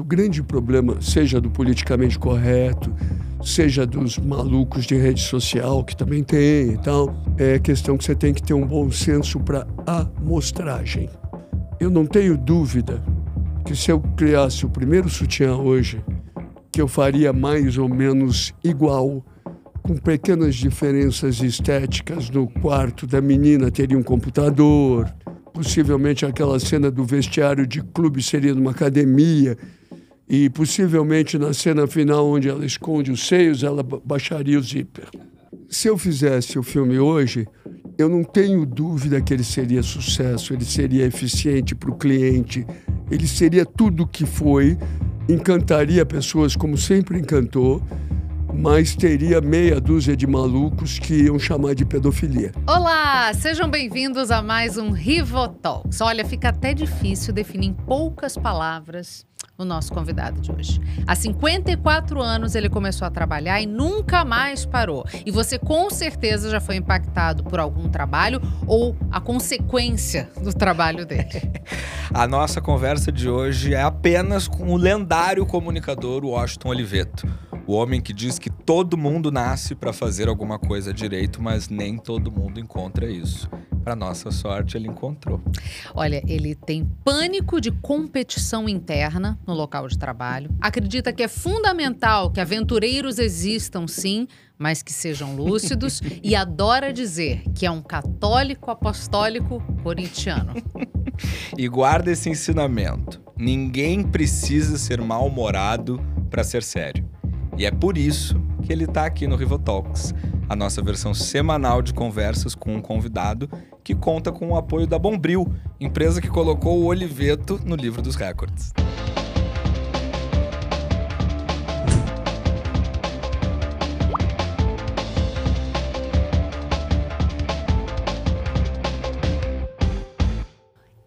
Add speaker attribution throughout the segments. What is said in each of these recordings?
Speaker 1: O grande problema, seja do politicamente correto, seja dos malucos de rede social, que também tem e tal, é questão que você tem que ter um bom senso para amostragem. Eu não tenho dúvida que se eu criasse o primeiro sutiã hoje, que eu faria mais ou menos igual, com pequenas diferenças estéticas no quarto da menina teria um computador, possivelmente aquela cena do vestiário de clube seria numa academia, e possivelmente na cena final, onde ela esconde os seios, ela baixaria o zíper. Se eu fizesse o filme hoje, eu não tenho dúvida que ele seria sucesso, ele seria eficiente para o cliente, ele seria tudo o que foi, encantaria pessoas como sempre encantou mas teria meia dúzia de malucos que iam chamar de pedofilia.
Speaker 2: Olá, sejam bem-vindos a mais um Rivotalks. Olha, fica até difícil definir em poucas palavras o nosso convidado de hoje. Há 54 anos ele começou a trabalhar e nunca mais parou. E você com certeza já foi impactado por algum trabalho ou a consequência do trabalho dele.
Speaker 3: a nossa conversa de hoje é apenas com o lendário comunicador Washington Oliveto. O homem que diz que todo mundo nasce para fazer alguma coisa direito, mas nem todo mundo encontra isso. Para nossa sorte, ele encontrou.
Speaker 2: Olha, ele tem pânico de competição interna no local de trabalho. Acredita que é fundamental que aventureiros existam, sim, mas que sejam lúcidos e adora dizer que é um católico apostólico corintiano.
Speaker 3: e guarda esse ensinamento: ninguém precisa ser mal-humorado para ser sério. E é por isso que ele está aqui no Rivotalks, a nossa versão semanal de conversas com um convidado que conta com o apoio da Bombril, empresa que colocou o Oliveto no livro dos recordes.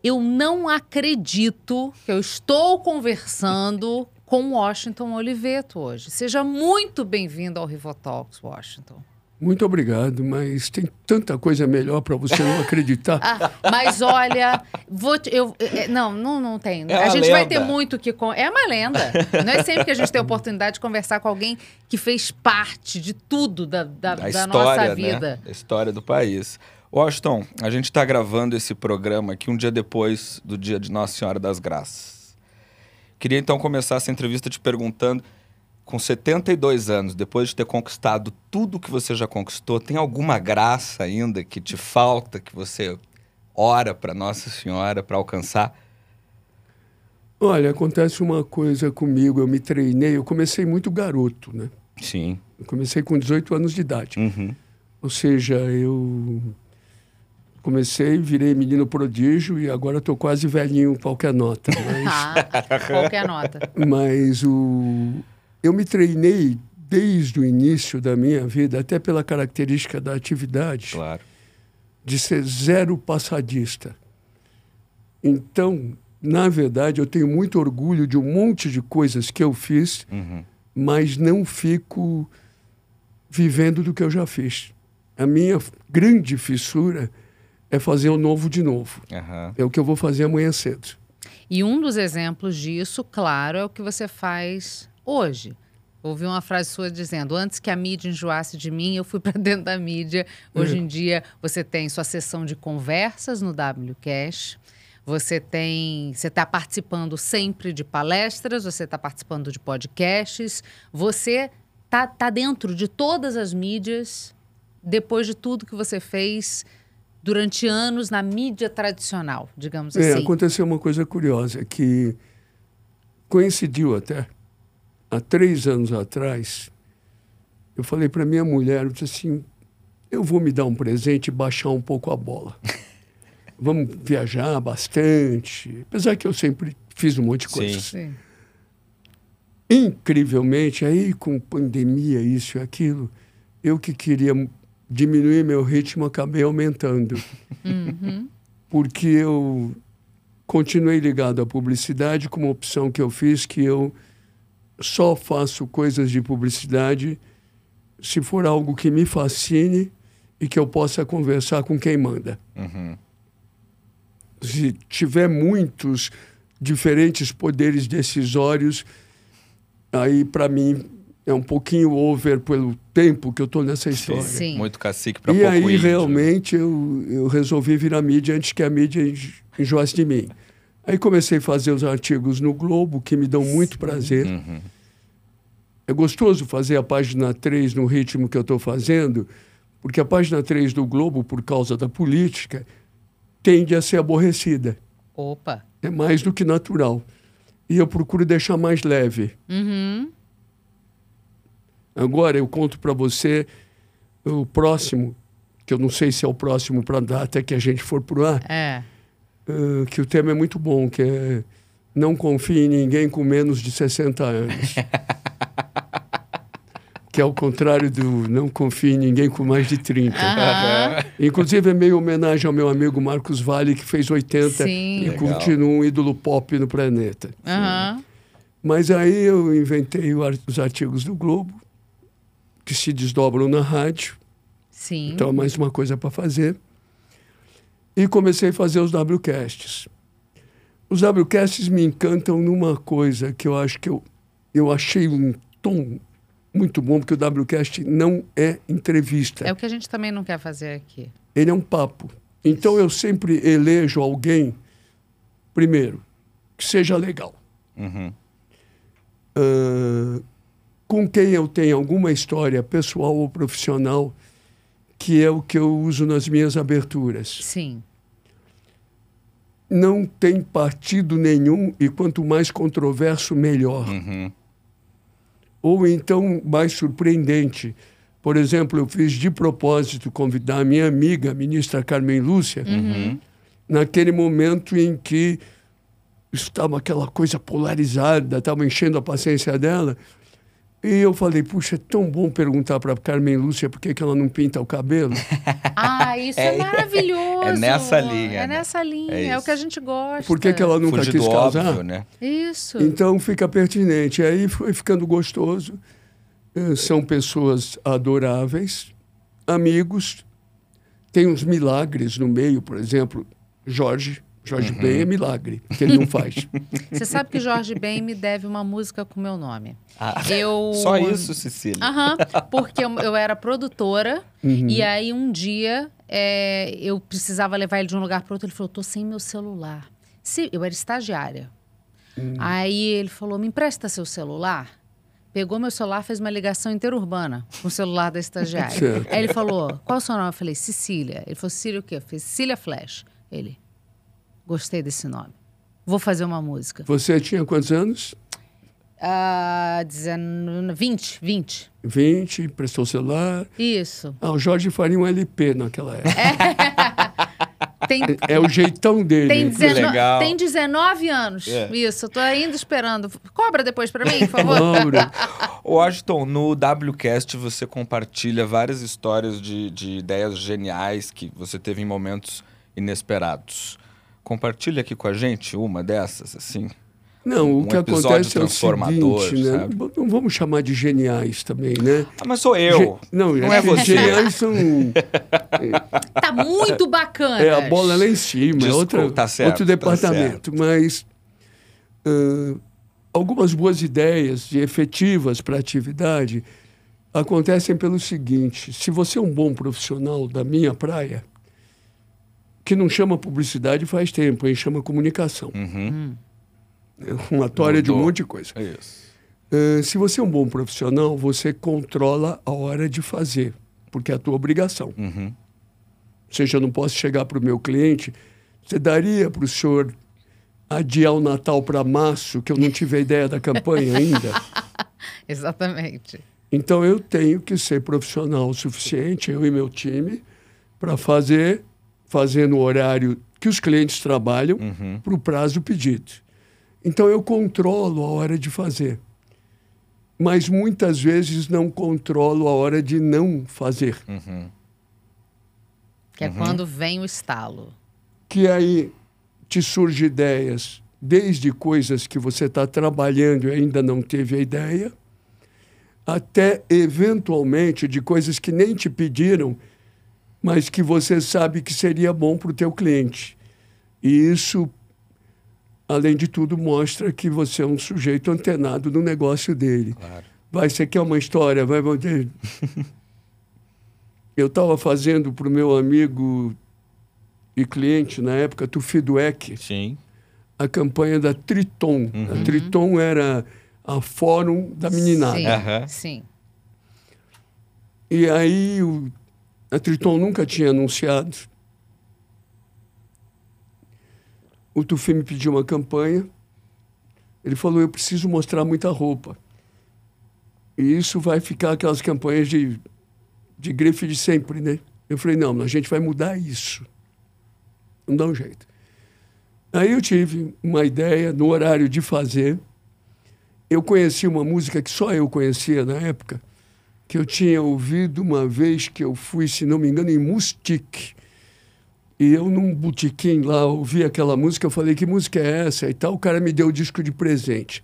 Speaker 2: Eu não acredito que eu estou conversando com Washington Oliveto hoje. Seja muito bem-vindo ao Rivotalks, Washington.
Speaker 1: Muito obrigado, mas tem tanta coisa melhor para você não acreditar.
Speaker 2: ah, mas olha, vou te, eu, é, é, não, não, não tem. É a gente lenda. vai ter muito que. É uma lenda. Não é sempre que a gente tem a oportunidade de conversar com alguém que fez parte de tudo da, da, da, da nossa né? vida.
Speaker 3: Né? Da história do país. Washington, a gente está gravando esse programa aqui um dia depois do dia de Nossa Senhora das Graças. Queria então começar essa entrevista te perguntando, com 72 anos, depois de ter conquistado tudo que você já conquistou, tem alguma graça ainda que te falta, que você ora para Nossa Senhora para alcançar?
Speaker 1: Olha, acontece uma coisa comigo, eu me treinei, eu comecei muito garoto, né?
Speaker 3: Sim.
Speaker 1: Eu comecei com 18 anos de idade.
Speaker 3: Uhum.
Speaker 1: Ou seja, eu comecei, virei menino prodígio e agora estou quase velhinho qualquer nota.
Speaker 2: Mas... ah, qualquer nota.
Speaker 1: Mas o... eu me treinei desde o início da minha vida, até pela característica da atividade,
Speaker 3: claro.
Speaker 1: de ser zero passadista. Então, na verdade, eu tenho muito orgulho de um monte de coisas que eu fiz,
Speaker 3: uhum.
Speaker 1: mas não fico vivendo do que eu já fiz. A minha grande fissura é fazer o novo de novo.
Speaker 3: Uhum.
Speaker 1: É o que eu vou fazer amanhã cedo.
Speaker 2: E um dos exemplos disso, claro, é o que você faz hoje. Ouvi uma frase sua dizendo: antes que a mídia enjoasse de mim, eu fui para dentro da mídia. Hoje uhum. em dia, você tem sua sessão de conversas no WCash. Você tem, você está participando sempre de palestras, você está participando de podcasts, você tá, tá dentro de todas as mídias. Depois de tudo que você fez, durante anos na mídia tradicional, digamos
Speaker 1: é,
Speaker 2: assim.
Speaker 1: Aconteceu uma coisa curiosa, que coincidiu até. Há três anos atrás, eu falei para minha mulher, eu disse assim, eu vou me dar um presente e baixar um pouco a bola. Vamos viajar bastante. Apesar que eu sempre fiz um monte de coisa.
Speaker 3: Sim. Sim.
Speaker 1: Incrivelmente, aí com pandemia, isso e aquilo, eu que queria diminuir meu ritmo, acabei aumentando.
Speaker 2: Uhum.
Speaker 1: Porque eu continuei ligado à publicidade como opção que eu fiz, que eu só faço coisas de publicidade se for algo que me fascine e que eu possa conversar com quem manda.
Speaker 3: Uhum.
Speaker 1: Se tiver muitos diferentes poderes decisórios. Aí, para mim, é um pouquinho over pelo tempo que eu estou nessa história.
Speaker 2: Sim.
Speaker 3: Muito cacique para
Speaker 1: E
Speaker 3: pouco
Speaker 1: aí,
Speaker 3: índio.
Speaker 1: realmente, eu, eu resolvi virar mídia antes que a mídia enjo- enjoasse de mim. Aí comecei a fazer os artigos no Globo, que me dão muito prazer.
Speaker 3: Uhum.
Speaker 1: É gostoso fazer a página 3 no ritmo que eu estou fazendo, porque a página 3 do Globo, por causa da política, tende a ser aborrecida.
Speaker 2: Opa.
Speaker 1: É mais do que natural. E eu procuro deixar mais leve.
Speaker 2: Uhum.
Speaker 1: Agora eu conto para você o próximo, que eu não sei se é o próximo para a data que a gente for pro ar,
Speaker 2: É.
Speaker 1: eh, que o tema é muito bom, que é não confie em ninguém com menos de 60 anos. que é o contrário do não confie em ninguém com mais de 30.
Speaker 2: Aham.
Speaker 1: Inclusive é meio homenagem ao meu amigo Marcos Vale, que fez 80
Speaker 2: Sim.
Speaker 1: e
Speaker 3: Legal.
Speaker 1: continua um ídolo pop no planeta. Mas aí eu inventei os artigos do Globo, que se desdobram na rádio.
Speaker 2: Sim.
Speaker 1: Então, é mais uma coisa para fazer. E comecei a fazer os WCasts. Os WCasts me encantam numa coisa que eu acho que eu, eu achei um tom muito bom, porque o WCast não é entrevista.
Speaker 2: É o que a gente também não quer fazer aqui.
Speaker 1: Ele é um papo. Então, eu sempre elejo alguém, primeiro, que seja legal.
Speaker 3: Uhum.
Speaker 1: ah, com quem eu tenho alguma história pessoal ou profissional, que é o que eu uso nas minhas aberturas.
Speaker 2: Sim.
Speaker 1: Não tem partido nenhum e quanto mais controverso, melhor.
Speaker 3: Uhum.
Speaker 1: Ou então mais surpreendente. Por exemplo, eu fiz de propósito convidar a minha amiga, a ministra Carmen Lúcia,
Speaker 3: Uhum.
Speaker 1: naquele momento em que estava aquela coisa polarizada, estava enchendo a paciência dela. E eu falei, puxa, é tão bom perguntar para Carmen Lúcia por que, que ela não pinta o cabelo.
Speaker 2: Ah, isso é,
Speaker 3: É-
Speaker 2: maravilhoso.
Speaker 3: é nessa linha,
Speaker 2: É
Speaker 3: né?
Speaker 2: nessa linha.
Speaker 3: É
Speaker 2: É, o que a gente gosta.
Speaker 1: Por que, que ela nunca
Speaker 3: Fugir
Speaker 1: quis casar?
Speaker 3: óbvio, né?
Speaker 2: Isso.
Speaker 1: Então fica pertinente. Aí foi ficando gostoso. Eh, São pessoas adoráveis, amigos. Tem uns milagres no meio, por exemplo, Jorge. Jorge
Speaker 3: Uhum.
Speaker 1: Ben é milagre, que ele não faz.
Speaker 2: Você sabe que Jorge Ben me deve uma música com meu nome.
Speaker 3: Ah,
Speaker 2: Eu...
Speaker 3: Só isso, Cecília.
Speaker 2: Aham, porque eu, eu era produtora
Speaker 1: Uhum.
Speaker 2: e aí um dia é, eu precisava levar ele de um lugar para outro. Ele falou: tô sem meu celular. Se, eu era estagiária.
Speaker 1: Hum.
Speaker 2: Aí ele falou: me empresta seu celular. Pegou meu celular, fez uma ligação interurbana com o celular da estagiária.
Speaker 1: Certo.
Speaker 2: Aí ele falou: qual é o seu nome? Eu falei: Cecília. Ele falou: Cecília o quê? Eu falei: Cecília Flash. Ele: gostei desse nome. Vou fazer uma música.
Speaker 1: Você tinha quantos anos?
Speaker 2: Ah, 19, 20, 20.
Speaker 1: 20, prestou o celular.
Speaker 2: Isso.
Speaker 1: Ah, o Jorge faria um LP naquela época.
Speaker 2: Tem,
Speaker 1: É, o jeitão dele.
Speaker 2: Tem. 19,
Speaker 3: legal.
Speaker 2: tem 19 anos.
Speaker 3: É.
Speaker 2: Isso, eu tô ainda esperando. Cobra depois pra mim, por favor.
Speaker 1: Mauro,
Speaker 3: Washington, no WCast você compartilha várias histórias de, de ideias geniais que você teve em momentos inesperados. Compartilha aqui com a gente uma dessas, assim.
Speaker 1: Não, o
Speaker 3: Um
Speaker 1: que
Speaker 3: episódio
Speaker 1: acontece é o seguinte, né?
Speaker 3: sabe?
Speaker 1: Não vamos chamar de geniais também, né?
Speaker 3: Ah, mas sou eu.
Speaker 1: Ge- Não,
Speaker 3: Não
Speaker 1: é
Speaker 3: é você.
Speaker 1: Geniais são.
Speaker 2: Tá muito bacana.
Speaker 1: É a bola lá em cima, é
Speaker 3: Desculpa,
Speaker 1: outra,
Speaker 3: tá certo,
Speaker 1: outro
Speaker 3: tá
Speaker 1: departamento. Mas ãh, algumas boas ideias e efetivas para a atividade acontecem pelo seguinte: se você é um bom profissional da minha praia, que não chama publicidade faz tempo, hein? chama comunicação.
Speaker 3: Uhum.
Speaker 1: É uma tória de um monte de coisa.
Speaker 3: É isso.
Speaker 1: Uh, se você é um bom profissional, você controla a hora de fazer, porque é a tua obrigação.
Speaker 3: Uhum.
Speaker 1: Ou seja, eu não posso chegar para o meu cliente, você daria para o senhor adiar o Natal para março, que eu não tive a ideia da campanha ainda?
Speaker 2: Exatamente.
Speaker 1: Então eu tenho que ser profissional o suficiente, eu e meu time, para fazer, fazer no horário que os clientes trabalham,
Speaker 3: Uhum.
Speaker 1: para o prazo pedido. Então eu controlo a hora de fazer. Mas muitas vezes não controlo a hora de não fazer.
Speaker 3: Uhum.
Speaker 2: Que é quando vem o estalo.
Speaker 1: Que aí te surgem ideias, desde coisas que você está trabalhando e ainda não teve a ideia, até eventualmente de coisas que nem te pediram, mas que você sabe que seria bom para o teu cliente. E isso além de tudo, mostra que você é um sujeito antenado no negócio dele.
Speaker 3: Claro.
Speaker 1: Vai, você quer uma história? Vai, vai. Eu estava fazendo para o meu amigo e cliente na época, Tufi Dueck,
Speaker 3: Sim.
Speaker 1: a campanha da Triton. A Triton era a fórum da meninada.
Speaker 2: Sim,
Speaker 3: Aham.
Speaker 2: sim.
Speaker 1: E aí o, a Triton nunca tinha anunciado. O Tufi me pediu uma campanha. Ele falou: Eu preciso mostrar muita roupa. E isso vai ficar aquelas campanhas de, de grife de sempre, né? Eu falei: Não, a gente vai mudar isso. Não dá um jeito. Aí eu tive uma ideia no horário de fazer. Eu conheci uma música que só eu conhecia na época, que eu tinha ouvido uma vez que eu fui, se não me engano, em Mustique. E eu, num botequim lá, ouvi aquela música, eu falei, que música é essa? E tal, o cara me deu o disco de presente.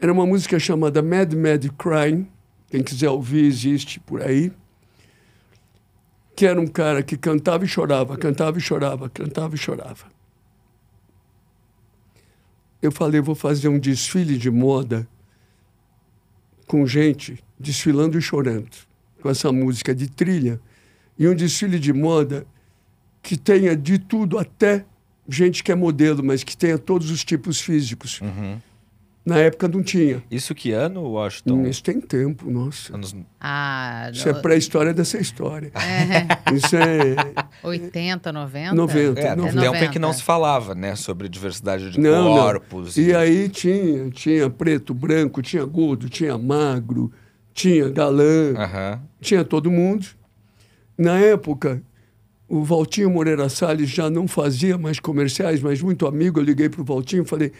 Speaker 1: Era uma música chamada Mad Mad Crime, quem quiser ouvir, existe por aí. Que era um cara que cantava e chorava, cantava e chorava, cantava e chorava. Eu falei, vou fazer um desfile de moda com gente desfilando e chorando, com essa música de trilha. E um desfile de moda que tenha de tudo, até gente que é modelo, mas que tenha todos os tipos físicos.
Speaker 3: Uhum.
Speaker 1: Na época não tinha.
Speaker 3: Isso que ano, Washington?
Speaker 1: Isso tem tempo, nossa.
Speaker 3: Anos...
Speaker 2: Ah,
Speaker 1: Isso é pré-história dessa história.
Speaker 2: é,
Speaker 1: Isso é
Speaker 2: 80, 90?
Speaker 1: 90.
Speaker 3: É, no
Speaker 1: É
Speaker 3: tempo em
Speaker 2: 90.
Speaker 3: que não se falava, né? Sobre diversidade de
Speaker 1: Não, não.
Speaker 3: corpos.
Speaker 1: E aí tinha, tinha preto, branco, tinha gordo, tinha magro, tinha galã,
Speaker 3: Aham.
Speaker 1: tinha todo mundo. Na época, o Valtinho Moreira Salles já não fazia mais comerciais, mas muito amigo. Eu liguei para o Valtinho e falei: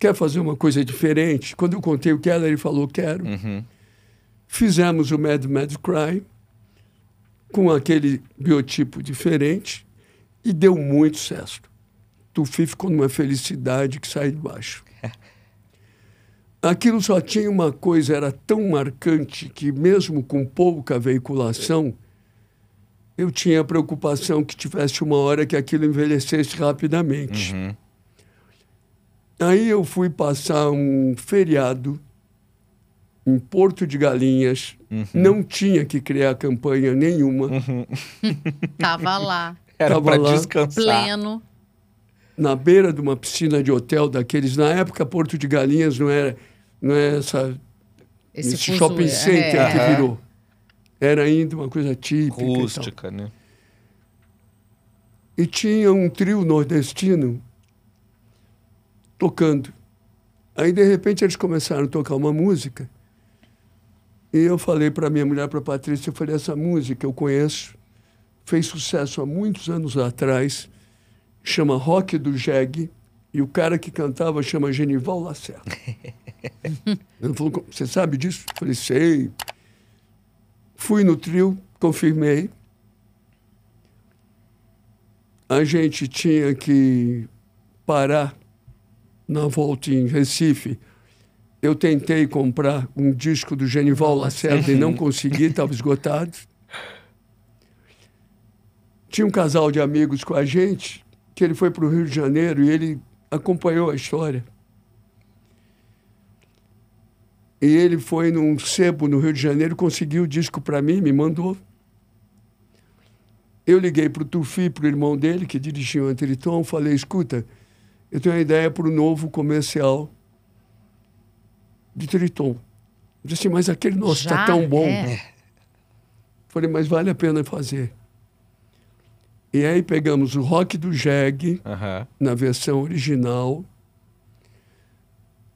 Speaker 1: quer fazer uma coisa diferente? Quando eu contei o que era, ele falou: quero.
Speaker 3: Uhum.
Speaker 1: Fizemos o Mad Mad Cry com aquele biotipo diferente e deu muito sucesso. Tufi ficou numa felicidade que sai de baixo. Aquilo só tinha uma coisa, era tão marcante que mesmo com pouca veiculação, eu tinha a preocupação que tivesse uma hora que aquilo envelhecesse rapidamente.
Speaker 3: Uhum.
Speaker 1: Aí eu fui passar um feriado em Porto de Galinhas.
Speaker 3: Uhum.
Speaker 1: Não tinha que criar campanha nenhuma.
Speaker 2: Tava lá,
Speaker 3: Era
Speaker 1: Tava
Speaker 3: para
Speaker 1: lá.
Speaker 3: descansar.
Speaker 2: pleno.
Speaker 1: Na beira de uma piscina de hotel daqueles. Na época, Porto de Galinhas não era, não é essa,
Speaker 2: Esse,
Speaker 1: esse shopping center
Speaker 2: é.
Speaker 1: que virou. Era ainda uma coisa típica. E.
Speaker 3: Rústica, né?
Speaker 1: e tinha um trio nordestino tocando. Aí, de repente, eles começaram a tocar uma música. E eu falei para minha mulher, para Patrícia, eu falei, essa música eu conheço, fez sucesso há muitos anos atrás, chama Rock do Jeg, e o cara que cantava chama Genival Lacerda. Ela falou, você sabe disso? Eu falei, sei. Fui no trio, confirmei. A gente tinha que parar na volta em Recife. Eu tentei comprar um disco do Genival Lacerda e não consegui, estava esgotado. Tinha um casal de amigos com a gente, que ele foi para o Rio de Janeiro e ele acompanhou a história. E ele foi num sebo no Rio de Janeiro, conseguiu o disco para mim, me mandou. Eu liguei para o Tufi, para o irmão dele, que dirigia o Anteriton, falei, escuta, eu tenho uma ideia para o novo comercial de Triton. Eu disse, mas aquele nosso está tão bom.
Speaker 2: É.
Speaker 1: Falei, mas vale a pena fazer. E aí pegamos o rock do Jeg,
Speaker 3: Aham.
Speaker 1: na versão original,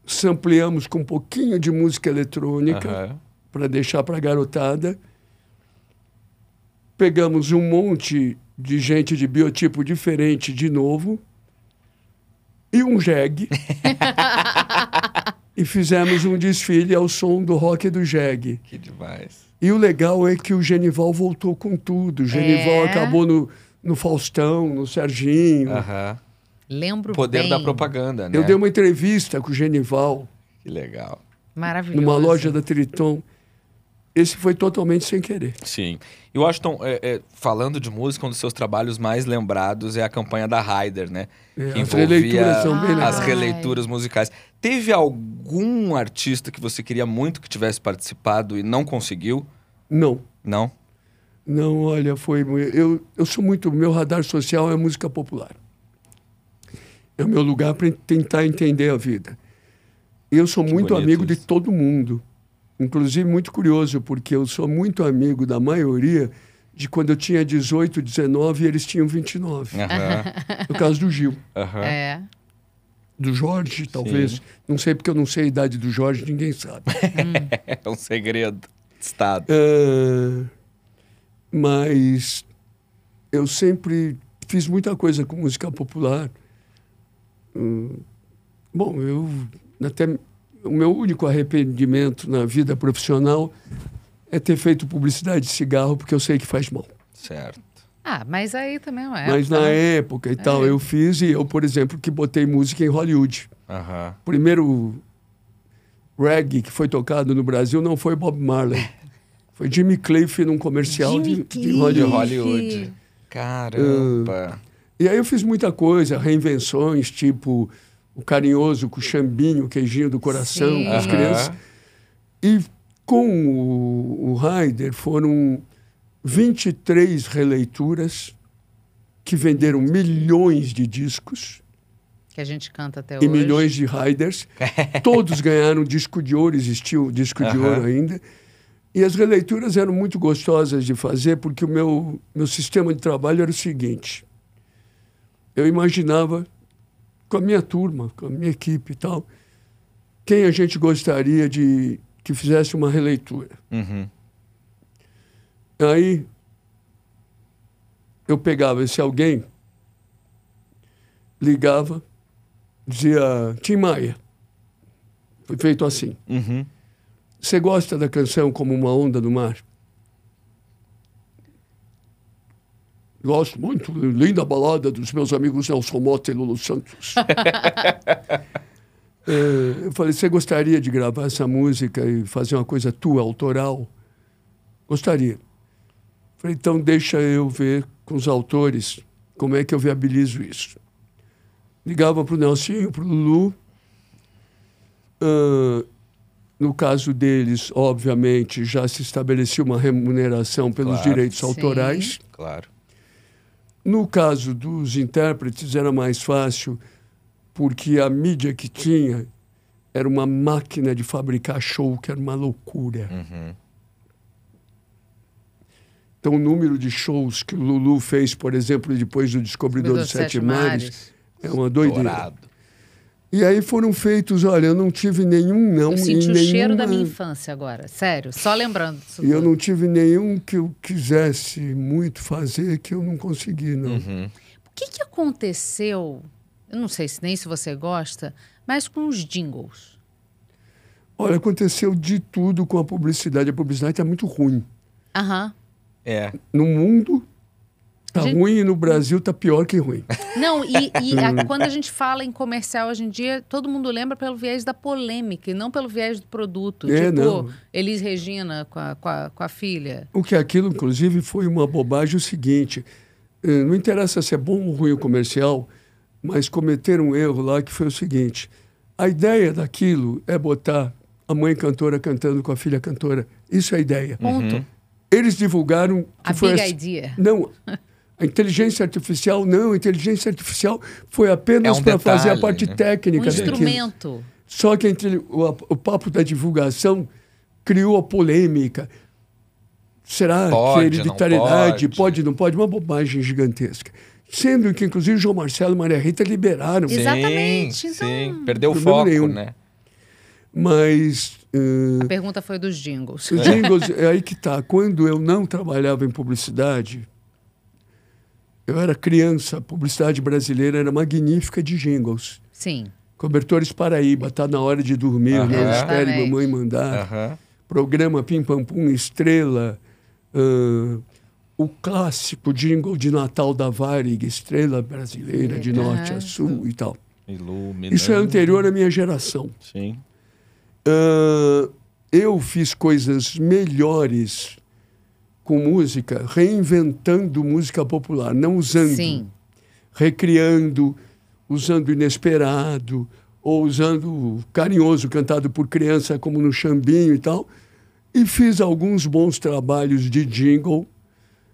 Speaker 1: sampleamos com um pouquinho de música eletrônica
Speaker 3: Aham.
Speaker 1: para deixar para a garotada. Pegamos um monte de gente de biotipo diferente de novo e um jegue. e fizemos um desfile ao som do rock do jegue.
Speaker 3: Que demais.
Speaker 1: E o legal é que o Genival voltou com tudo. O Genival
Speaker 2: É?
Speaker 1: acabou no, no Faustão, no Serginho.
Speaker 3: Aham.
Speaker 2: Lembro
Speaker 3: O poder
Speaker 2: bem.
Speaker 3: da propaganda, né?
Speaker 1: Eu dei uma entrevista com o Genival
Speaker 3: Que legal.
Speaker 2: Maravilhoso.
Speaker 1: numa loja da Triton. esse foi totalmente sem querer.
Speaker 3: Sim. E Washington, é, é, falando de música, um dos seus trabalhos mais lembrados é a campanha da Ryder, né?
Speaker 1: É,
Speaker 3: que
Speaker 1: as releituras são bem legais.
Speaker 3: as releituras musicais. Teve algum artista que você queria muito que tivesse participado e não conseguiu?
Speaker 1: Não.
Speaker 3: Não?
Speaker 1: Não, olha, foi. Eu, eu sou muito. Meu radar social é música popular. É o meu lugar para tentar entender a vida. Eu sou
Speaker 3: Que
Speaker 1: muito amigo de
Speaker 3: isso.
Speaker 1: todo mundo. Inclusive, muito curioso, porque eu sou muito amigo da maioria de quando eu tinha 18, 19 e eles tinham 29.
Speaker 3: Aham.
Speaker 1: No caso do Gil.
Speaker 2: É.
Speaker 1: Do Jorge, talvez. Não sei porque eu não sei a idade do Jorge, ninguém sabe.
Speaker 3: É um segredo de Estado.
Speaker 1: Ah, mas eu sempre fiz muita coisa com música popular. Hum, bom, eu até o meu único arrependimento na vida profissional é ter feito publicidade de cigarro porque eu sei que faz mal.
Speaker 3: Certo.
Speaker 2: Ah, mas aí também não é.
Speaker 1: Mas na época e tal
Speaker 2: É.
Speaker 1: eu fiz e eu, por exemplo, que botei música em Hollywood.
Speaker 3: Aham.
Speaker 1: primeiro reggae que foi tocado no Brasil não foi Bob Marley. Foi Jimmy Cliff num comercial
Speaker 2: Jimmy
Speaker 1: de, Hollywood.
Speaker 3: Hollywood. Caramba.
Speaker 1: E aí eu fiz muita coisa, reinvenções, tipo o carinhoso com o chambinho, o queijinho do coração,
Speaker 2: Sim.
Speaker 1: com as
Speaker 3: Aham.
Speaker 1: crianças. E com o, o Raider foram 23 releituras que venderam milhões de discos.
Speaker 2: Que a gente canta até
Speaker 1: e
Speaker 2: hoje.
Speaker 1: milhões de riders. Todos ganharam disco de ouro, existiu disco de ouro ainda. E as releituras eram muito gostosas de fazer, porque o meu, meu sistema de trabalho era o seguinte. Eu imaginava, com a minha turma, com a minha equipe e tal, quem a gente gostaria de que fizesse uma releitura.
Speaker 3: Uhum.
Speaker 1: Aí eu pegava esse alguém, ligava, dizia, Tim Maia. Foi feito assim.
Speaker 3: Uhum.
Speaker 1: Você gosta da canção Como uma Onda do Mar? Gosto muito. Linda balada dos meus amigos Nelson Mota e Lulu Santos. É, eu falei, você gostaria de gravar essa música e fazer uma coisa tua, autoral? Gostaria. Falei, então deixa eu ver com os autores como é que eu viabilizo isso. Ligava para o Nelsinho, para o Lulu. Ah, no caso deles, obviamente, já se estabelecia uma remuneração pelos
Speaker 3: Claro.
Speaker 1: direitos
Speaker 2: Sim.
Speaker 1: autorais.
Speaker 3: Claro.
Speaker 1: No caso dos intérpretes, era mais fácil, porque a mídia que tinha era uma máquina de fabricar show, que era uma loucura.
Speaker 3: Uhum.
Speaker 1: Então, o número de shows que o Lulu fez, por exemplo, depois do Descobridor dos Sete, Mares, é uma doideira.
Speaker 3: Dourado.
Speaker 1: E aí foram feitos, olha, eu não tive nenhum não.
Speaker 2: Eu
Speaker 1: e
Speaker 2: senti o cheiro da
Speaker 1: nenhuma-
Speaker 2: minha infância agora. Sério, só lembrando disso
Speaker 1: E eu não tive nenhum que eu quisesse muito fazer que eu não consegui, não.
Speaker 3: Uhum.
Speaker 2: O que, que aconteceu? Eu não sei se nem se você gosta, mas com os jingles.
Speaker 1: Olha, aconteceu de tudo com a publicidade. A publicidade está muito ruim.
Speaker 2: Aham.
Speaker 3: É.
Speaker 1: No mundo tá
Speaker 2: Gente-
Speaker 1: ruim e no Brasil tá pior que ruim.
Speaker 2: Não, e, e a- quando a gente fala em comercial hoje em dia, todo mundo lembra pelo viés da polêmica e não pelo viés do produto.
Speaker 1: É,
Speaker 2: tipo,
Speaker 1: não.
Speaker 2: Elis Regina com a, com, a, com a filha.
Speaker 1: O que aquilo, inclusive, foi uma bobagem o seguinte. eh, Não interessa se é bom ou ruim o comercial, mas cometeram um erro lá que foi o seguinte. A ideia daquilo é botar a mãe cantora cantando com a filha cantora. Isso é a ideia.
Speaker 2: Ponto.
Speaker 3: Uhum.
Speaker 1: Eles divulgaram... que
Speaker 2: A
Speaker 1: foi
Speaker 2: big
Speaker 1: assim-
Speaker 2: idea.
Speaker 1: Não, a inteligência artificial não. A inteligência artificial foi apenas
Speaker 3: É um
Speaker 1: para fazer a parte
Speaker 3: né?
Speaker 1: técnica
Speaker 2: Um
Speaker 1: daquilo.
Speaker 2: instrumento.
Speaker 1: Só que entre o, o papo da divulgação criou a polêmica. Será
Speaker 3: Pode,
Speaker 1: que hereditariedade
Speaker 3: não
Speaker 1: pode.
Speaker 3: pode?
Speaker 1: não pode? Uma bobagem gigantesca. Sendo que, inclusive, João Marcelo e Maria Rita liberaram.
Speaker 2: Sim. Exatamente, então-
Speaker 3: sim. Perdeu o foco,
Speaker 1: nenhum.
Speaker 3: né?
Speaker 1: Mas eh,
Speaker 2: A pergunta foi dos jingles.
Speaker 1: os jingles, é aí que tá. Quando eu não trabalhava em publicidade, eu era criança, a publicidade brasileira era magnífica de jingles.
Speaker 2: Sim.
Speaker 1: Cobertores Paraíba, tá na hora de dormir,
Speaker 3: Aham.
Speaker 1: não espere
Speaker 2: Exatamente.
Speaker 1: mamãe mandar. Programa Pim Pam Pum Estrela, ah, o clássico jingle de Natal da Varig, Estrela Brasileira, de norte a sul e tal.
Speaker 3: Iluminando.
Speaker 1: Isso é anterior à minha geração.
Speaker 3: Sim.
Speaker 1: Ah, eu fiz coisas melhores com música, reinventando música popular, não usando,
Speaker 2: Sim.
Speaker 1: recriando, usando inesperado, ou usando carinhoso cantado por criança, como no Chambinho e tal. E fiz alguns bons trabalhos de jingle,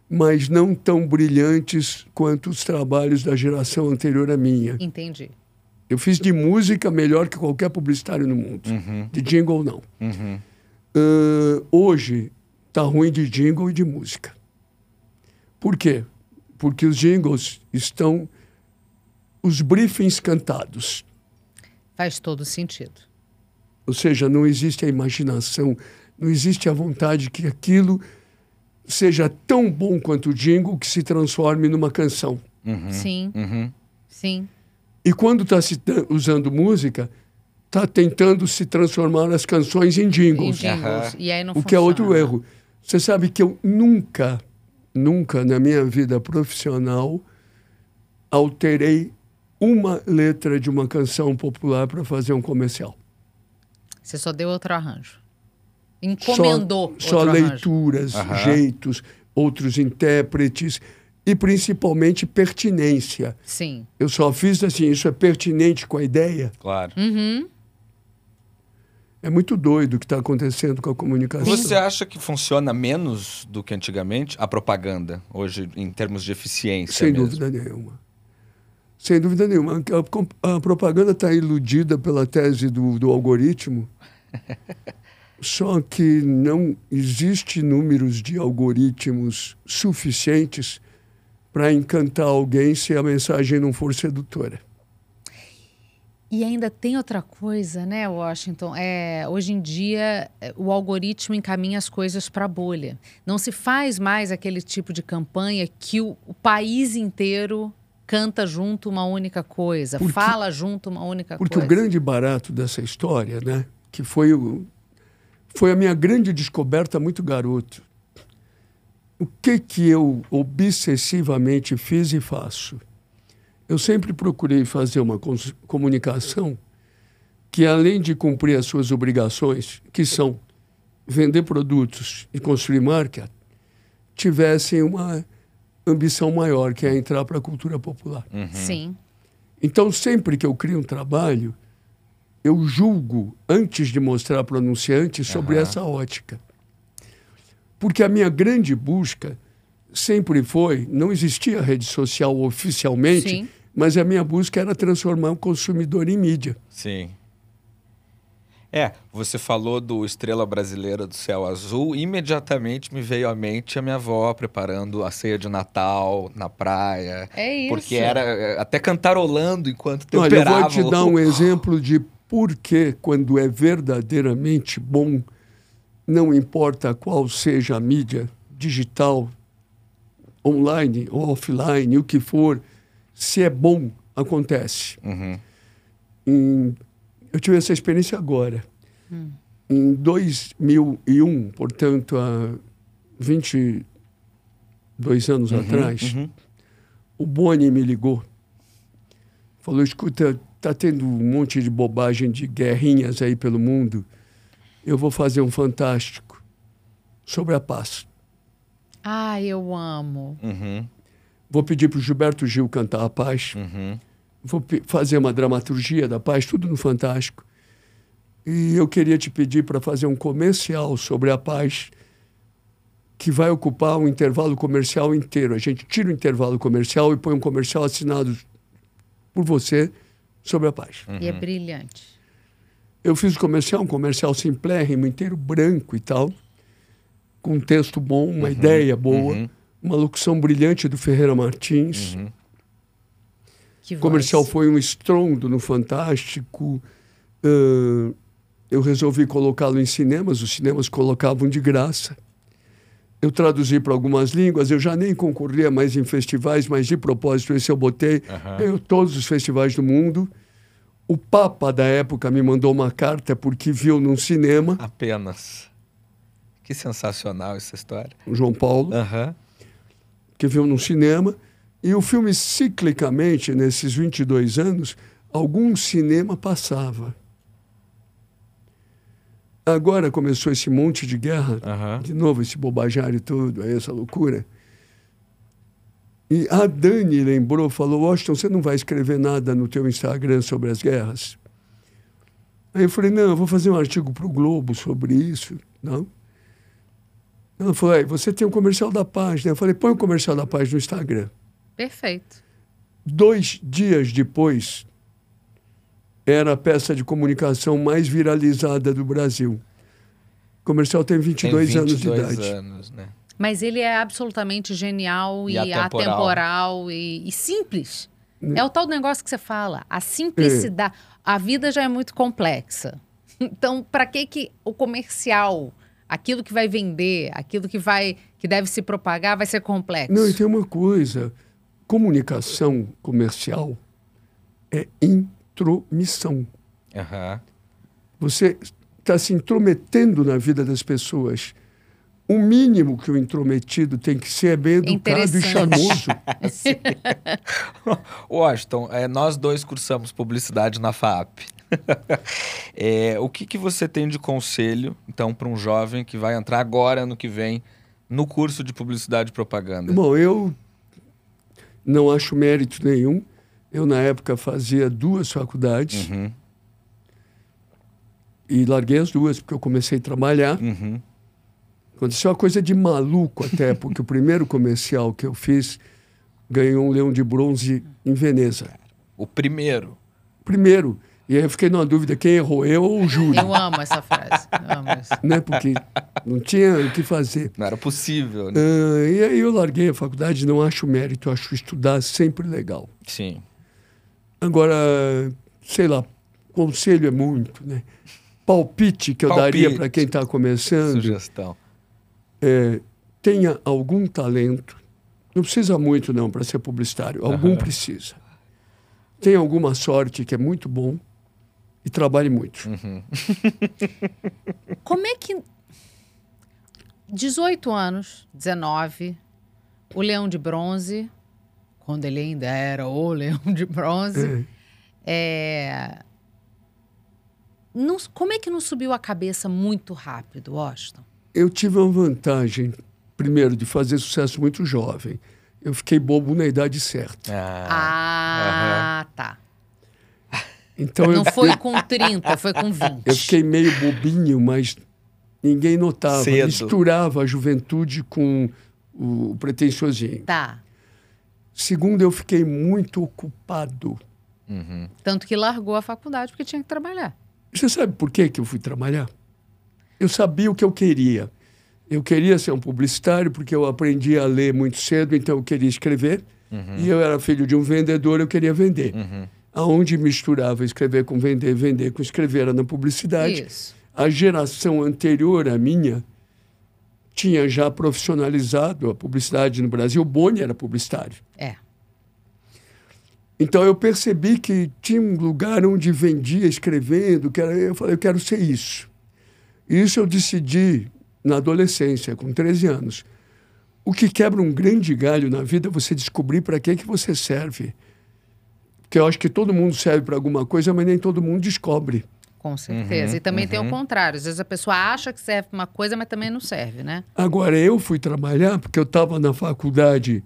Speaker 1: mas não tão brilhantes quanto os trabalhos da geração anterior à minha.
Speaker 2: Entendi.
Speaker 1: Eu fiz de música melhor que qualquer publicitário no mundo. De jingle, não.
Speaker 3: Uhum.
Speaker 1: Ahn, hoje tá ruim de jingle e de música. Por quê? Porque os jingles estão os briefings cantados.
Speaker 2: Faz todo sentido.
Speaker 1: Ou seja, não existe a imaginação, não existe a vontade que aquilo seja tão bom quanto o jingle que se transforme numa canção.
Speaker 2: Sim.
Speaker 3: Uhum.
Speaker 2: Sim.
Speaker 1: E quando está usando música, está tentando se transformar as canções em
Speaker 2: Em
Speaker 1: jingles.
Speaker 2: jingles. E aí não
Speaker 1: O que é outro
Speaker 2: funciona.
Speaker 1: erro. Você sabe que eu nunca, nunca na minha vida profissional alterei uma letra de uma canção popular para fazer um comercial.
Speaker 2: Você só deu outro arranjo. Encomendou
Speaker 1: Só, só
Speaker 2: outro arranjo.
Speaker 1: leituras,
Speaker 3: Aham.
Speaker 1: jeitos, outros intérpretes e principalmente pertinência.
Speaker 2: Sim.
Speaker 1: Eu só fiz assim, isso é pertinente com a ideia.
Speaker 3: Claro.
Speaker 2: Uhum.
Speaker 1: É muito doido o que está acontecendo com a comunicação.
Speaker 3: Você acha que funciona menos do que antigamente a propaganda, hoje, em termos de eficiência
Speaker 1: Sem
Speaker 3: mesmo?
Speaker 1: dúvida nenhuma. Sem dúvida nenhuma. A, a propaganda está iludida pela tese do, do algoritmo. Só que não existe números de algoritmos suficientes para encantar alguém se a mensagem não for sedutora.
Speaker 2: E ainda tem outra coisa, né, Washington? É, hoje em dia, o algoritmo encaminha as coisas para a bolha. Não se faz mais aquele tipo de campanha que o, o país inteiro canta junto uma única coisa,
Speaker 1: Porque-
Speaker 2: fala junto uma única
Speaker 1: Porque
Speaker 2: coisa.
Speaker 1: o grande barato dessa história, né, que foi, o, foi a minha grande descoberta muito garoto. O que que eu obsessivamente fiz e faço? Eu sempre procurei fazer uma comunicação que, além de cumprir as suas obrigações, que são vender produtos e construir marca, tivessem uma ambição maior, que é entrar para a cultura popular.
Speaker 2: Sim.
Speaker 1: Então, sempre que eu crio um trabalho, eu julgo antes de mostrar para o anunciante sobre
Speaker 3: Aham.
Speaker 1: essa ótica. Porque a minha grande busca sempre foi, não existia rede social oficialmente,
Speaker 2: Sim.
Speaker 1: Mas a minha busca era transformar o consumidor em mídia.
Speaker 3: Sim. É, você falou do Estrela Brasileira do Céu Azul, imediatamente me veio à mente a minha avó preparando a ceia de Natal na praia.
Speaker 2: É isso.
Speaker 3: Porque era é, até cantarolando enquanto
Speaker 1: Olha, eu
Speaker 3: temperava.
Speaker 1: vou te dar um exemplo de por que, quando é verdadeiramente bom, não importa qual seja a mídia, digital, online ou offline, o que for, se é bom, acontece.
Speaker 3: Uhum.
Speaker 1: Em- eu tive essa experiência agora. Em 2001, portanto, há 22 anos atrás,
Speaker 3: uhum.
Speaker 1: o Boni me ligou. Falou: escuta, tá tendo um monte de bobagem de guerrinhas aí pelo mundo. Eu vou fazer um fantástico sobre a paz.
Speaker 2: Ah, eu amo.
Speaker 3: Uhum.
Speaker 1: Vou pedir para o Gilberto Gil cantar a paz.
Speaker 3: Uhum.
Speaker 1: Vou fazer uma dramaturgia da paz, tudo no Fantástico. E eu queria te pedir para fazer um comercial sobre a paz que vai ocupar um intervalo comercial inteiro. A gente tira o intervalo comercial e põe um comercial assinado por você sobre a paz.
Speaker 2: E é brilhante.
Speaker 1: Eu fiz o comercial, um comercial simplérrimo, inteiro branco e tal, com um texto bom, uma ideia boa,
Speaker 3: uhum.
Speaker 1: Uma locução brilhante do Ferreira Martins.
Speaker 3: Uhum.
Speaker 2: Que
Speaker 1: O comercial
Speaker 2: voz.
Speaker 1: foi um estrondo no Fantástico. Ahn, eu resolvi colocá-lo em cinemas, os cinemas colocavam de graça. Eu traduzi para algumas línguas, eu já nem concorria mais em festivais, mas de propósito esse eu botei. Eu, todos os festivais do mundo. O Papa da época me mandou uma carta porque viu num cinema,
Speaker 3: Apenas. Que sensacional essa história.
Speaker 1: o João Paulo,
Speaker 3: Aham.
Speaker 1: Que viu num cinema. E o filme, ciclicamente, nesses 22 anos, algum cinema passava. Agora começou esse monte de guerra, de novo esse bobajário todo, essa loucura. E a Dani lembrou, falou, Washington, você não vai escrever nada no teu Instagram sobre as guerras? Aí eu falei, não, eu vou fazer um artigo para o Globo sobre isso. Não. Ela falou, "Aí, você tem o comercial da página. Eu falei, põe o comercial da página no Instagram.
Speaker 2: Perfeito.
Speaker 1: Dois dias depois, era a peça de comunicação mais viralizada do Brasil. O comercial tem 22,
Speaker 3: Tem
Speaker 1: anos de
Speaker 3: 22
Speaker 1: idade.
Speaker 3: anos, né?
Speaker 2: Mas ele é absolutamente genial
Speaker 3: E
Speaker 2: e,
Speaker 3: atemporal.
Speaker 2: atemporal, e, e simples.
Speaker 1: Né?
Speaker 2: É o tal negócio que você fala.
Speaker 1: É.
Speaker 2: A simplicidade. A vida já é muito complexa. Então, para que que o comercial, aquilo que vai vender, aquilo que vai que deve se propagar, vai ser complexo?
Speaker 1: Não, e tem uma coisa: comunicação comercial é intromissão.
Speaker 3: Aham.
Speaker 1: Você está se intrometendo na vida das pessoas. O mínimo que o intrometido tem que ser é bem educado e charmoso.
Speaker 3: Washington, é, nós dois cursamos publicidade na FAP. É, o que, que você tem de conselho, então, para um jovem que vai entrar agora, ano que vem, no curso de publicidade e propaganda?
Speaker 1: Bom, eu não acho mérito nenhum. Eu, na época, fazia duas faculdades
Speaker 3: Uhum,
Speaker 1: e larguei as duas porque eu comecei a trabalhar.
Speaker 3: uhum.
Speaker 1: Aconteceu uma coisa de maluco até, porque o primeiro comercial que eu fiz ganhou um leão de bronze em Veneza.
Speaker 3: O primeiro.
Speaker 1: Primeiro. E aí eu fiquei numa dúvida quem errou, eu ou o júri.
Speaker 2: Eu amo essa frase. Eu amo isso.
Speaker 1: né? Porque não tinha o que fazer.
Speaker 3: Não era possível, né?
Speaker 1: Ah, e aí eu larguei a faculdade, não acho mérito, acho estudar sempre legal.
Speaker 3: Sim.
Speaker 1: Agora, sei lá, conselho é muito, né? Palpite que eu daria
Speaker 3: Palpite.
Speaker 1: para quem está começando
Speaker 3: Sugestão.
Speaker 1: é tenha algum talento. Não precisa muito não para ser publicitário, algum
Speaker 3: Aham.
Speaker 1: precisa. Tenha alguma sorte que é muito bom e trabalhe muito.
Speaker 3: Uhum.
Speaker 2: Como é que 18 anos, 19, o Leão de Bronze, quando ele ainda era o Leão de Bronze,
Speaker 1: É.
Speaker 2: é... não- como é que não subiu a cabeça muito rápido, Washington?
Speaker 1: Eu tive uma vantagem, primeiro, de fazer sucesso muito jovem. Eu fiquei bobo na idade certa.
Speaker 3: Ah,
Speaker 2: Ah, tá.
Speaker 1: Então eu,
Speaker 2: Não foi com 30, foi com 20.
Speaker 1: eu fiquei meio bobinho, mas ninguém notava.
Speaker 3: Cedo.
Speaker 1: Misturava a juventude com o pretensiosinho.
Speaker 2: Tá.
Speaker 1: Segundo, eu fiquei muito ocupado.
Speaker 3: uhum.
Speaker 2: Tanto que largou a faculdade porque tinha que trabalhar.
Speaker 1: Você sabe por que, que eu fui trabalhar? Eu sabia o que eu queria. Eu queria ser um publicitário porque eu aprendi a ler muito cedo, então eu queria escrever. E eu era filho de um vendedor, eu queria vender.
Speaker 3: Uhum.
Speaker 1: Aonde misturava escrever com vender, vender com escrever era na publicidade.
Speaker 2: Isso.
Speaker 1: A geração anterior à minha tinha já profissionalizado a publicidade no Brasil. O Boni era publicitário.
Speaker 2: É.
Speaker 1: Então eu percebi que tinha um lugar onde vendia escrevendo, que era, eu falei, eu quero ser isso. Isso eu decidi na adolescência, com 13 anos. O que quebra um grande galho na vida é você descobrir para que que você serve. Porque eu acho que todo mundo serve para alguma coisa, mas nem todo mundo descobre.
Speaker 2: Com certeza.
Speaker 3: Uhum,
Speaker 2: e também tem o
Speaker 3: uhum.
Speaker 2: contrário. Às vezes a pessoa acha que serve pra uma coisa, mas também não serve, né?
Speaker 1: Agora, eu fui trabalhar porque eu estava na faculdade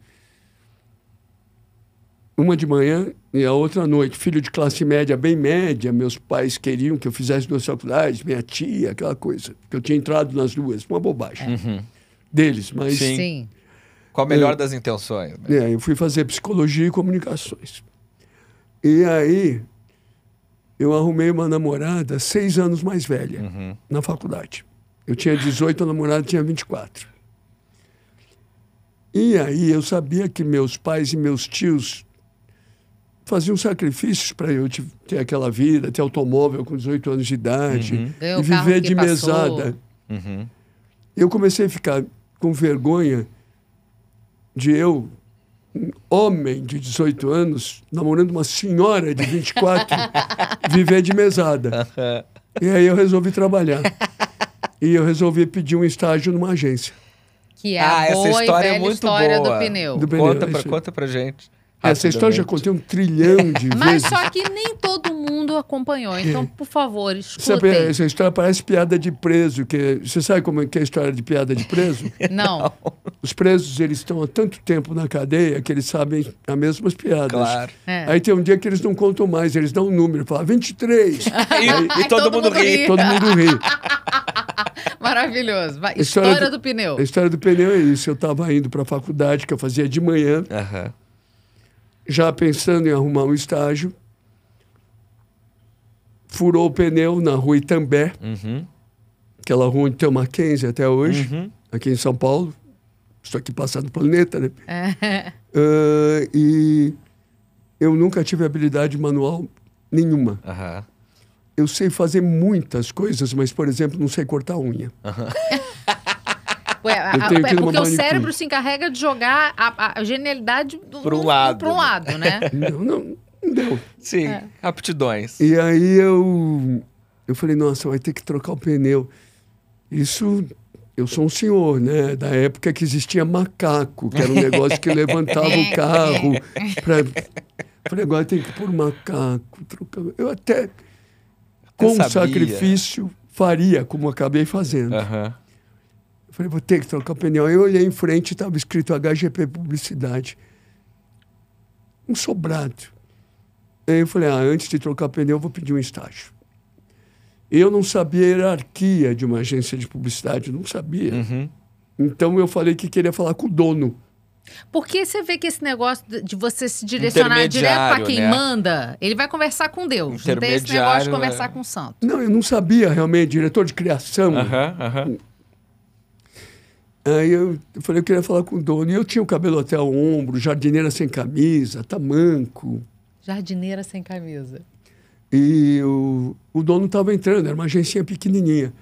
Speaker 1: uma de manhã e a outra à noite. Filho de classe média, bem média. Meus pais queriam que eu fizesse duas faculdades, minha tia, aquela coisa. Que eu tinha entrado nas duas. Uma bobagem
Speaker 3: Uhum.
Speaker 1: deles. Mas
Speaker 3: Sim.
Speaker 2: Sim.
Speaker 3: Com a melhor das intenções. né?
Speaker 1: é, eu fui fazer psicologia e comunicações. E aí eu arrumei uma namorada seis anos mais velha.
Speaker 3: Uhum.
Speaker 1: na faculdade. Eu tinha 18, a namorada tinha 24. E aí eu sabia que meus pais e meus tios faziam sacrifícios para eu te- ter aquela vida, ter automóvel com 18 anos de idade
Speaker 3: Uhum.
Speaker 1: E viver de
Speaker 2: passou.
Speaker 1: mesada.
Speaker 3: Uhum.
Speaker 1: Eu comecei a ficar com vergonha de eu, um homem de 18 anos, namorando uma senhora de 24, viver de mesada. E aí eu resolvi trabalhar. E eu resolvi pedir um estágio numa agência.
Speaker 2: Que é
Speaker 3: Ah,
Speaker 2: a
Speaker 3: essa
Speaker 2: boa
Speaker 3: história
Speaker 2: e
Speaker 3: é
Speaker 2: velha
Speaker 3: muito
Speaker 2: história
Speaker 3: boa.
Speaker 2: do pneu.
Speaker 1: Do pneu,
Speaker 3: Conta,
Speaker 1: é
Speaker 3: pra, conta pra gente.
Speaker 1: Essa história já contei um trilhão de
Speaker 2: Mas
Speaker 1: vezes.
Speaker 2: só que nem todo mundo acompanhou. Então, por favor,
Speaker 1: Sabe,
Speaker 2: escutem.
Speaker 1: essa história parece piada de preso. Que, você sabe como é que é a história de piada de preso?
Speaker 2: Não.
Speaker 1: Os presos, eles estão há tanto tempo na cadeia que eles sabem as mesmas piadas.
Speaker 3: Claro.
Speaker 2: É.
Speaker 1: Aí tem um dia que eles não contam mais, eles dão um número, falam 23.
Speaker 3: E, e todo, mundo ri.
Speaker 1: Todo mundo ri.
Speaker 2: Maravilhoso. Vai,
Speaker 1: História
Speaker 2: História,
Speaker 1: do-
Speaker 2: do pneu.
Speaker 1: A história do pneu é isso. Eu estava indo para a faculdade, que eu fazia de manhã,
Speaker 3: Aham.
Speaker 1: Já pensando em arrumar um estágio. Furou o pneu na rua Itambé,
Speaker 3: Uhum.
Speaker 1: aquela rua onde tem o Mackenzie até hoje,
Speaker 3: Uhum.
Speaker 1: aqui em São Paulo. Estou aqui passando no planeta, né?
Speaker 2: É.
Speaker 1: Ah, e eu nunca tive habilidade manual nenhuma.
Speaker 3: Aham.
Speaker 1: Eu sei fazer muitas coisas, mas, por exemplo, não sei cortar unha.
Speaker 2: Ué, a- a- é porque o cérebro se encarrega de jogar a, a genialidade
Speaker 3: Pra um lado,
Speaker 2: Para um lado, né?
Speaker 1: Não, não, não deu.
Speaker 3: Sim,
Speaker 2: É.
Speaker 3: aptidões.
Speaker 1: E aí eu, eu falei, nossa, vai ter que trocar o pneu. Isso, eu sou um senhor, né? Da época que existia macaco, que era um negócio que levantava o carro. Pra... Falei, agora tem que pôr macaco. Trocar... Eu até, com
Speaker 3: sabia.
Speaker 1: sacrifício, faria, como acabei fazendo.
Speaker 3: Aham.
Speaker 1: Eu falei, vou ter que trocar o pneu. Aí eu olhei em frente, estava escrito HGP Publicidade. Um sobrado. Aí eu falei, ah, antes de trocar pneu, eu vou pedir um estágio. Eu não sabia a hierarquia de uma agência de publicidade, não sabia.
Speaker 3: Uhum.
Speaker 1: Então eu falei que queria falar com o dono.
Speaker 2: Porque você vê que esse negócio de- você se direcionar direto para quem
Speaker 3: né?
Speaker 2: manda, ele vai conversar com Deus. Não tem esse negócio de conversar
Speaker 3: é.
Speaker 2: com o santo.
Speaker 1: Não, eu não sabia realmente, diretor de criação.
Speaker 3: Aham, aham.
Speaker 1: Aí eu, falei, eu queria falar com o dono. E eu tinha o cabelo até o ombro, jardineira sem camisa, tamanco.
Speaker 2: Jardineira sem camisa.
Speaker 1: E o, o dono estava entrando, era uma agencinha pequenininha.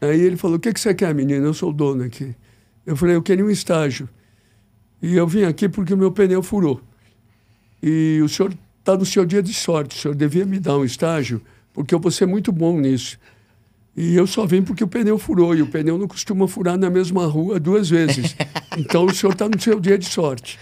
Speaker 1: Aí ele falou: O que, que você quer, menina? Eu sou o dono aqui. Eu falei: Eu queria um estágio. E eu vim aqui porque o meu pneu furou. E o senhor está no seu dia de sorte. O senhor devia me dar um estágio, porque eu vou ser muito bom nisso. E eu só vim porque o pneu furou. E o pneu não costuma furar na mesma rua duas vezes. Então o senhor está no seu dia de sorte.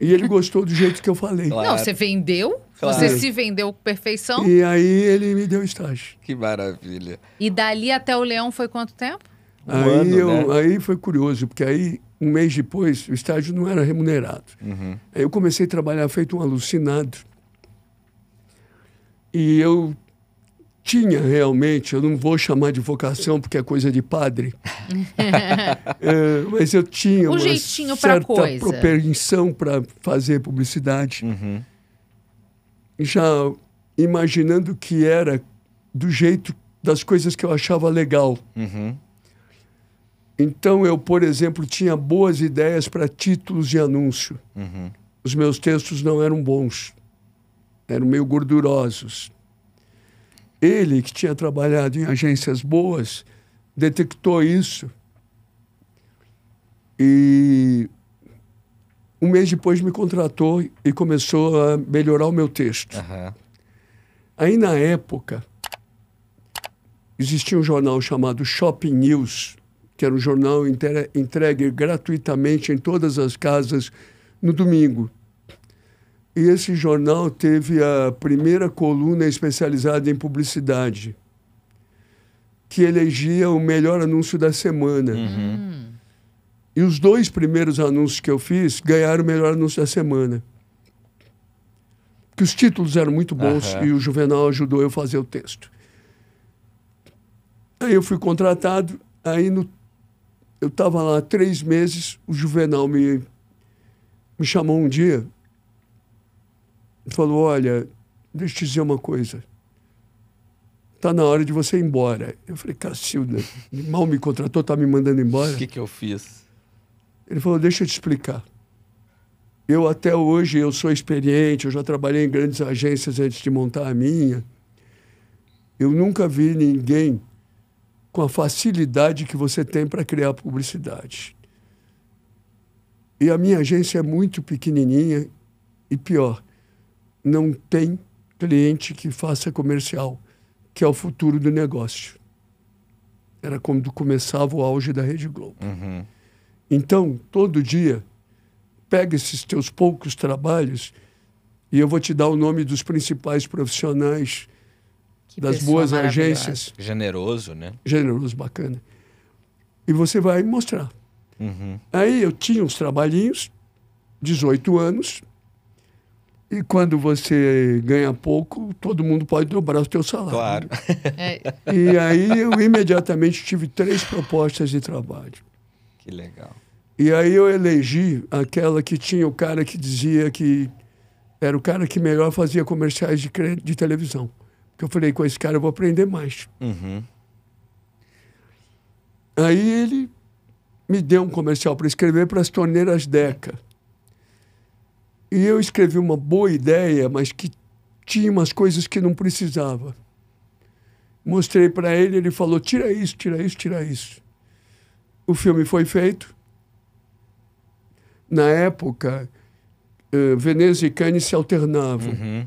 Speaker 1: E ele gostou do jeito que eu falei.
Speaker 3: Claro.
Speaker 2: Não, você vendeu,
Speaker 3: Claro.
Speaker 2: você se vendeu com perfeição.
Speaker 1: E aí ele me deu estágio.
Speaker 3: Que maravilha.
Speaker 2: E dali até o leão foi quanto tempo?
Speaker 3: Um
Speaker 1: aí,
Speaker 3: ano,
Speaker 1: eu,
Speaker 3: né?
Speaker 1: aí foi curioso, porque aí, um mês depois, o estágio não era remunerado.
Speaker 3: Uhum.
Speaker 1: Aí eu comecei a trabalhar feito um alucinado. E eu tinha realmente, eu não vou chamar de vocação porque é coisa de padre, É, mas eu tinha
Speaker 2: Um
Speaker 1: uma
Speaker 2: jeitinho
Speaker 1: certa
Speaker 2: coisa.
Speaker 1: propensão para fazer publicidade,
Speaker 3: Uhum.
Speaker 1: já imaginando que era do jeito das coisas que eu achava legal.
Speaker 3: Uhum.
Speaker 1: Então eu, por exemplo, tinha boas ideias para títulos de anúncio.
Speaker 3: Uhum.
Speaker 1: Os meus textos não eram bons, eram meio gordurosos. Ele, que tinha trabalhado em agências boas, detectou isso. E um mês depois me contratou e começou a melhorar o meu texto.
Speaker 3: Aham.
Speaker 1: Aí, na época, existia um jornal chamado Shopping News, que era um jornal entre- entregue gratuitamente em todas as casas no domingo. E esse jornal teve a primeira coluna especializada em publicidade, que elegia o melhor anúncio da semana.
Speaker 3: Uhum.
Speaker 1: E os dois primeiros anúncios que eu fiz ganharam o melhor anúncio da semana. Porque os títulos eram muito bons
Speaker 3: Aham.
Speaker 1: e o Juvenal ajudou eu a fazer o texto. Aí eu fui contratado, aí no, eu estava lá três meses, o Juvenal me, me chamou um dia falou, olha, deixa eu te dizer uma coisa. Está na hora de você ir embora. Eu falei, Cacilda, mal me contratou, está me mandando embora.
Speaker 3: O que, que eu fiz?
Speaker 1: Ele falou, deixa eu te explicar. Eu até hoje, eu sou experiente, eu já trabalhei em grandes agências antes de montar a minha. Eu nunca vi ninguém com a facilidade que você tem para criar publicidade. E a minha agência é muito pequenininha e pior, não tem cliente que faça comercial, que é o futuro do negócio. Era quando começava o auge da Rede Globo.
Speaker 3: Uhum.
Speaker 1: Então, todo dia, pega esses teus poucos trabalhos e eu vou te dar o nome dos principais profissionais
Speaker 2: Que
Speaker 1: das boas agências.
Speaker 3: Generoso, né?
Speaker 1: Generoso, bacana. E você vai mostrar.
Speaker 3: Uhum.
Speaker 1: Aí eu tinha uns trabalhinhos, 18 anos, e quando você ganha pouco, todo mundo pode dobrar o teu salário.
Speaker 3: Claro.
Speaker 2: É,
Speaker 1: E aí eu imediatamente tive três propostas de trabalho.
Speaker 3: que legal.
Speaker 1: E aí eu elegi aquela que tinha o cara que dizia que era o cara que melhor fazia comerciais de, de televisão. Porque eu falei, com esse cara eu vou aprender mais.
Speaker 3: Uhum.
Speaker 1: Aí ele me deu um comercial para escrever para as torneiras Deca. E eu escrevi uma boa ideia, mas que tinha umas coisas que não precisava. Mostrei para ele, ele falou: tira isso, tira isso, tira isso. O filme foi feito. Na época, eh, Veneza e Cannes se alternavam.
Speaker 3: Uhum.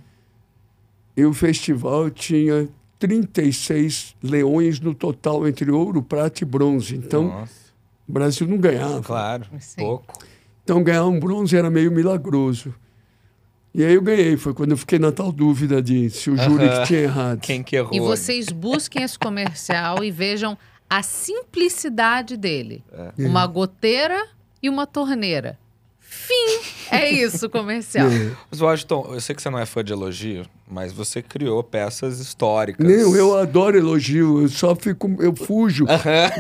Speaker 1: E o festival tinha 36 leões no total, entre ouro, prata e bronze. Então,
Speaker 3: Nossa.
Speaker 1: o Brasil não ganhava.
Speaker 3: Claro.
Speaker 2: Sim.
Speaker 3: Pouco.
Speaker 1: Então, ganhar um bronze era meio milagroso. E aí eu ganhei. Foi quando eu fiquei na tal dúvida de se o júri que tinha errado.
Speaker 3: Quem que errou?
Speaker 2: E vocês busquem esse comercial e vejam a simplicidade dele. Uma goteira e uma torneira. Fim. É isso o comercial.
Speaker 1: É.
Speaker 3: Mas, Washington, eu sei que você não é fã de elogio, mas você criou peças históricas.
Speaker 1: Não, eu adoro elogio. Eu só fico... Eu fujo,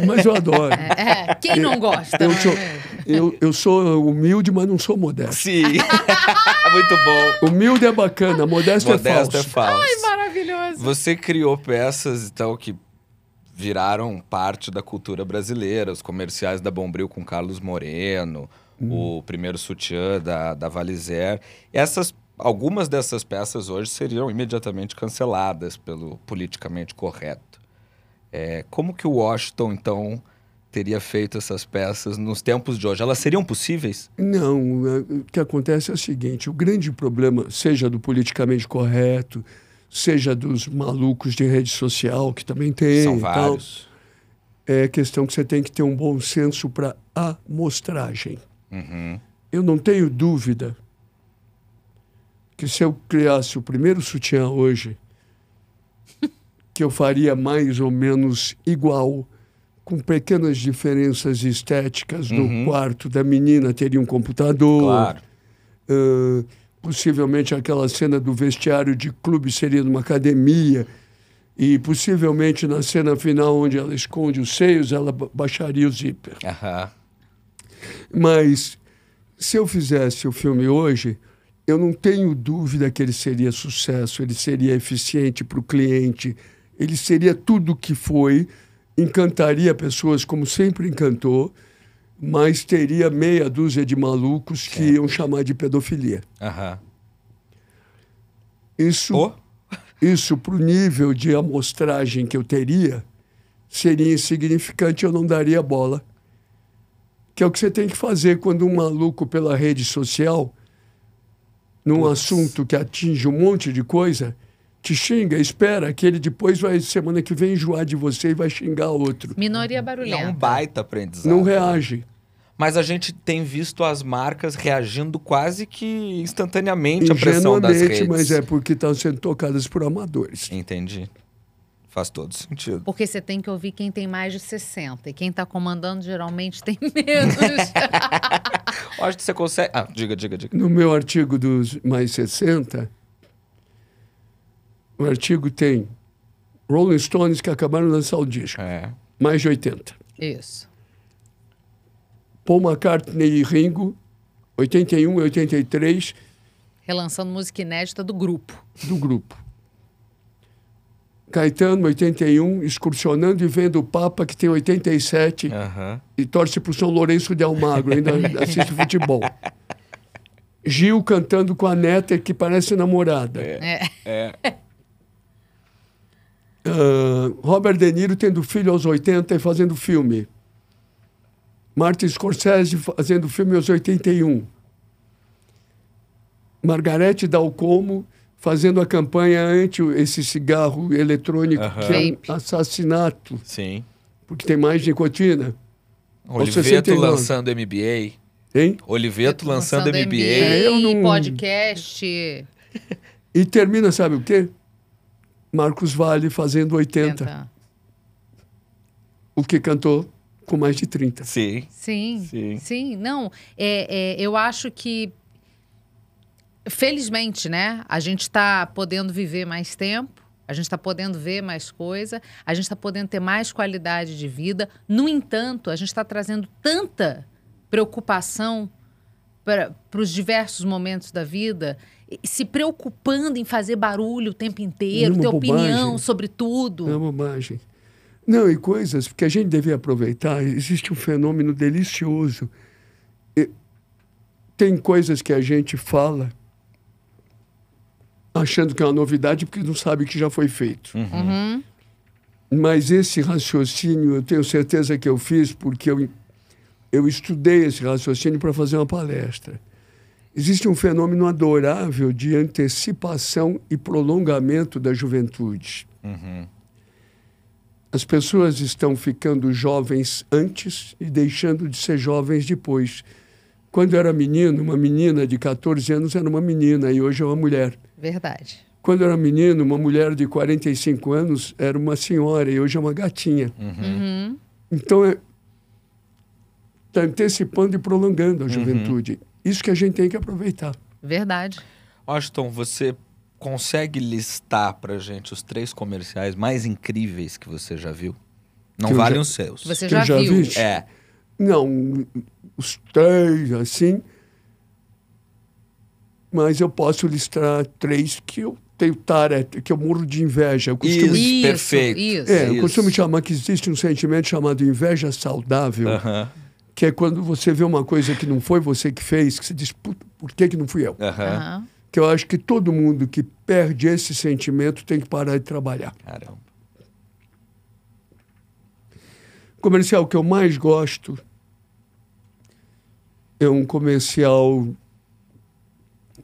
Speaker 1: mas eu adoro.
Speaker 2: É, quem não gosta?
Speaker 1: Eu
Speaker 2: não é
Speaker 1: sou, eu, eu sou humilde, mas não sou modesto.
Speaker 3: Sim. Muito bom.
Speaker 1: Humilde é bacana, modesto,
Speaker 3: Modesto
Speaker 1: é
Speaker 3: é
Speaker 1: falso.
Speaker 3: falso.
Speaker 2: Maravilhoso.
Speaker 3: Você criou peças, então, que viraram parte da cultura brasileira. Os comerciais da Bombril com Carlos Moreno, o primeiro sutiã da, da Valizer. Essas, algumas dessas peças hoje seriam imediatamente canceladas pelo politicamente correto. É, como que o Washington, então, teria feito essas peças nos tempos de hoje? Elas seriam possíveis?
Speaker 1: Não, é, o que acontece é o seguinte: o grande problema, seja do politicamente correto, seja dos malucos de rede social, que também tem,
Speaker 3: São
Speaker 1: e tal,
Speaker 3: vários.
Speaker 1: é questão que você tem que ter um bom senso para amostragem.
Speaker 3: Uhum.
Speaker 1: Eu não tenho dúvida que se eu criasse o primeiro sutiã hoje, que eu faria mais ou menos igual, com pequenas diferenças estéticas no
Speaker 3: Uhum.
Speaker 1: quarto da menina, teria um computador.
Speaker 3: Claro.
Speaker 1: Ah, possivelmente aquela cena do vestiário de clube seria numa academia. E possivelmente na cena final, onde ela esconde os seios, ela ba- baixaria o zíper.
Speaker 3: Aham.
Speaker 1: Mas se eu fizesse o filme hoje, eu não tenho dúvida que ele seria sucesso, ele seria eficiente para o cliente, ele seria tudo o que foi, encantaria pessoas como sempre encantou, mas teria meia dúzia de malucos que iam chamar de pedofilia.
Speaker 3: Aham.
Speaker 1: Isso,
Speaker 3: Pô?
Speaker 1: isso para o nível de amostragem que eu teria, seria insignificante, eu não daria bola. Que é o que você tem que fazer quando um maluco pela rede social, num assunto que atinge um monte de coisa, te xinga, espera que ele depois vai, semana que vem, enjoar de você e vai xingar outro.
Speaker 2: Minoria
Speaker 3: É
Speaker 2: barulhenta.
Speaker 3: um baita aprendizado.
Speaker 1: Não reage.
Speaker 3: Mas a gente tem visto as marcas reagindo quase que instantaneamente à pressão das redes.
Speaker 1: mas é porque estão sendo tocadas por amadores.
Speaker 3: Entendi. Faz todo sentido.
Speaker 2: Porque você tem que ouvir quem tem mais de 60. E quem tá comandando geralmente tem menos.
Speaker 3: Acho que você consegue. Ah, diga, diga, diga.
Speaker 1: No meu artigo dos mais 60, o artigo tem Rolling Stones que acabaram de lançar o disco,
Speaker 3: É.
Speaker 1: mais de 80.
Speaker 2: Isso.
Speaker 1: Paul McCartney e Ringo, 81 e 83,
Speaker 2: Relançando música inédita do grupo.
Speaker 1: do grupo. Caetano, 81, excursionando e vendo o Papa, que tem 87,
Speaker 3: Aham.
Speaker 1: e torce para o São Lourenço de Almagro, ainda assiste futebol. Gil cantando com a neta que parece namorada.
Speaker 2: É.
Speaker 3: É.
Speaker 1: Ah, Robert De Niro tendo filho aos 80 e fazendo filme. Martin Scorsese fazendo filme aos 81. Margarete Dalcomo fazendo a campanha anti esse cigarro eletrônico
Speaker 3: Aham.
Speaker 1: que é um assassinato,
Speaker 3: Sim.
Speaker 1: porque tem mais nicotina.
Speaker 3: Oliveto
Speaker 1: 69.
Speaker 3: lançando MBA.
Speaker 1: Hein?
Speaker 3: Oliveto lançando, MBA.
Speaker 1: É, eu não-
Speaker 2: podcast.
Speaker 1: E termina, sabe o quê? Marcos Vale fazendo 80,
Speaker 2: Tenta.
Speaker 1: o que cantou com mais de 30.
Speaker 3: Sim.
Speaker 2: Sim,
Speaker 3: Sim.
Speaker 2: sim. Não, é, é, eu acho que, felizmente, né? A gente está podendo viver mais tempo, a gente está podendo ver mais coisa, a gente está podendo ter mais qualidade de vida. No entanto, a gente está trazendo tanta preocupação para os diversos momentos da vida, se preocupando em fazer barulho o tempo inteiro, ter
Speaker 1: bobagem.
Speaker 2: opinião sobre tudo.
Speaker 1: É uma bobagem. Não, e coisas que a gente devia aproveitar. Existe um fenômeno delicioso. E tem coisas que a gente fala achando que é uma novidade porque não sabe que já foi feito.
Speaker 2: Uhum.
Speaker 1: Mas esse raciocínio eu tenho certeza que eu fiz porque eu, eu estudei esse raciocínio para fazer uma palestra. Existe um fenômeno adorável de antecipação e prolongamento da juventude.
Speaker 3: Uhum.
Speaker 1: As pessoas estão ficando jovens antes e deixando de ser jovens depois. Quando eu era menino, uma menina de 14 anos era uma menina e hoje é uma mulher.
Speaker 2: Verdade.
Speaker 1: Quando eu era menino, uma mulher de 45 anos era uma senhora e hoje é uma gatinha.
Speaker 2: Uhum.
Speaker 1: Então, está antecipando e prolongando a juventude. Isso que a gente tem que aproveitar.
Speaker 2: Verdade.
Speaker 3: Washington, você consegue listar pra gente os três comerciais mais incríveis que você já viu? Não
Speaker 1: Que
Speaker 3: valem
Speaker 1: já-
Speaker 3: os seus.
Speaker 2: Você já,
Speaker 1: já
Speaker 2: viu.
Speaker 1: vi?
Speaker 3: É.
Speaker 1: Não, os três, assim. Mas eu posso listar três que eu tenho tara, que eu morro de inveja. Eu costumo,
Speaker 3: Isso, perfeito.
Speaker 2: Isso.
Speaker 1: é, eu
Speaker 3: isso.
Speaker 1: costumo chamar que existe um sentimento chamado inveja saudável,
Speaker 3: Aham.
Speaker 1: que é quando você vê uma coisa que não foi você que fez, que você diz, "Puta, por que, que não fui eu?
Speaker 3: Aham.
Speaker 2: Aham.
Speaker 1: Que eu acho que todo mundo que perde esse sentimento tem que parar de trabalhar.
Speaker 3: Caramba.
Speaker 1: O comercial que eu mais gosto é um comercial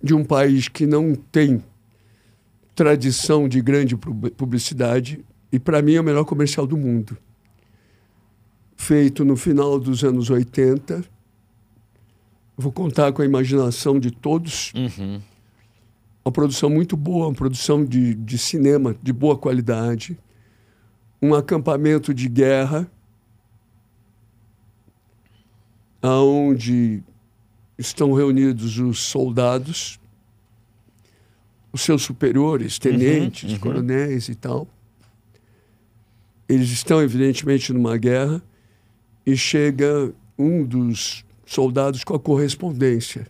Speaker 1: de um país que não tem tradição de grande pub- publicidade e para mim é o melhor comercial do mundo. Feito no final dos anos 80. Vou contar com a imaginação de todos.
Speaker 3: Uhum.
Speaker 1: Uma produção muito boa, uma produção de, de cinema de boa qualidade. Um acampamento de guerra onde estão reunidos os soldados, os seus superiores, tenentes,
Speaker 3: uhum.
Speaker 1: coronéis e tal. Eles estão, evidentemente, numa guerra e chega um dos soldados com a correspondência.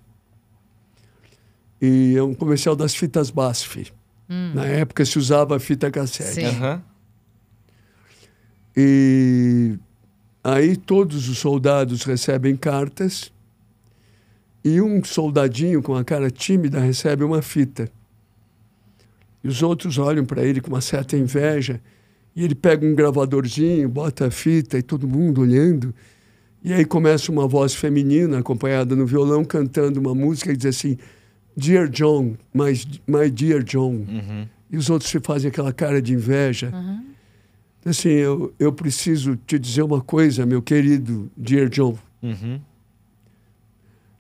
Speaker 1: E é um comercial das fitas BASF. Na época se usava fita cassete.
Speaker 2: Sim.
Speaker 3: Aham.
Speaker 1: E aí todos os soldados recebem cartas e um soldadinho com a cara tímida recebe uma fita. E os outros olham para ele com uma certa inveja e ele pega um gravadorzinho, bota a fita e todo mundo olhando. E aí começa uma voz feminina acompanhada no violão cantando uma música e diz assim: Dear John, my, my dear John.
Speaker 3: Uhum.
Speaker 1: E os outros se fazem aquela cara de inveja. Assim, eu, eu preciso te dizer uma coisa, meu querido Dear John.
Speaker 3: Uhum.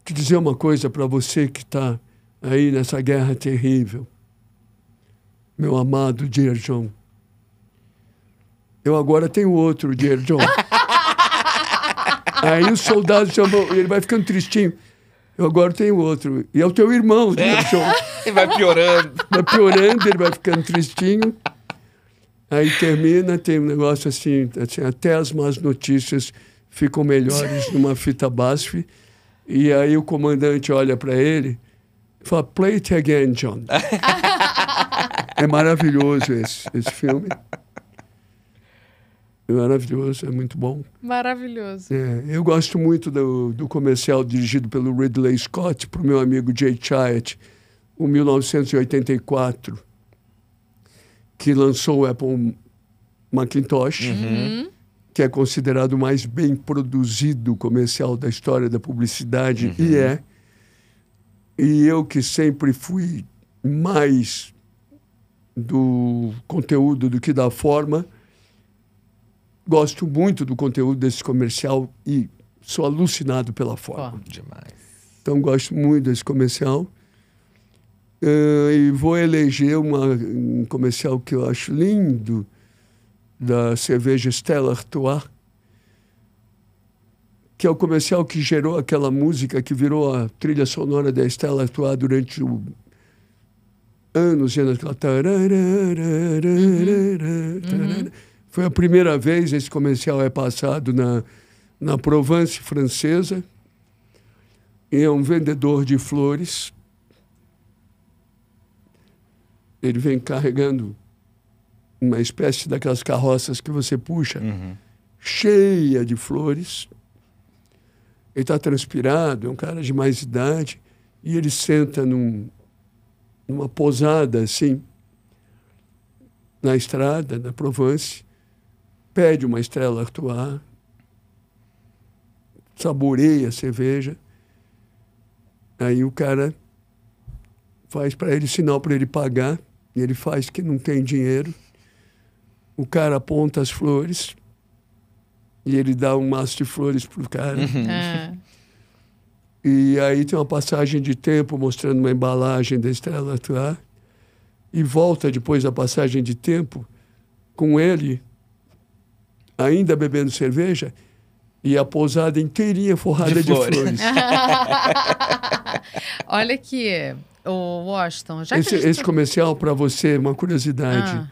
Speaker 1: Te dizer uma coisa para você que está aí nessa guerra terrível. Meu amado Dear John. Eu agora tenho outro Dear John. aí o soldado chamou, ele vai ficando tristinho. Eu agora tenho outro. E é o teu irmão, Dear John.
Speaker 3: E vai piorando.
Speaker 1: vai piorando, ele vai ficando tristinho. Aí termina, tem um negócio assim, assim, até as más notícias ficam melhores numa fita BASF. E aí o comandante olha para ele e fala, play it again, John. é maravilhoso esse, esse filme. É maravilhoso, é muito bom.
Speaker 2: Maravilhoso.
Speaker 1: É, eu gosto muito do, do comercial dirigido pelo Ridley Scott para o meu amigo Jay Chiat, o 1984, que lançou o Apple Macintosh, que é considerado o mais bem produzido comercial da história da publicidade, e é. E eu que sempre fui mais do conteúdo do que da forma, gosto muito do conteúdo desse comercial e sou alucinado pela forma.
Speaker 3: Demais.
Speaker 1: Então gosto muito desse comercial. Uh, e vou eleger uma, um comercial que eu acho lindo da cerveja Stella Artois, que é o comercial que gerou aquela música que virou a trilha sonora da Stella Artois durante o anos, e. Uhum. Foi a primeira vez esse comercial é passado na, na Provence francesa. E é um vendedor de flores. Ele vem carregando uma espécie daquelas carroças que você puxa,
Speaker 3: Uhum.
Speaker 1: cheia de flores. Ele está transpirado, é um cara de mais idade, e ele senta num, numa posada assim, na estrada, na Provence, pede uma estrela Artois, saboreia a cerveja, aí o cara faz para ele sinal para ele pagar, e ele faz que não tem dinheiro. O cara aponta as flores e ele dá um maço de flores pro cara.
Speaker 2: Ah,
Speaker 1: E aí tem uma passagem de tempo mostrando uma embalagem da Estrela Artois. E volta depois da passagem de tempo com ele, ainda bebendo cerveja, e a pousada inteirinha forrada
Speaker 3: De
Speaker 1: de,
Speaker 3: flores.
Speaker 1: flores.
Speaker 2: Olha aqui, o Washington, já
Speaker 1: esse,
Speaker 2: gente
Speaker 1: esse
Speaker 2: tá-
Speaker 1: comercial, para você, uma curiosidade.
Speaker 2: Ah,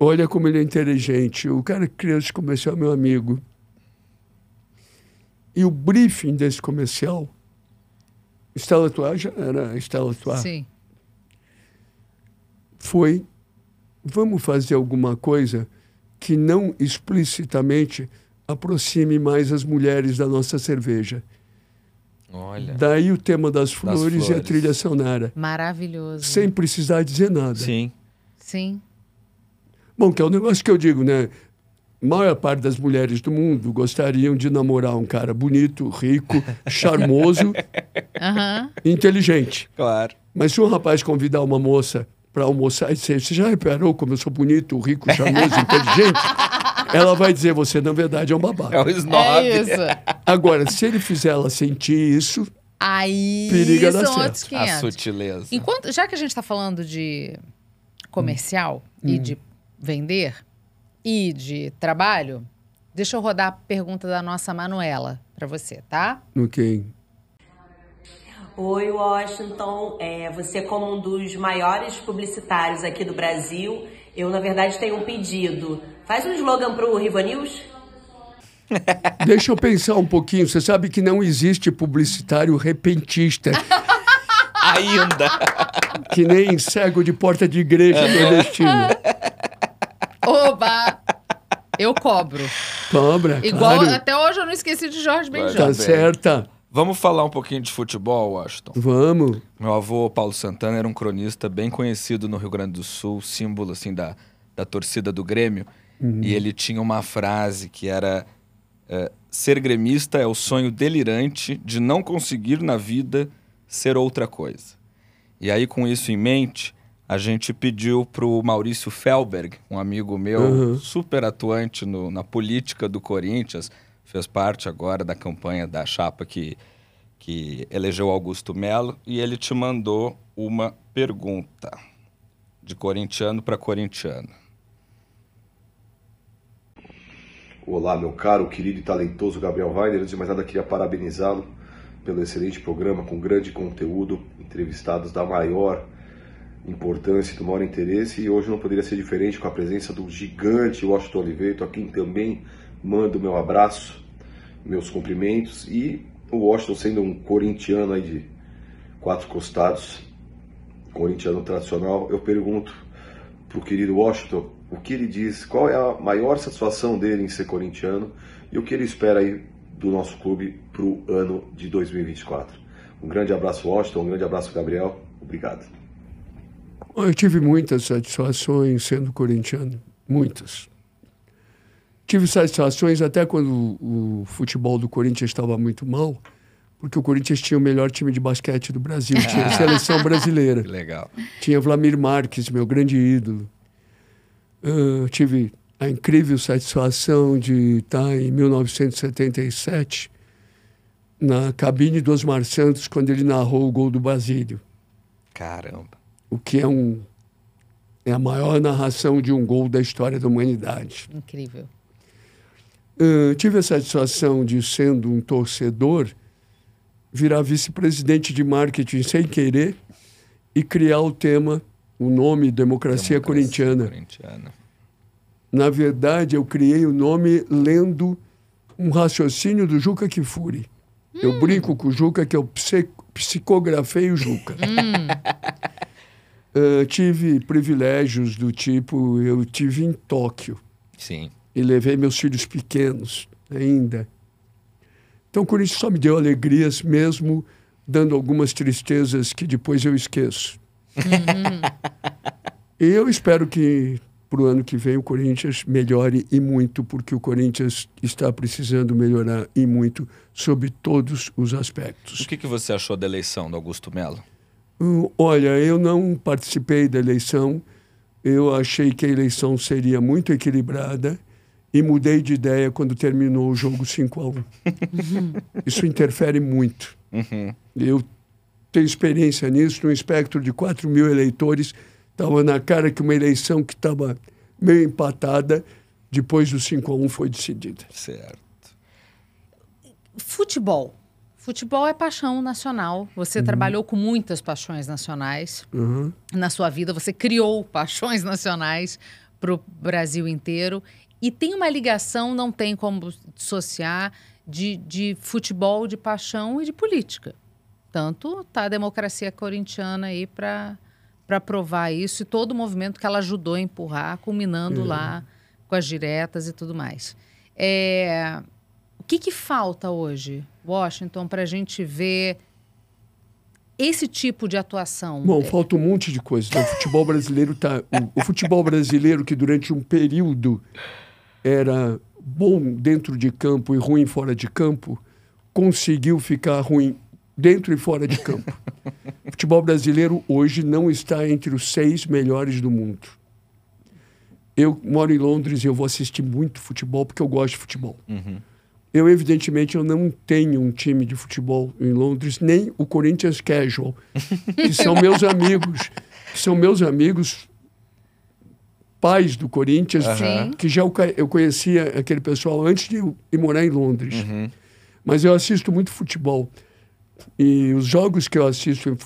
Speaker 1: Olha como ele é inteligente. O cara que criou esse comercial é meu amigo. E o briefing desse comercial, Stella Artois já era Stella Artois.
Speaker 2: sim.
Speaker 1: foi vamos fazer alguma coisa que não explicitamente aproxime mais as mulheres da nossa cerveja.
Speaker 3: Olha.
Speaker 1: Daí o tema das flores, e a
Speaker 3: flores.
Speaker 1: trilha sonora,
Speaker 2: Maravilhoso.
Speaker 1: sem precisar dizer nada.
Speaker 3: Sim.
Speaker 2: Sim.
Speaker 1: Bom, que é um negócio que eu digo, né? A maior parte das mulheres do mundo gostariam de namorar um cara bonito, rico, charmoso e inteligente.
Speaker 3: Claro.
Speaker 1: Mas se um rapaz convidar uma moça para almoçar e dizer, você já reparou como eu sou bonito, rico, charmoso, inteligente? Ela vai dizer, você na verdade é um babaca.
Speaker 3: É o snob.
Speaker 2: É isso.
Speaker 1: Agora, se ele fizer ela sentir isso,
Speaker 2: Aí
Speaker 1: Periga dar
Speaker 2: são
Speaker 1: certo.
Speaker 2: outros
Speaker 3: A
Speaker 2: 500.
Speaker 3: sutileza.
Speaker 2: Enquanto, já que a gente está falando de comercial e de vender e de trabalho, deixa eu rodar a pergunta da nossa Manuela para você, tá?
Speaker 1: no quem?
Speaker 4: Oi, Washington. É, você, como um dos maiores publicitários aqui do Brasil, eu, na verdade, tenho um pedido. Faz um slogan pro Riva News?
Speaker 1: Deixa eu pensar um pouquinho. Você sabe que não existe publicitário repentista,
Speaker 3: Ainda.
Speaker 1: que nem cego de porta de igreja nordestino.
Speaker 2: Oba! Eu cobro.
Speaker 1: Cobra,
Speaker 2: Igual,
Speaker 1: claro.
Speaker 2: até hoje eu não esqueci de Jorge Benjol.
Speaker 1: Tá certa.
Speaker 3: Vamos falar um pouquinho de futebol, Washington.
Speaker 1: Vamos.
Speaker 3: Meu avô, Paulo Santana, era um cronista bem conhecido no Rio Grande do Sul, símbolo assim da, da torcida do Grêmio. E ele tinha uma frase que era: é, ser gremista é o sonho delirante de não conseguir na vida ser outra coisa. E aí, com isso em mente, a gente pediu para o Maurício Felberg, um amigo meu,
Speaker 1: Uhum.
Speaker 3: super atuante no- na política do Corinthians, fez parte agora da campanha da chapa que, que elegeu Augusto Melo, e ele te mandou uma pergunta de corintiano para corintiano.
Speaker 5: Olá, meu caro, querido e talentoso Gabriel Weiner. Antes de mais nada, queria parabenizá-lo pelo excelente programa com grande conteúdo, entrevistados da maior importância e do maior interesse. E hoje não poderia ser diferente com a presença do gigante Washington Oliveto, a quem também mando meu abraço, meus cumprimentos. E o Washington sendo um corintiano aí de quatro costados, corintiano tradicional, eu pergunto para o querido Washington o que ele diz, qual é a maior satisfação dele em ser corintiano e o que ele espera aí do nosso clube para o ano de 2024. Um grande abraço, Washington, um grande abraço, Gabriel. Obrigado.
Speaker 1: Eu tive muitas satisfações sendo corintiano. Muitas. Tive satisfações até quando o, o futebol do Corinthians estava muito mal, porque o Corinthians tinha o melhor time de basquete do Brasil, tinha a seleção brasileira.
Speaker 3: Que legal.
Speaker 1: Tinha Vlamir Marques, meu grande ídolo. Ah, tive a incrível satisfação de estar em 1977 na cabine do Osmar Santos quando ele narrou o gol do Basílio.
Speaker 3: Caramba.
Speaker 1: O que é um é a maior narração de um gol da história da humanidade.
Speaker 2: Incrível.
Speaker 1: Uh, tive a satisfação de, sendo um torcedor, virar vice-presidente de marketing sem querer e criar o tema, o nome Democracia, Democracia Corintiana. Corintiana. Na verdade, eu criei o nome lendo um raciocínio do Juca Kifuri. Hum. Eu brinco com o Juca que eu psicografei o Juca. Hum. Uh, tive privilégios do tipo, eu tive em Tóquio.
Speaker 3: Sim.
Speaker 1: E levei meus filhos pequenos ainda. Então, o Corinthians só me deu alegrias, mesmo dando algumas tristezas que depois eu esqueço. Uhum. eu espero que para o ano que vem o Corinthians melhore e muito, porque o Corinthians está precisando melhorar e muito sobre todos os aspectos.
Speaker 3: O que, que você achou da eleição do Augusto Melo?
Speaker 1: Hum, olha, eu não participei da eleição. Eu achei que a eleição seria muito equilibrada e mudei de ideia quando terminou o jogo 5 a 1 Isso interfere muito. Uhum. Eu tenho experiência nisso, no espectro de 4 mil eleitores. Estava na cara que uma eleição que estava meio empatada, depois do 5 a 1 foi decidida.
Speaker 3: Certo.
Speaker 2: Futebol. Futebol é paixão nacional. Você uhum. trabalhou com muitas paixões nacionais uhum. na sua vida. Você criou paixões nacionais para o Brasil inteiro. E tem uma ligação, não tem como dissociar, de, de futebol, de paixão e de política. Tanto tá a democracia corintiana aí para provar isso e todo o movimento que ela ajudou a empurrar, culminando uhum. lá com as diretas e tudo mais. É, o que, que falta hoje Washington para a gente ver esse tipo de atuação?
Speaker 1: Bom, falta um monte de coisa. O futebol brasileiro tá. O, o, futebol brasileiro, que durante um período era bom dentro de campo e ruim fora de campo, conseguiu ficar ruim dentro e fora de campo. O futebol brasileiro hoje não está entre os seis melhores do mundo. Eu moro em Londres e eu vou assistir muito futebol porque eu gosto de futebol. Uhum. Eu, evidentemente, eu não tenho um time de futebol em Londres, nem o Corinthians Casual, que são meus amigos, que são meus amigos pais do Corinthians, uhum. que já eu conhecia aquele pessoal antes de ir morar em Londres. Uhum. Mas eu assisto muito futebol. E os jogos que eu assisto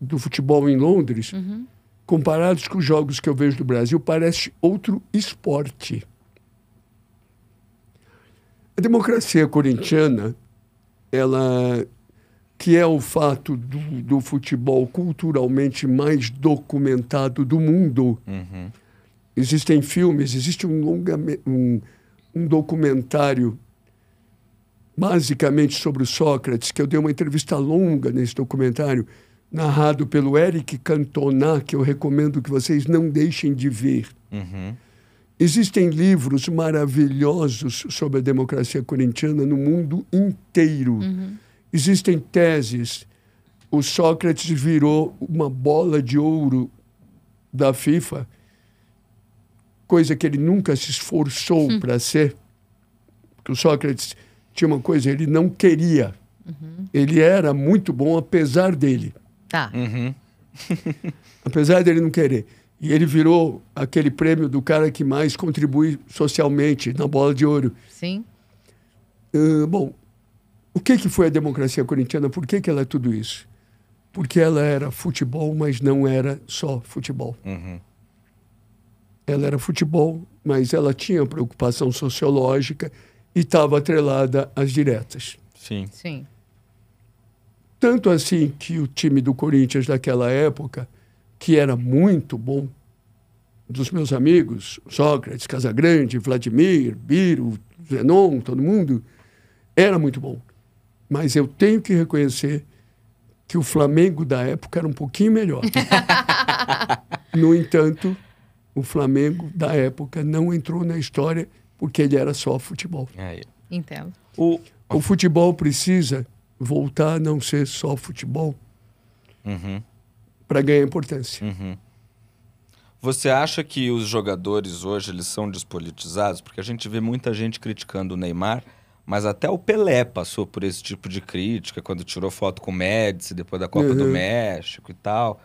Speaker 1: do futebol em Londres, uhum. comparados com os jogos que eu vejo do Brasil, parece outro esporte. A democracia corintiana, ela que é o fato do, do futebol culturalmente mais documentado do mundo. Uhum. Existem filmes, existe um, longa, um, um documentário basicamente sobre o Sócrates, que eu dei uma entrevista longa nesse documentário, narrado pelo Eric Cantona, que eu recomendo que vocês não deixem de ver. Uhum. Existem livros maravilhosos sobre a democracia corintiana no mundo inteiro. Uhum. Existem teses. O Sócrates virou uma bola de ouro da FIFA, coisa que ele nunca se esforçou hum. para ser. Porque o Sócrates tinha uma coisa, ele não queria. Uhum. Ele era muito bom apesar dele.
Speaker 2: Tá. Uhum.
Speaker 1: apesar dele não querer. E ele virou aquele prêmio do cara que mais contribui socialmente na bola de ouro.
Speaker 2: Sim.
Speaker 1: Uh, bom, o que, que foi a democracia corintiana? Por que, que ela é tudo isso? Porque ela era futebol, mas não era só futebol. Uhum. Ela era futebol, mas ela tinha preocupação sociológica e estava atrelada às diretas.
Speaker 3: Sim.
Speaker 2: Sim.
Speaker 1: Tanto assim que o time do Corinthians daquela época que era muito bom, dos meus amigos, Sócrates, Casagrande, Vladimir, Biro, Zenon, todo mundo, era muito bom. Mas eu tenho que reconhecer que o Flamengo da época era um pouquinho melhor. no entanto, o Flamengo da época não entrou na história porque ele era só futebol.
Speaker 3: É.
Speaker 2: Entendo.
Speaker 1: O, o futebol precisa voltar a não ser só futebol. Uhum para ganhar importância. Uhum.
Speaker 3: Você acha que os jogadores hoje eles são despolitizados? Porque a gente vê muita gente criticando o Neymar, mas até o Pelé passou por esse tipo de crítica quando tirou foto com o Médici depois da Copa do
Speaker 1: Uhum.
Speaker 3: México e tal.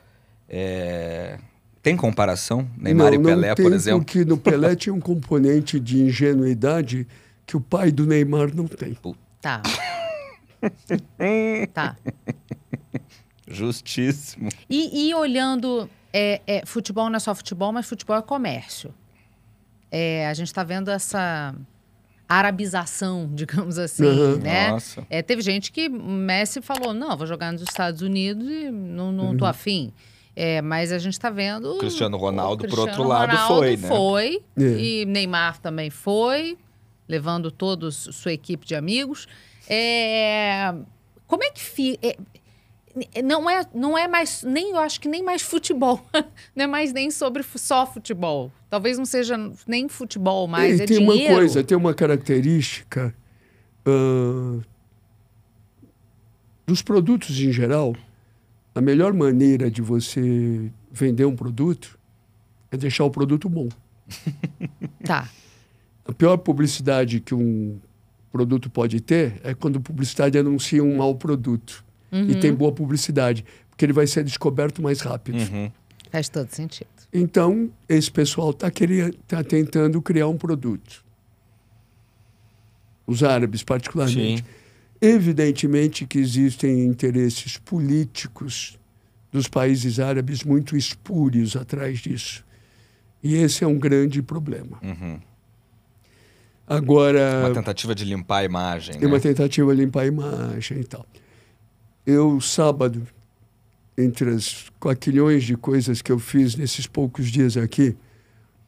Speaker 3: É, Tem comparação? Neymar
Speaker 1: não,
Speaker 3: e Pelé,
Speaker 1: não tem,
Speaker 3: por exemplo?
Speaker 1: Porque no Pelé tinha um componente de ingenuidade que o pai do Neymar não tem.
Speaker 2: Tá. tá.
Speaker 3: Justíssimo.
Speaker 2: E, e olhando, é, é, futebol não é só futebol, mas futebol é comércio. É, a gente está vendo essa arabização, digamos assim,
Speaker 1: Uhum.
Speaker 2: né?
Speaker 3: Nossa.
Speaker 2: É, teve gente que Messi falou, não, vou jogar nos Estados Unidos e não, não
Speaker 1: Uhum.
Speaker 2: tô afim. É, mas a gente está vendo...
Speaker 3: O Cristiano Ronaldo,
Speaker 2: o
Speaker 3: por outro lado,
Speaker 2: Ronaldo
Speaker 3: foi, né?
Speaker 2: foi,
Speaker 1: É.
Speaker 2: e Neymar também foi, levando todos sua equipe de amigos. É, como é que fica... não é, não é mais, nem eu acho que nem mais futebol. não é mais nem sobre só futebol. Talvez não seja nem futebol mais,
Speaker 1: e
Speaker 2: é
Speaker 1: tem
Speaker 2: dinheiro.
Speaker 1: uma coisa, tem uma característica ah, dos produtos em geral. A melhor maneira de você vender um produto é deixar o produto bom.
Speaker 2: Tá.
Speaker 1: A pior publicidade que um produto pode ter é quando a publicidade anuncia um mau produto. E tem boa publicidade, porque ele vai ser descoberto mais rápido.
Speaker 3: Uhum.
Speaker 2: Faz todo sentido.
Speaker 1: Então, esse pessoal está tá tentando criar um produto. Os árabes, particularmente.
Speaker 3: Sim.
Speaker 1: Evidentemente que existem interesses políticos dos países árabes muito espúrios atrás disso. E esse é um grande problema.
Speaker 3: Uhum.
Speaker 1: Agora.
Speaker 3: Uma tentativa de limpar a imagem.
Speaker 1: É
Speaker 3: né?
Speaker 1: uma tentativa de limpar a imagem e tal. Eu, sábado, entre as quaquilhões de coisas que eu fiz nesses poucos dias aqui,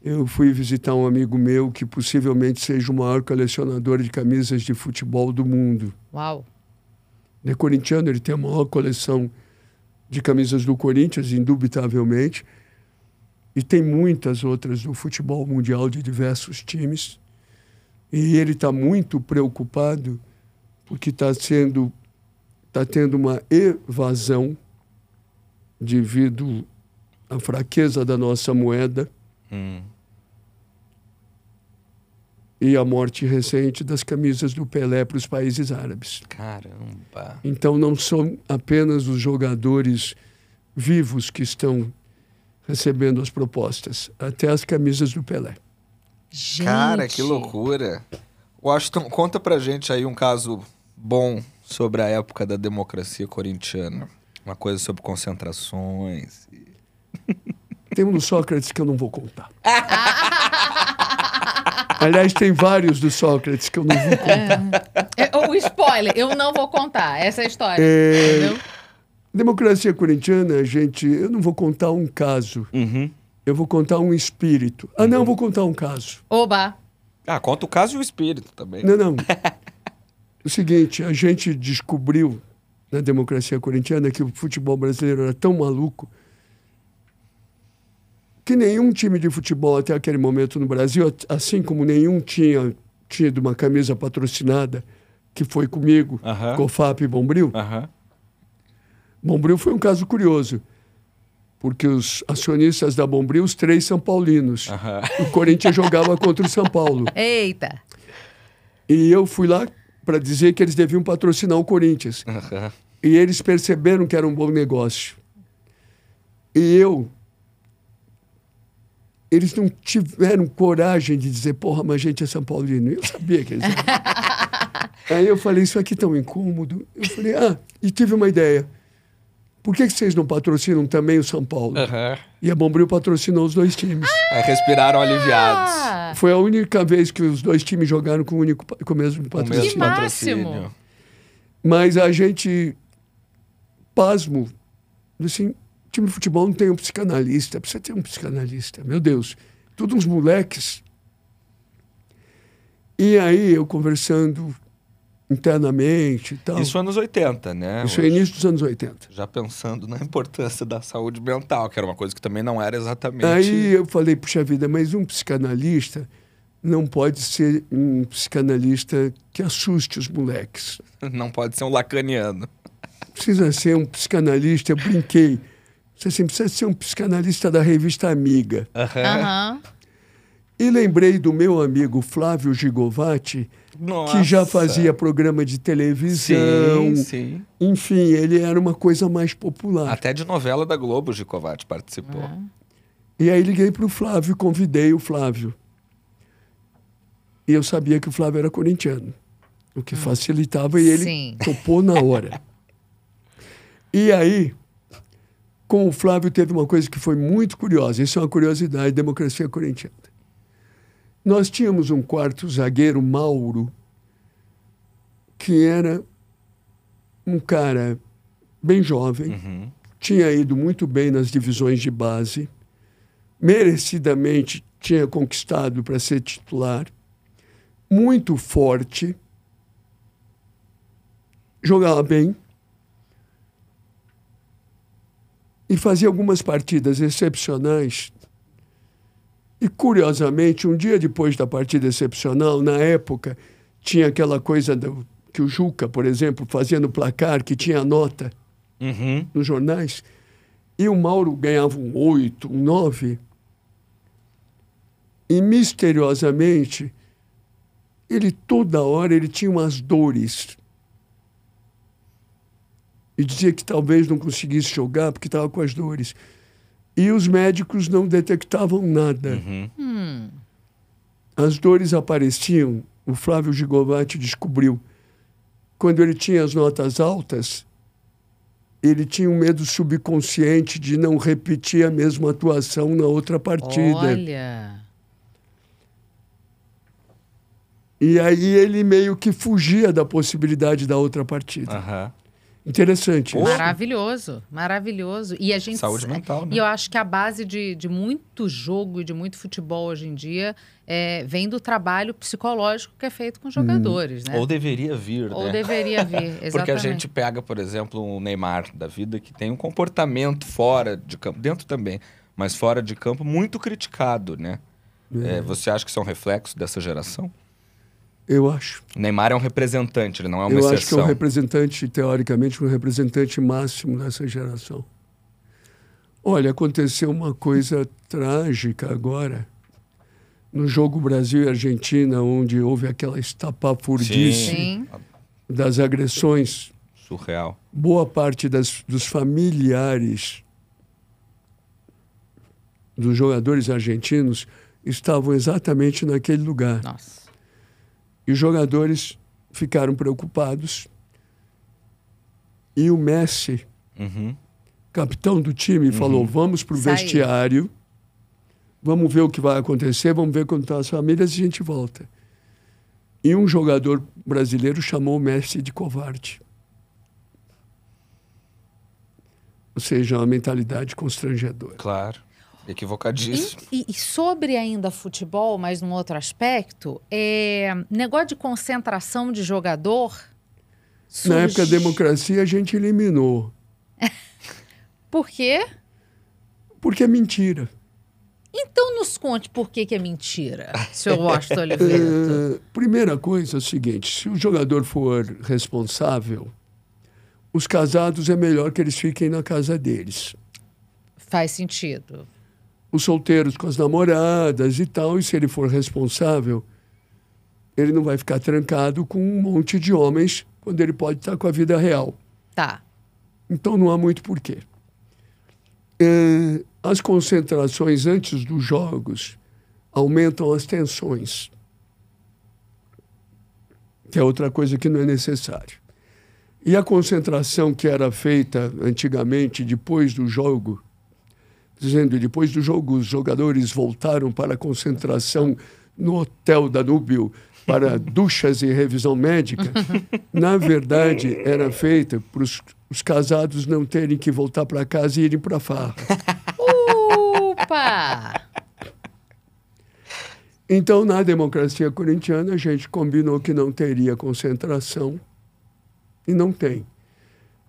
Speaker 1: eu fui visitar um amigo meu que possivelmente seja o maior colecionador de camisas de futebol do mundo.
Speaker 2: Uau.
Speaker 1: Ele é corintiano, ele tem a maior coleção de camisas do Corinthians, indubitavelmente. E tem muitas outras do futebol mundial de diversos times. E ele está muito preocupado porque está sendo está tendo uma evasão devido à fraqueza da nossa moeda
Speaker 3: Hum.
Speaker 1: e à morte recente das camisas do Pelé para os países árabes.
Speaker 3: Caramba.
Speaker 1: Então não são apenas os jogadores vivos que estão recebendo as propostas, até as camisas do Pelé.
Speaker 2: Gente.
Speaker 3: Cara, que loucura. Washington, conta pra gente aí um caso bom sobre a época da democracia corintiana. Uma coisa sobre concentrações.
Speaker 1: Tem um do Sócrates que eu não vou contar. Aliás, tem vários do Sócrates que eu não vou contar.
Speaker 2: É, o spoiler, eu não vou contar essa é a história.
Speaker 1: É.
Speaker 2: Entendeu?
Speaker 1: Democracia corintiana, gente, eu não vou contar um caso,
Speaker 3: Uhum.
Speaker 1: eu vou contar um espírito. Ah, não, eu vou contar um caso.
Speaker 2: Oba.
Speaker 3: Ah, conta o caso e o espírito também.
Speaker 1: Não, não. O seguinte, a gente descobriu na democracia corintiana que o futebol brasileiro era tão maluco que nenhum time de futebol até aquele momento no Brasil, assim como nenhum tinha tido uma camisa patrocinada, que foi comigo. Cofap e Bombril.
Speaker 3: Aham.
Speaker 1: Bombril foi um caso curioso, porque os acionistas da Bombril, os três são paulinos. O Corinthians jogava contra o São Paulo.
Speaker 2: Eita.
Speaker 1: E eu fui lá para dizer que eles deviam patrocinar o Corinthians. E eles perceberam que era um bom negócio. E eu. Eles não tiveram coragem de dizer, porra, mas a gente é São Paulino. Eu sabia que eles eram. Aí eu falei, isso aqui é tão incômodo. Eu falei, ah, e tive uma ideia. Por que, que vocês não patrocinam também o São Paulo?
Speaker 3: Aham.
Speaker 1: E a Bombril patrocinou os dois times.
Speaker 3: Aí respiraram aliviados.
Speaker 2: Ah,
Speaker 1: Foi a única vez que os dois times jogaram com o, único, com o mesmo
Speaker 3: Com o
Speaker 1: patrocínio.
Speaker 3: mesmo
Speaker 2: Que
Speaker 3: patrocínio.
Speaker 2: máximo.
Speaker 1: Mas a gente, pasmo, assim, time de futebol não tem um psicanalista, precisa ter um psicanalista, meu Deus. Tudo uns moleques. E aí eu conversando internamente e tal.
Speaker 3: Isso anos 80, né?
Speaker 1: Isso é início dos anos 80.
Speaker 3: Já pensando na importância da saúde mental, que era uma coisa que também não era exatamente.
Speaker 1: Aí eu falei, puxa vida, mas um psicanalista não pode ser um psicanalista que assuste os moleques.
Speaker 3: Não pode ser um lacaniano.
Speaker 1: Precisa ser um psicanalista, eu brinquei. Você assim, precisa ser um psicanalista da revista Amiga.
Speaker 2: Aham.
Speaker 1: E lembrei do meu amigo Flávio Gigovati, que já fazia programa de televisão.
Speaker 3: Sim, sim.
Speaker 1: Enfim, ele era uma coisa mais popular.
Speaker 3: Até de novela da Globo, Gicovati participou.
Speaker 2: É.
Speaker 1: E aí liguei para o Flávio, convidei o Flávio. E eu sabia que o Flávio era corintiano, o que facilitava e ele
Speaker 2: Sim.
Speaker 1: topou na hora. E aí, com o Flávio teve uma coisa que foi muito curiosa, isso é uma curiosidade, democracia corintiana. Nós tínhamos um quarto zagueiro, Mauro, que era um cara bem jovem,
Speaker 3: Uhum.
Speaker 1: tinha ido muito bem nas divisões de base, merecidamente tinha conquistado para ser titular, muito forte, jogava bem e fazia algumas partidas excepcionais. E curiosamente, um dia depois da partida excepcional, na época, tinha aquela coisa do, que o Juca, por exemplo, fazia no placar, que tinha nota
Speaker 3: Uhum.
Speaker 1: nos jornais, e o Mauro ganhava um oito, um nove, e misteriosamente, ele toda hora ele tinha umas dores. E dizia que talvez não conseguisse jogar porque estava com as dores. E os médicos não detectavam nada.
Speaker 3: Uhum.
Speaker 1: As dores apareciam, o Flávio Gigovati descobriu. Quando ele tinha as notas altas, ele tinha um medo subconsciente de não repetir a mesma atuação na outra partida.
Speaker 2: Olha.
Speaker 1: E aí ele meio que fugia da possibilidade da outra partida.
Speaker 3: Aham.
Speaker 1: Interessante. isso.
Speaker 2: Maravilhoso, maravilhoso. E a gente
Speaker 3: Saúde mental, né?
Speaker 2: E eu acho que a base de, de muito jogo e de muito futebol hoje em dia é, vem do trabalho psicológico que é feito com jogadores, né?
Speaker 3: Ou deveria vir,
Speaker 2: Ou
Speaker 3: né?
Speaker 2: deveria vir, exatamente.
Speaker 3: Porque a gente pega, por exemplo, o Neymar da vida, que tem um comportamento fora de campo, dentro também, mas fora de campo, muito criticado, né? É, você acha que isso é um reflexo dessa geração?
Speaker 1: Eu acho.
Speaker 3: O Neymar é um representante, ele não é uma
Speaker 1: Eu acho que é
Speaker 3: exceção.
Speaker 1: um representante, teoricamente, um representante máximo dessa geração. Olha, aconteceu uma coisa trágica agora. No jogo Brasil e Argentina, onde houve aquela estapafurdice
Speaker 2: Sim.
Speaker 1: das agressões,
Speaker 3: Surreal.
Speaker 1: boa parte das, dos familiares dos jogadores argentinos estavam exatamente naquele lugar.
Speaker 2: Nossa.
Speaker 1: E os jogadores ficaram preocupados. E o Messi,
Speaker 3: Uhum.
Speaker 1: capitão do time, falou: vamos para o vestiário, vamos ver o que vai acontecer, vamos ver quando estão as famílias e a gente volta. E um jogador brasileiro chamou o Messi de covarde. Ou seja, uma mentalidade constrangedora.
Speaker 3: Claro. Equivocadíssimo.
Speaker 2: E, e sobre ainda futebol, mas num outro aspecto, é, negócio de concentração de jogador.
Speaker 1: Na época da
Speaker 2: surge-
Speaker 1: democracia, a gente eliminou.
Speaker 2: Por quê?
Speaker 1: Porque é mentira.
Speaker 2: Então nos conte por que, que é mentira, senhor Washington Oliveira.
Speaker 1: Eh, primeira coisa é o seguinte: se o jogador for responsável, os casados é melhor que eles fiquem na casa deles.
Speaker 2: Faz sentido.
Speaker 1: Os solteiros com as namoradas e tal, e se ele for responsável, ele não vai ficar trancado com um monte de homens quando ele pode estar com a vida real.
Speaker 2: Tá.
Speaker 1: Então não há muito porquê. Eh, as concentrações antes dos jogos aumentam as tensões, que é outra coisa que não é necessário. E a concentração que era feita antigamente depois do jogo, dizendo depois do jogo os jogadores voltaram para a concentração no hotel Danúbio para duchas e revisão médica, na verdade era feita para os, os casados não terem que voltar para casa e irem para a farra.
Speaker 2: Opa!
Speaker 1: Então, na democracia corintiana, a gente combinou que não teria concentração e não tem.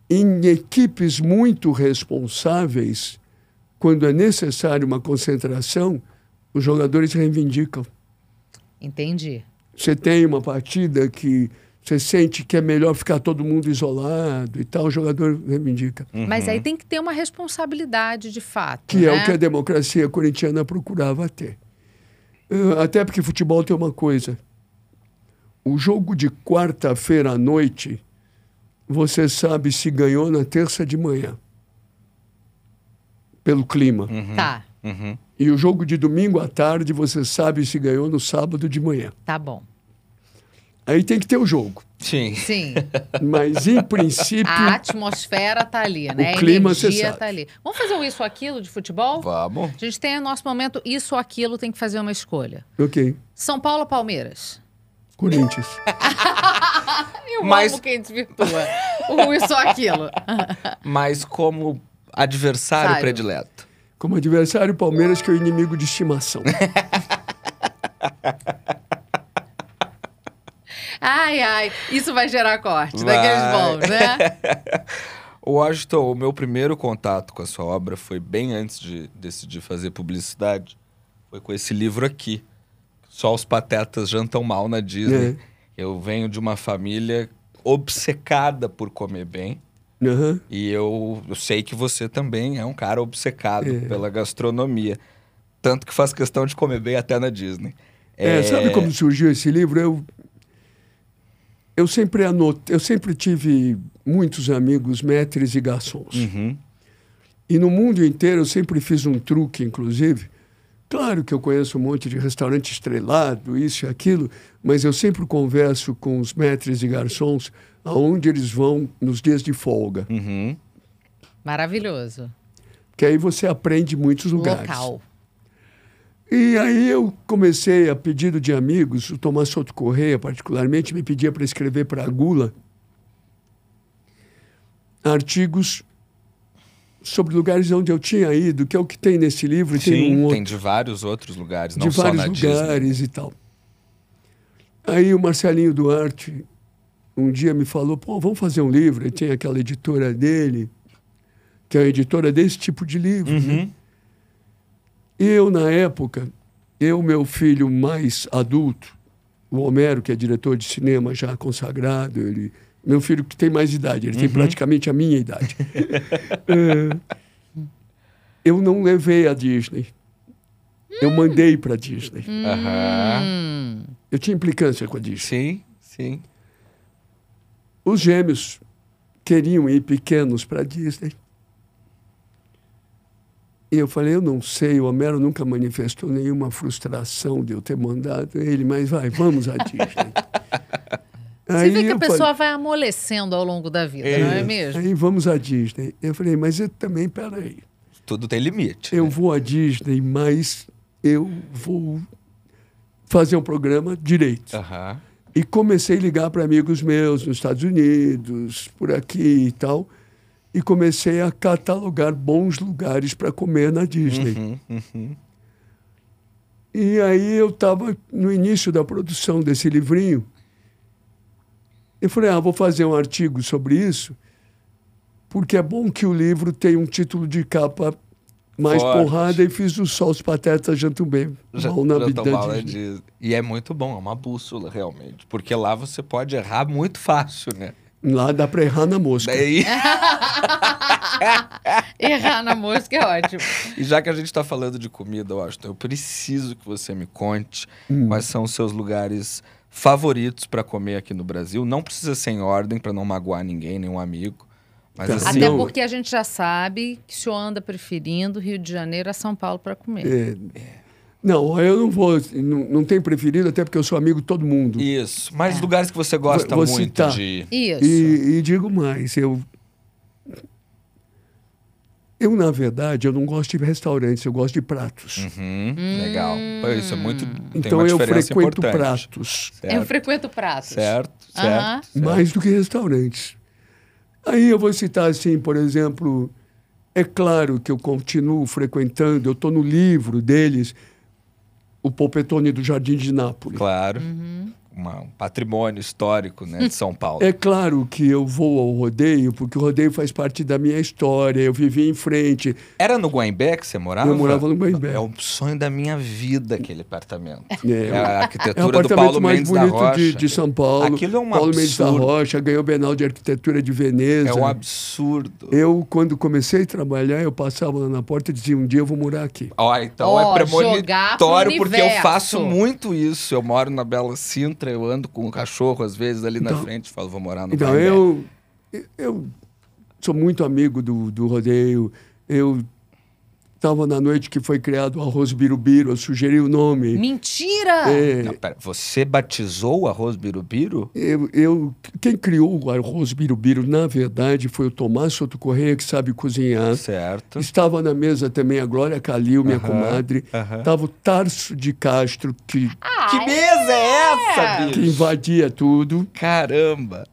Speaker 1: Em equipes muito responsáveis, quando é necessário uma concentração, os jogadores reivindicam.
Speaker 2: Entendi.
Speaker 1: Você tem uma partida que você sente que é melhor ficar todo mundo isolado e tal, o jogador reivindica.
Speaker 2: Mas aí tem que ter uma responsabilidade de fato.
Speaker 1: Que é
Speaker 2: né?
Speaker 1: o que a democracia corintiana procurava ter. Até porque futebol tem uma coisa. O jogo de quarta-feira à noite, você sabe se ganhou na terça de manhã. Pelo clima.
Speaker 2: Tá,
Speaker 3: Uhum.
Speaker 1: E o jogo de domingo à tarde, você sabe se ganhou no sábado de manhã.
Speaker 2: tá bom.
Speaker 1: Aí tem que ter o jogo.
Speaker 3: Sim.
Speaker 2: Sim,
Speaker 1: Mas, em princípio,
Speaker 2: a atmosfera tá ali, né?
Speaker 1: clima,
Speaker 2: a energia tá ali. Vamos fazer um isso ou aquilo de futebol?
Speaker 3: Vamos.
Speaker 2: A gente tem o nosso momento isso ou aquilo, tem que fazer uma escolha.
Speaker 1: ok.
Speaker 2: São Paulo ou Palmeiras?
Speaker 1: Corinthians.
Speaker 2: Eu
Speaker 3: Mas-
Speaker 2: amo quem desvirtua. o isso ou aquilo.
Speaker 3: Mas como adversário
Speaker 2: Sário.
Speaker 3: predileto.
Speaker 1: Como adversário, o Palmeiras, que é o inimigo de estimação.
Speaker 2: Ai, ai, isso vai gerar corte
Speaker 3: Vai.
Speaker 2: daqueles bons, né?
Speaker 3: Washington, o meu primeiro contato com a sua obra foi bem antes de decidir fazer publicidade. Foi com esse livro aqui. Só os patetas jantam mal na Disney. Eu venho de uma família obcecada por comer bem.
Speaker 1: Aham.
Speaker 3: E eu, eu sei que você também é um cara obcecado
Speaker 1: É.
Speaker 3: pela gastronomia. Tanto que faz questão de comer bem até na Disney.
Speaker 1: É, sabe como surgiu esse livro? Eu, eu sempre anotei, eu sempre tive muitos amigos maîtres e garçons.
Speaker 3: Uhum.
Speaker 1: E no mundo inteiro eu sempre fiz um truque, inclusive. Claro que eu conheço um monte de restaurante estrelado, isso e aquilo, mas eu sempre converso com os maîtres e garçons aonde eles vão nos dias de folga.
Speaker 3: Uhum.
Speaker 2: Maravilhoso.
Speaker 1: Que aí você aprende muitos lugares.
Speaker 2: Local.
Speaker 1: E aí eu comecei, a pedido de amigos, o Tomás Souto Correia, particularmente, me pedia para escrever para a Gula artigos sobre lugares onde eu tinha ido, que é o que tem nesse livro, e tem
Speaker 3: Sim,
Speaker 1: um outro
Speaker 3: tem de vários outros lugares, não
Speaker 1: de
Speaker 3: só
Speaker 1: vários
Speaker 3: na Disney.
Speaker 1: lugares e tal. Aí o Marcelinho Duarte um dia me falou, pô, vamos fazer um livro. Ele tem aquela editora dele, que é a editora desse tipo de livro. né?
Speaker 3: Uhum.
Speaker 1: E eu, na época, eu, meu filho mais adulto, o Homero, que é diretor de cinema já consagrado, ele, meu filho que tem mais idade, ele tem praticamente a minha idade. É, eu não levei a Disney. Eu mandei para Disney.
Speaker 3: Aham.
Speaker 2: Hum,
Speaker 1: Eu tinha implicância com a Disney.
Speaker 3: Sim, sim.
Speaker 1: Os gêmeos queriam ir pequenos para Disney. E eu falei, eu não sei, o Homero nunca manifestou nenhuma frustração de eu ter mandado ele, mas vai, vamos à Disney.
Speaker 2: Você vê que a pessoa
Speaker 1: falei,
Speaker 2: vai amolecendo ao longo da vida,
Speaker 3: É.
Speaker 2: não é mesmo?
Speaker 1: Aí vamos à Disney. Eu falei, mas eu também, peraí,
Speaker 3: Tudo tem limite.
Speaker 1: eu
Speaker 3: né?
Speaker 1: vou à Disney, mas eu vou fazer um programa direito.
Speaker 3: Aham.
Speaker 1: E comecei a ligar para amigos meus nos Estados Unidos, por aqui e tal. E comecei a catalogar bons lugares para comer na Disney.
Speaker 3: Uhum, uhum.
Speaker 1: E aí eu estava no início da produção desse livrinho. Eu falei, ah, vou fazer um artigo sobre isso, porque é bom que o livro tenha um título de capa mais
Speaker 3: Forte.
Speaker 1: porrada e fiz o Sol os Patetas Jantam Bem.
Speaker 3: Já,
Speaker 1: mal na
Speaker 3: já
Speaker 1: vida
Speaker 3: mal.
Speaker 1: Disney.
Speaker 3: E é muito bom, é uma bússola, realmente. Porque lá você pode errar muito fácil, né?
Speaker 1: Lá dá para errar na mosca.
Speaker 3: Daí,
Speaker 2: Errar na mosca é ótimo.
Speaker 3: e já que a gente está falando de comida, Washington, eu preciso que você me conte
Speaker 1: Hum.
Speaker 3: quais são os seus lugares favoritos para comer aqui no Brasil. Não precisa ser em ordem para não magoar ninguém, nenhum amigo. Mas assim,
Speaker 2: Até porque a gente já sabe que o senhor anda preferindo Rio de Janeiro a São Paulo para comer.
Speaker 1: É, não, eu não vou, não, não tenho preferido, até porque eu sou amigo de todo mundo.
Speaker 3: Isso. Mas lugares que você gosta
Speaker 1: Vou
Speaker 3: muito
Speaker 1: citar.
Speaker 3: de.
Speaker 2: Isso.
Speaker 1: E, e digo mais, eu, eu, na verdade, eu não gosto de restaurantes, eu gosto de pratos.
Speaker 3: Uhum, Legal. Pô, Isso é muito. tem
Speaker 1: Então
Speaker 3: uma
Speaker 1: eu
Speaker 3: diferença
Speaker 1: frequento
Speaker 3: importante.
Speaker 1: pratos,
Speaker 3: Certo,
Speaker 2: Eu frequento pratos.
Speaker 3: certo, certo.
Speaker 1: mais do que restaurantes. Aí eu vou citar assim, por exemplo, é claro que eu continuo frequentando, eu estou no livro deles, o Polpetone do Jardim de Nápoles.
Speaker 3: Claro.
Speaker 2: Uhum.
Speaker 3: Uma- um patrimônio histórico né, de São Paulo.
Speaker 1: É claro que eu vou ao rodeio, porque o rodeio faz parte da minha história. Eu vivi em frente.
Speaker 3: Era no Guaimbé que você morava?
Speaker 1: Eu morava no Guaimbé.
Speaker 3: É o sonho da minha vida, aquele apartamento.
Speaker 1: É,
Speaker 3: É a
Speaker 1: É o
Speaker 3: arquitetura do
Speaker 1: apartamento
Speaker 3: Paulo
Speaker 1: mais
Speaker 3: Mendes da
Speaker 1: bonito
Speaker 3: Rocha.
Speaker 1: de, de São Paulo.
Speaker 3: Aquilo é um
Speaker 1: Paulo Mendes da
Speaker 3: absurdo.
Speaker 1: Rocha ganhou o Bienal de Arquitetura de Veneza.
Speaker 3: É um absurdo.
Speaker 1: Eu, quando comecei a trabalhar, eu passava lá na porta e dizia, um dia eu vou morar aqui.
Speaker 3: Ó, então
Speaker 2: Ó,
Speaker 3: é premonitório, porque eu faço muito isso. Eu moro na Bela Sintra, eu ando com um cachorro às vezes ali na
Speaker 1: Então-
Speaker 3: frente, falo, vou morar no
Speaker 1: Então, eu, eu sou muito amigo do, do rodeio. Eu estava na noite que foi criado o arroz birubiru, eu sugeri o nome.
Speaker 2: Mentira!
Speaker 1: É,
Speaker 3: Não, pera, você batizou o arroz birubiru?
Speaker 1: eu, eu- quem criou o arroz birubiru, na verdade, foi o Tomás Soto Correia, que sabe cozinhar.
Speaker 3: Certo.
Speaker 1: Estava na mesa também a Glória Calil, minha comadre. Estava o Tarso de Castro, que,
Speaker 3: que mesa é essa,
Speaker 1: que
Speaker 3: bicho?
Speaker 1: invadia tudo.
Speaker 3: Caramba.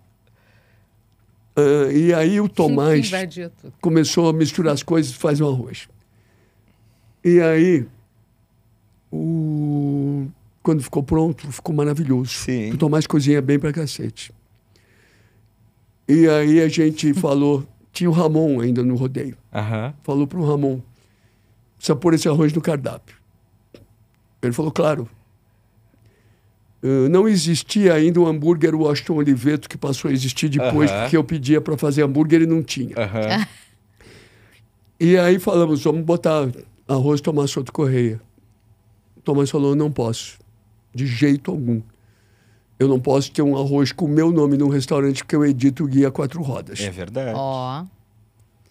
Speaker 1: Ah, e aí o Tomás começou a misturar as coisas e faz um arroz. E aí, o... quando ficou pronto, ficou maravilhoso.
Speaker 3: Sim.
Speaker 1: O Tomás cozinha bem pra cacete. E aí a gente falou, tinha o Ramon ainda no rodeio.
Speaker 3: Aham.
Speaker 1: Falou pro Ramon, precisa pôr esse arroz no cardápio. Ele falou, claro. Ah, não existia ainda o hambúrguer Washington Oliveto, que passou a existir depois,
Speaker 3: Aham.
Speaker 1: porque eu pedia para fazer hambúrguer e não tinha.
Speaker 3: Aham.
Speaker 1: E aí falamos, vamos botar arroz Tomás Soto Correia. Tomás falou, não posso, de jeito algum. Eu não posso ter um arroz com o meu nome num restaurante porque eu edito o Guia Quatro Rodas.
Speaker 3: É verdade.
Speaker 2: Ó.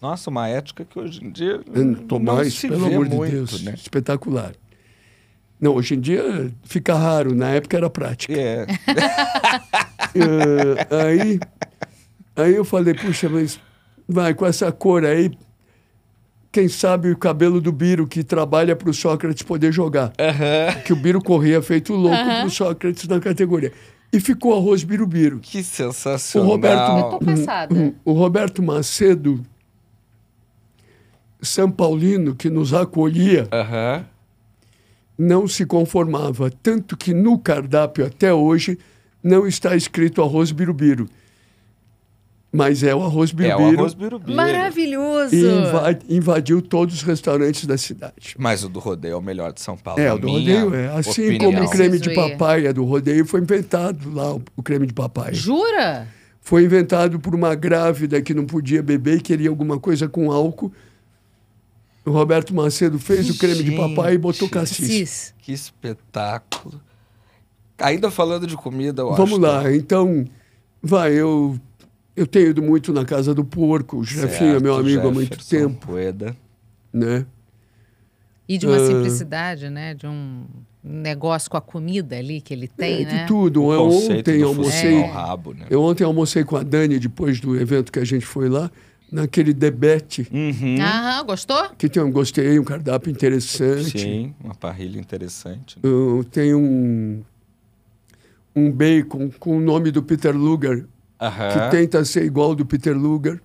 Speaker 3: Nossa, uma ética que hoje em dia não
Speaker 1: Tomás,
Speaker 3: se
Speaker 1: pelo
Speaker 3: vê
Speaker 1: amor
Speaker 3: muito,
Speaker 1: de Deus,
Speaker 3: né?
Speaker 1: espetacular. Não, hoje em dia fica raro, na época era prática.
Speaker 3: É.
Speaker 1: Eh, aí, aí eu falei, puxa, mas vai, com essa cor aí, quem sabe o cabelo do Biro que trabalha para o Sócrates poder jogar.
Speaker 3: Aham.
Speaker 1: Que o Biro corria feito louco para o Sócrates na categoria. E ficou arroz Biro-Biro.
Speaker 3: Que
Speaker 1: O
Speaker 3: sensacional.
Speaker 1: Roberto,
Speaker 2: Eu tô passada.
Speaker 1: um- o Roberto Macedo, São Paulino, que nos acolhia,
Speaker 3: Aham.
Speaker 1: não se conformava. Tanto que no cardápio até hoje não está escrito arroz birubiru. Mas é o arroz
Speaker 3: É o
Speaker 1: birubiru.
Speaker 3: arroz birubiru.
Speaker 2: Maravilhoso!
Speaker 1: e inva- invadiu todos os restaurantes da cidade.
Speaker 3: Mas o do rodeio é o melhor de São Paulo.
Speaker 1: É, o do rodeio é. Assim
Speaker 3: opinião.
Speaker 1: como o creme de papai do rodeio foi inventado lá, o- o creme de papai.
Speaker 2: Jura?
Speaker 1: Foi inventado por uma grávida que não podia beber e queria alguma coisa com álcool. O Roberto Macedo fez o creme de papai e botou
Speaker 3: Gente.
Speaker 1: cassis.
Speaker 3: Que espetáculo. Ainda falando de comida, eu
Speaker 1: Vamos
Speaker 3: acho.
Speaker 1: lá, então, vai, eu, eu tenho ido muito na Casa do Porco, o Jefinho é meu amigo há muito tempo,
Speaker 3: Pueda.
Speaker 1: né?
Speaker 2: E de uma
Speaker 1: Ah.
Speaker 2: simplicidade, né? De um negócio com a comida ali que ele tem,
Speaker 1: É,
Speaker 2: né?
Speaker 1: de tudo.
Speaker 3: O
Speaker 1: Eu ontem
Speaker 3: do
Speaker 1: almocei,
Speaker 3: rabo, né?
Speaker 1: eu ontem almocei com a Dani depois do evento que a gente foi lá, naquele debete,
Speaker 3: Uhum.
Speaker 2: Aham, gostou?
Speaker 1: que tem um gostei, um cardápio interessante.
Speaker 3: Sim, uma parrilha interessante. né?
Speaker 1: Eu tenho um um bacon com o nome do Peter Luger,
Speaker 3: Aham.
Speaker 1: que tenta ser igual ao do Peter Luger.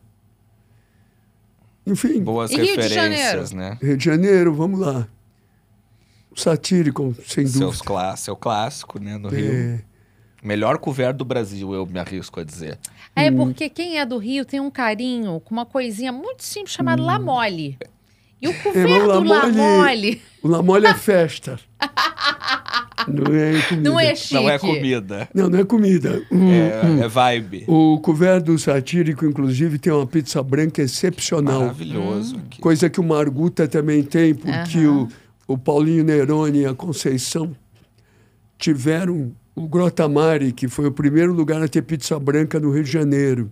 Speaker 1: Enfim,
Speaker 3: Boas
Speaker 2: E Rio de
Speaker 3: referências,
Speaker 2: Janeiro?
Speaker 3: né?
Speaker 1: Rio de Janeiro, vamos lá. Satírico, sem
Speaker 3: Seus
Speaker 1: dúvida.
Speaker 3: clá seu clássico, né, no Rio.
Speaker 1: É,
Speaker 3: Melhor couvert do Brasil, eu me arrisco a dizer.
Speaker 2: É
Speaker 1: Hum.
Speaker 2: porque quem é do Rio tem um carinho com uma coisinha muito simples chamada
Speaker 1: Hum.
Speaker 2: La Mole. E o
Speaker 1: É, mas
Speaker 2: couvert do La
Speaker 1: Mole-
Speaker 2: Mole
Speaker 1: o Lamole é festa. Não é comida.
Speaker 2: não é chique.
Speaker 3: Não é comida,
Speaker 1: Não, não é comida. Hum,
Speaker 3: é, é vibe.
Speaker 1: O couvert do satírico, inclusive, tem uma pizza branca excepcional.
Speaker 3: Maravilhoso aqui.
Speaker 1: Coisa que o Marguta também tem, porque o, o Paulinho Neroni e a Conceição tiveram o Grotamari, que foi o primeiro lugar a ter pizza branca no Rio de Janeiro.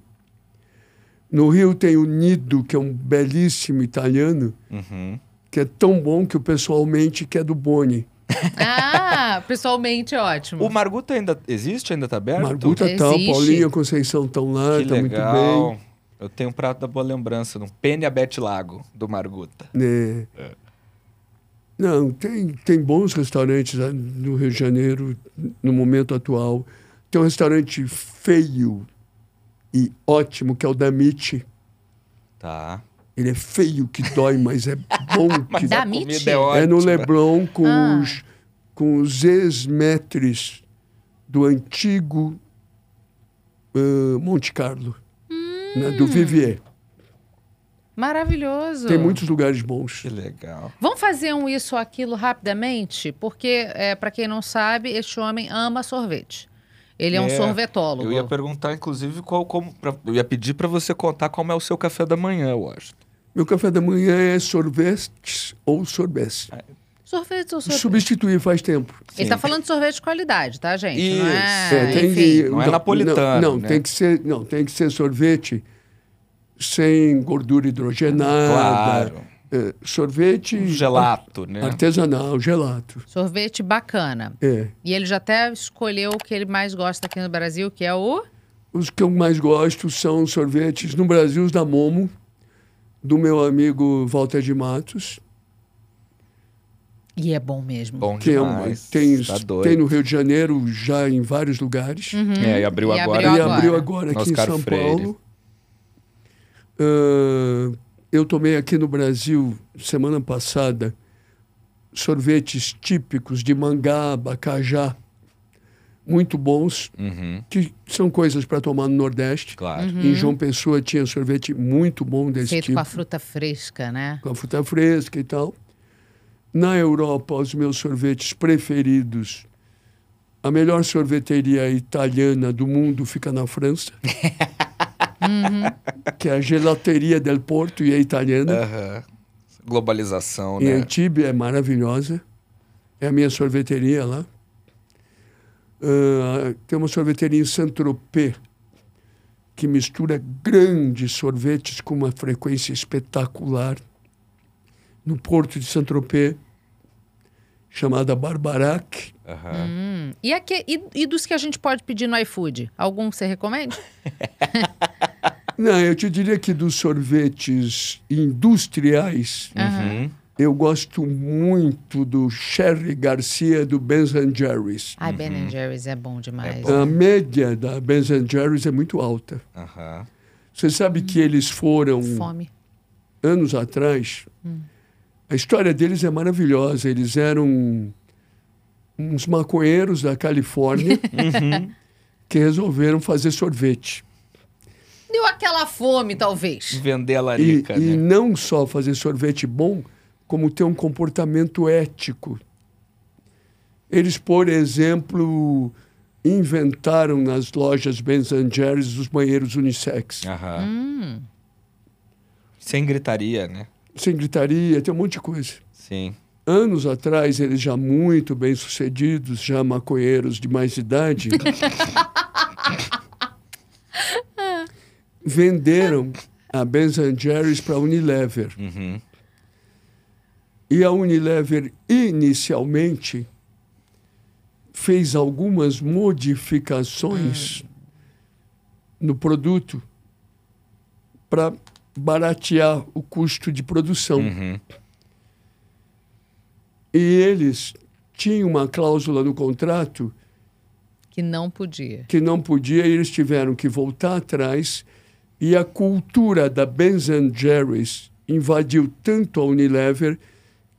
Speaker 1: No Rio tem o Nido, que é um belíssimo italiano,
Speaker 3: Uhum.
Speaker 1: que é tão bom que o pessoal mente que é do Boni.
Speaker 2: Ah, pessoalmente é ótimo.
Speaker 3: O Marguta ainda existe? Ainda tá aberto?
Speaker 1: Marguta tal,
Speaker 2: Existe.
Speaker 1: Paulinho e a Conceição estão lá,
Speaker 3: Que
Speaker 1: tá muito
Speaker 3: legal.
Speaker 1: bem.
Speaker 3: Eu tenho um prato da boa lembrança, no Pene Abete Lago, do Marguta.
Speaker 1: né? Não, tem, tem bons restaurantes no Rio de Janeiro no momento atual. Tem um restaurante feio e ótimo, que é o Damite.
Speaker 3: Tá.
Speaker 1: Ele é feio que dói, mas é bom que
Speaker 2: Da
Speaker 3: a
Speaker 2: Mit?
Speaker 3: comida é ótima.
Speaker 1: É no Leblon com
Speaker 2: Ah.
Speaker 1: os, com os ex-metres do antigo uh, Monte Carlo, né, do Vivier.
Speaker 2: Maravilhoso.
Speaker 1: Tem muitos lugares bons.
Speaker 3: Que legal.
Speaker 2: Vamos fazer um isso ou aquilo rapidamente? Porque, é, para quem não sabe, este homem ama sorvete. Ele é, um
Speaker 3: É,
Speaker 2: sorvetólogo.
Speaker 3: Eu ia perguntar, inclusive, qual, como, pra- eu ia pedir pra você contar como é o seu café da manhã, Washington.
Speaker 1: Meu café da manhã é sorvetes ou sorbets.
Speaker 2: Sorvete ou sorvete?
Speaker 1: Substituir faz tempo.
Speaker 2: Ele tá falando de sorvete de qualidade, tá, gente?
Speaker 3: Isso.
Speaker 2: Não
Speaker 1: É,
Speaker 2: é,
Speaker 1: tem
Speaker 2: enfim.
Speaker 1: que-
Speaker 3: Não é napolitano,
Speaker 1: Não, não,
Speaker 3: né?
Speaker 1: tem que ser, não, tem que ser sorvete sem gordura hidrogenada.
Speaker 3: Claro.
Speaker 1: É, sorvete
Speaker 3: Um gelato, né?
Speaker 1: artesanal, gelato.
Speaker 2: Sorvete bacana.
Speaker 1: É.
Speaker 2: E ele já até escolheu o que ele mais gosta aqui no Brasil, que é o...
Speaker 1: Os que eu mais gosto são sorvetes no Brasil, os da Momo, do meu amigo Walter de Matos,
Speaker 2: E é bom mesmo.
Speaker 3: Bom
Speaker 1: que é
Speaker 3: demais.
Speaker 1: tem,
Speaker 3: tá
Speaker 1: tem no Rio de Janeiro já em vários lugares.
Speaker 3: É, e abriu
Speaker 2: E
Speaker 3: agora.
Speaker 2: abriu
Speaker 1: e
Speaker 2: agora.
Speaker 1: abriu agora aqui
Speaker 3: Oscar
Speaker 1: em São
Speaker 3: Freire.
Speaker 1: Paulo. Ah, eu tomei aqui no Brasil, semana passada, sorvetes típicos de mangá, abacajá, muito bons,
Speaker 3: Uhum,
Speaker 1: que são coisas para tomar no Nordeste.
Speaker 3: claro.
Speaker 1: Em João Pessoa tinha sorvete muito bom desse
Speaker 2: Feito
Speaker 1: tipo,
Speaker 2: com a fruta fresca, né?
Speaker 1: com a fruta fresca e tal. Na Europa, os meus sorvetes preferidos, a melhor sorveteria italiana do mundo fica na França, que é a Gelateria del Porto e é italiana.
Speaker 3: Aham. Globalização,
Speaker 1: Em
Speaker 3: né?
Speaker 1: Antibes é maravilhosa. É a minha sorveteria lá. Ah, tem uma sorveteria em Saint-Tropez que mistura grandes sorvetes com uma frequência espetacular. No porto de Saint-Tropez, chamada Barbarac.
Speaker 3: Aham.
Speaker 2: Hum. E, aque- e- e dos que a gente pode pedir no iFood? Algum você recomenda?
Speaker 1: Não, eu te diria que dos sorvetes industriais,
Speaker 3: Uhum.
Speaker 1: Eu gosto muito do Sherry Garcia do Ben's Jerry's.
Speaker 2: Ai, Ben Jerry's é bom demais.
Speaker 1: A média da Ben Jerry's é muito alta.
Speaker 3: Aham.
Speaker 1: Você sabe que eles foram,
Speaker 2: Fome.
Speaker 1: anos atrás, a história deles é maravilhosa. Eles eram uns maconheiros da Califórnia que resolveram fazer sorvete.
Speaker 2: Deu aquela fome, talvez.
Speaker 3: Vender a
Speaker 1: E,
Speaker 3: larica,
Speaker 1: e
Speaker 3: né?
Speaker 1: não só fazer sorvete bom, como ter um comportamento ético. Eles, por exemplo, inventaram nas lojas Ben Jerry's os banheiros unissex.
Speaker 3: Aham.
Speaker 2: Hum.
Speaker 3: Sem gritaria, né?
Speaker 1: Sem gritaria, tem um monte de coisa.
Speaker 3: Sim.
Speaker 1: Anos atrás, eles já muito bem sucedidos, já maconheiros de mais idade, venderam a Ben Jerry's para a Unilever.
Speaker 3: Uhum.
Speaker 1: E a Unilever, inicialmente, fez algumas modificações no produto para baratear o custo de produção.
Speaker 3: Uhum.
Speaker 1: E eles tinham uma cláusula no contrato
Speaker 2: Que não podia.
Speaker 1: que não podia e eles tiveram que voltar atrás e a cultura da Ben Jerry's invadiu tanto a Unilever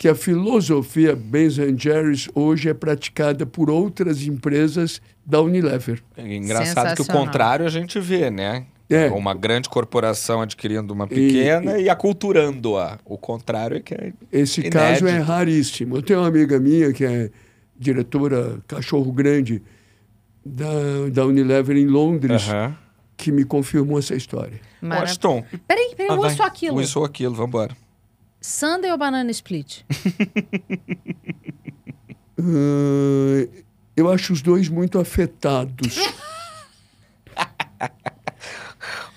Speaker 1: que a filosofia Ben Jerry's hoje é praticada por outras empresas da Unilever.
Speaker 3: É engraçado que o contrário a gente vê, né?
Speaker 1: É.
Speaker 3: Uma grande corporação adquirindo uma pequena e, aculturando-a. O contrário é que é.
Speaker 1: Esse
Speaker 3: Inédito.
Speaker 1: caso é raríssimo. Eu tenho uma amiga minha que é diretora Cachorro Grande da, da Unilever em Londres,
Speaker 3: Aham.
Speaker 1: que me confirmou essa história.
Speaker 2: Maravilha.
Speaker 3: Washington.
Speaker 2: Peraí, peraí,
Speaker 3: Ah,
Speaker 2: um ou aquilo.
Speaker 3: Um ou aquilo, vambora.
Speaker 2: Sunday ou banana split?
Speaker 1: Ah, eu acho os dois muito afetados.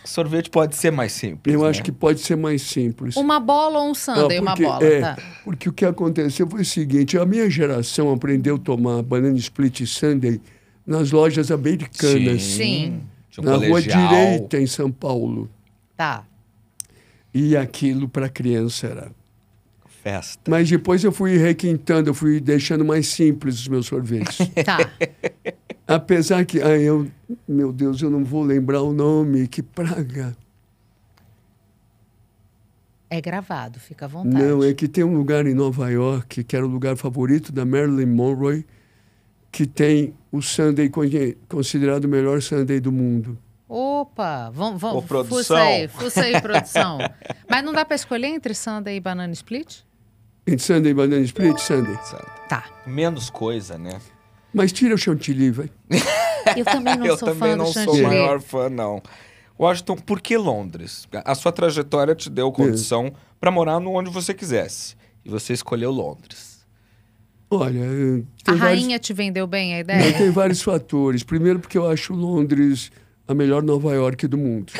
Speaker 3: Sorvete pode ser mais simples.
Speaker 1: Eu
Speaker 3: né?
Speaker 1: acho que pode ser mais simples.
Speaker 2: Uma bola ou um
Speaker 1: Ah,
Speaker 2: sundae? uma
Speaker 1: porque-
Speaker 2: bola,
Speaker 1: é,
Speaker 2: tá.
Speaker 1: Porque o que aconteceu foi o seguinte: a minha geração aprendeu a tomar banana split e sundae nas lojas americanas,
Speaker 2: Sim.
Speaker 3: Um
Speaker 1: na rua
Speaker 3: colegial.
Speaker 1: direita em São Paulo.
Speaker 2: Tá.
Speaker 1: E aquilo para criança era.
Speaker 3: Festa.
Speaker 1: Mas depois eu fui requintando, eu fui deixando mais simples os meus sorvetes.
Speaker 2: Tá.
Speaker 1: Apesar que, ai, eu, meu Deus, eu não vou lembrar o nome, que praga.
Speaker 2: É gravado, fica à vontade.
Speaker 1: Não, é que tem um lugar em Nova York, que era o lugar favorito da Marilyn Monroe, que tem o Sunday considerado o melhor Sunday do mundo.
Speaker 2: Opa, vamos,
Speaker 3: Ô,
Speaker 2: vamos,
Speaker 3: produção.
Speaker 2: fuça aí, fuça aí, produção. Mas não dá pra escolher entre Sunday e Banana Split?
Speaker 1: Entre Sunday e Banana Split, Sunday.
Speaker 2: Tá.
Speaker 3: Menos coisa, né?
Speaker 1: Mas tira o chantilly, vai.
Speaker 2: Eu também não
Speaker 3: eu
Speaker 2: sou
Speaker 3: também
Speaker 2: fã
Speaker 3: não
Speaker 2: do
Speaker 3: sou o
Speaker 2: chantilly.
Speaker 3: maior fã, não. Washington, por que Londres? A sua trajetória te deu condição para morar no onde você quisesse. E você escolheu Londres.
Speaker 1: Olha, eh,
Speaker 2: A
Speaker 1: vários,
Speaker 2: rainha te vendeu bem a
Speaker 1: não,
Speaker 2: ideia?
Speaker 1: tem vários fatores. Primeiro porque eu acho Londres a melhor Nova York do mundo.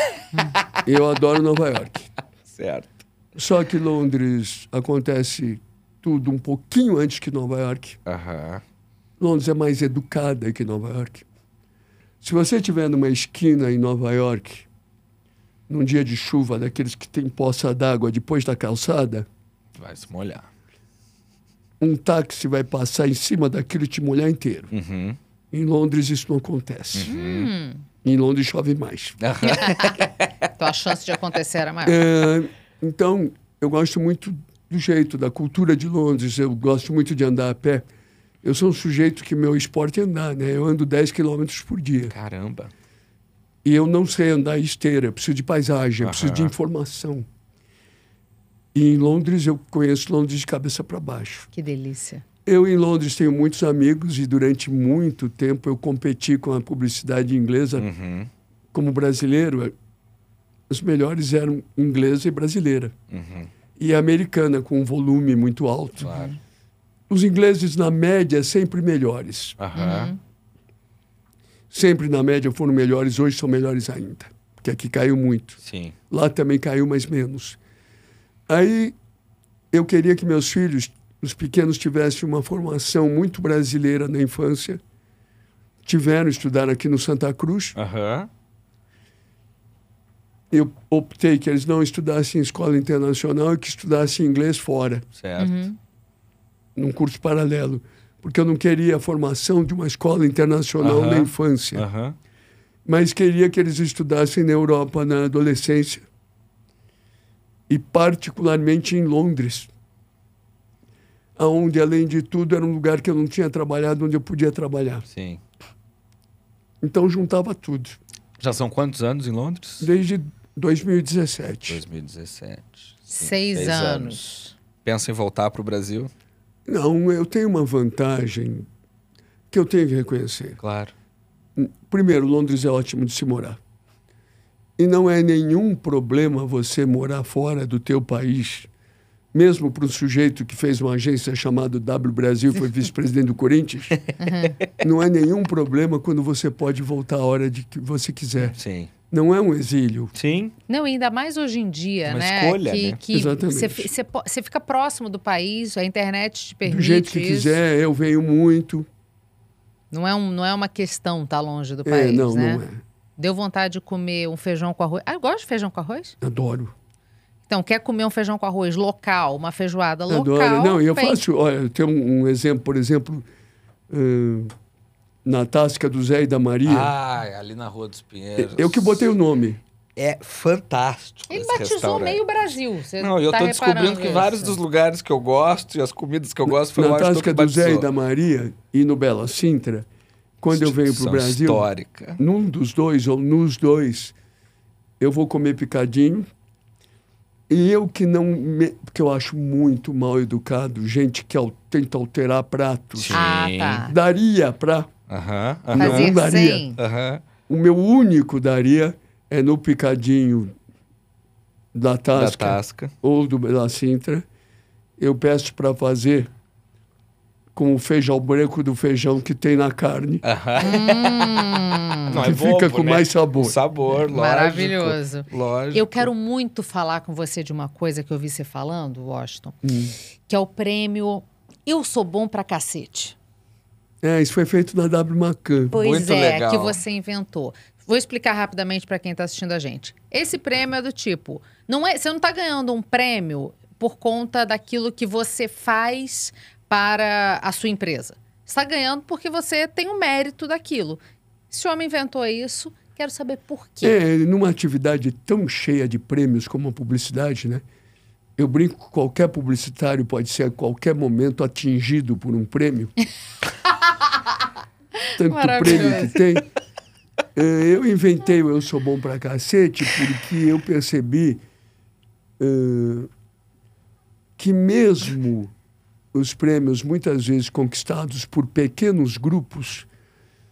Speaker 1: eu adoro Nova York.
Speaker 3: Certo.
Speaker 1: Só que Londres acontece tudo um pouquinho antes que Nova York.
Speaker 3: Aham.
Speaker 1: Londres é mais educada que Nova York. Se você estiver numa esquina em Nova York, num dia de chuva, daqueles que tem poça d'água depois da calçada,
Speaker 3: Vai se molhar.
Speaker 1: um táxi vai passar em cima daquilo e te molhar inteiro.
Speaker 3: Uhum.
Speaker 1: Em Londres isso não acontece. Em Londres chove mais.
Speaker 2: Então a chance de acontecer era maior.
Speaker 1: É, então, eu gosto muito do jeito, da cultura de Londres. Eu gosto muito de andar a pé. Eu sou um sujeito que meu esporte é andar, né? Eu ando 10 quilômetros por dia.
Speaker 3: Caramba.
Speaker 1: E eu não sei andar esteira, eu preciso de paisagem, eu preciso de informação. E em Londres, eu conheço Londres de cabeça para baixo.
Speaker 2: Que delícia.
Speaker 1: Eu em Londres tenho muitos amigos e durante muito tempo eu competi com a publicidade inglesa
Speaker 3: Uhum.
Speaker 1: como brasileiro. Os melhores eram inglesa e brasileira.
Speaker 3: Uhum.
Speaker 1: E americana, com um volume muito alto.
Speaker 3: Claro.
Speaker 1: Os ingleses, na média, sempre melhores.
Speaker 3: Aham.
Speaker 1: Sempre, na média, foram melhores, hoje são melhores ainda. Porque aqui caiu muito.
Speaker 3: Sim.
Speaker 1: Lá também caiu, mas menos. Aí eu queria que meus filhos, os pequenos, tivessem uma formação muito brasileira na infância. Tiveram, estudaram aqui no Santa Cruz.
Speaker 3: Aham.
Speaker 1: Eu optei que eles não estudassem em escola internacional e que estudassem inglês fora,
Speaker 3: Certo.
Speaker 1: num curso paralelo. Porque eu não queria a formação de uma escola internacional
Speaker 3: Aham.
Speaker 1: na infância.
Speaker 3: Aham.
Speaker 1: mas queria que eles estudassem na Europa na adolescência e particularmente em Londres, aonde além de tudo era um lugar que eu não tinha trabalhado, onde eu podia trabalhar.
Speaker 3: Sim.
Speaker 1: Então juntava tudo.
Speaker 3: Já são quantos anos em Londres?
Speaker 1: Desde 2017.
Speaker 3: 2017. Sim,
Speaker 2: Seis, anos.
Speaker 3: Pensa em voltar para o Brasil?
Speaker 1: Não, eu tenho uma vantagem que eu tenho que reconhecer.
Speaker 3: Claro.
Speaker 1: Primeiro, Londres é ótimo de se morar. E não é nenhum problema você morar fora do teu país, mesmo para um sujeito que fez uma agência chamada W Brasil e foi vice-presidente do Corinthians. Não é nenhum problema quando você pode voltar a hora de que você quiser.
Speaker 3: Sim.
Speaker 1: Não é um exílio.
Speaker 3: Sim.
Speaker 2: Não, ainda mais hoje em dia,
Speaker 3: Uma
Speaker 2: né?
Speaker 3: escolha,
Speaker 2: que,
Speaker 3: né?
Speaker 2: que
Speaker 1: Exatamente.
Speaker 2: você fica próximo do país, a internet te permite
Speaker 1: Do jeito que
Speaker 2: isso.
Speaker 1: quiser, eu venho muito.
Speaker 2: Não é, um, não é uma questão estar longe do
Speaker 1: É,
Speaker 2: país,
Speaker 1: não,
Speaker 2: né?
Speaker 1: não é.
Speaker 2: Deu vontade de comer um feijão com arroz. Ah, eu gosto de feijão com arroz.
Speaker 1: Adoro.
Speaker 2: Então, quer comer um feijão com arroz local, uma feijoada local?
Speaker 1: Adoro. Não, e eu faço. Olha, eu tenho um, um exemplo, por exemplo, ãh, na Tasca do Zé e da Maria.
Speaker 3: Ah, ali na Rua dos Pinheiros.
Speaker 1: eu que botei o nome.
Speaker 3: É fantástico
Speaker 2: Ele
Speaker 3: esse
Speaker 2: batizou meio Brasil. Você
Speaker 3: Não, eu
Speaker 2: tá
Speaker 3: tô descobrindo que
Speaker 2: isso.
Speaker 3: vários dos lugares que eu gosto e as comidas que eu gosto foi
Speaker 1: na Tasca do Zé e
Speaker 3: batizou.
Speaker 1: da Maria e no Bela Sintra, quando eu venho para o Brasil,
Speaker 3: histórica.
Speaker 1: num dos dois ou nos dois, eu vou comer picadinho. E eu que não. Me, porque eu acho muito mal educado gente que al- tenta alterar pratos.
Speaker 3: Sim.
Speaker 2: Ah, tá.
Speaker 1: Daria para.
Speaker 3: Aham,
Speaker 1: Não,
Speaker 3: aham,
Speaker 2: Fazer
Speaker 1: daria.
Speaker 2: sem.
Speaker 3: aham.
Speaker 1: O meu único daria é no picadinho da
Speaker 3: Da
Speaker 1: Tasca
Speaker 3: Tasca.
Speaker 1: ou do Bela Sintra. Eu peço para fazer com o feijão branco do feijão que tem na carne.
Speaker 2: Hum,
Speaker 3: Não,
Speaker 1: que
Speaker 3: é
Speaker 1: fica
Speaker 3: bobo,
Speaker 1: com
Speaker 3: né?
Speaker 1: mais sabor.
Speaker 3: Sabor, lógico.
Speaker 2: Maravilhoso.
Speaker 3: Lógico.
Speaker 2: Eu quero muito falar com você de uma coisa que eu vi você falando, Washington,
Speaker 1: Hum.
Speaker 2: que é o prêmio Eu Sou Bom Pra Cacete.
Speaker 1: É, isso foi feito na W Macan.
Speaker 2: Pois
Speaker 3: Muito
Speaker 2: é,
Speaker 3: legal.
Speaker 2: que você inventou. Vou explicar rapidamente para quem está assistindo a gente. Esse prêmio é do tipo, não é, você não está ganhando um prêmio por conta daquilo que você faz para a sua empresa. Está ganhando porque você tem o mérito daquilo. Esse homem inventou isso, quero saber por quê.
Speaker 1: É, numa atividade tão cheia de prêmios como a publicidade, né? Eu brinco que qualquer publicitário pode ser a qualquer momento atingido por um prêmio. tanto prêmio que tem. Eh, Eu inventei o Eu Sou Bom Pra Cacete porque eu percebi que mesmo os prêmios, muitas vezes conquistados por pequenos grupos,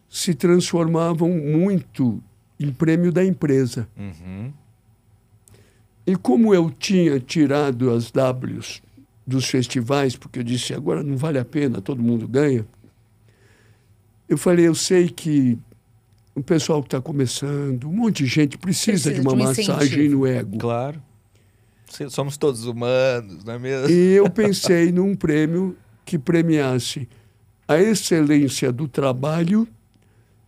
Speaker 1: se transformavam muito em prêmio da empresa.
Speaker 3: Uhum.
Speaker 1: E como eu tinha tirado as Ws dos festivais, porque eu disse agora não vale a pena, todo mundo ganha, eu falei, eu sei que o pessoal que está começando, um monte de gente precisa,
Speaker 2: Precisa
Speaker 1: de uma
Speaker 2: de um
Speaker 1: massagem
Speaker 2: incentivo.
Speaker 1: no ego.
Speaker 3: Claro. Somos todos humanos, não é mesmo?
Speaker 1: E eu pensei num prêmio que premiasse a excelência do trabalho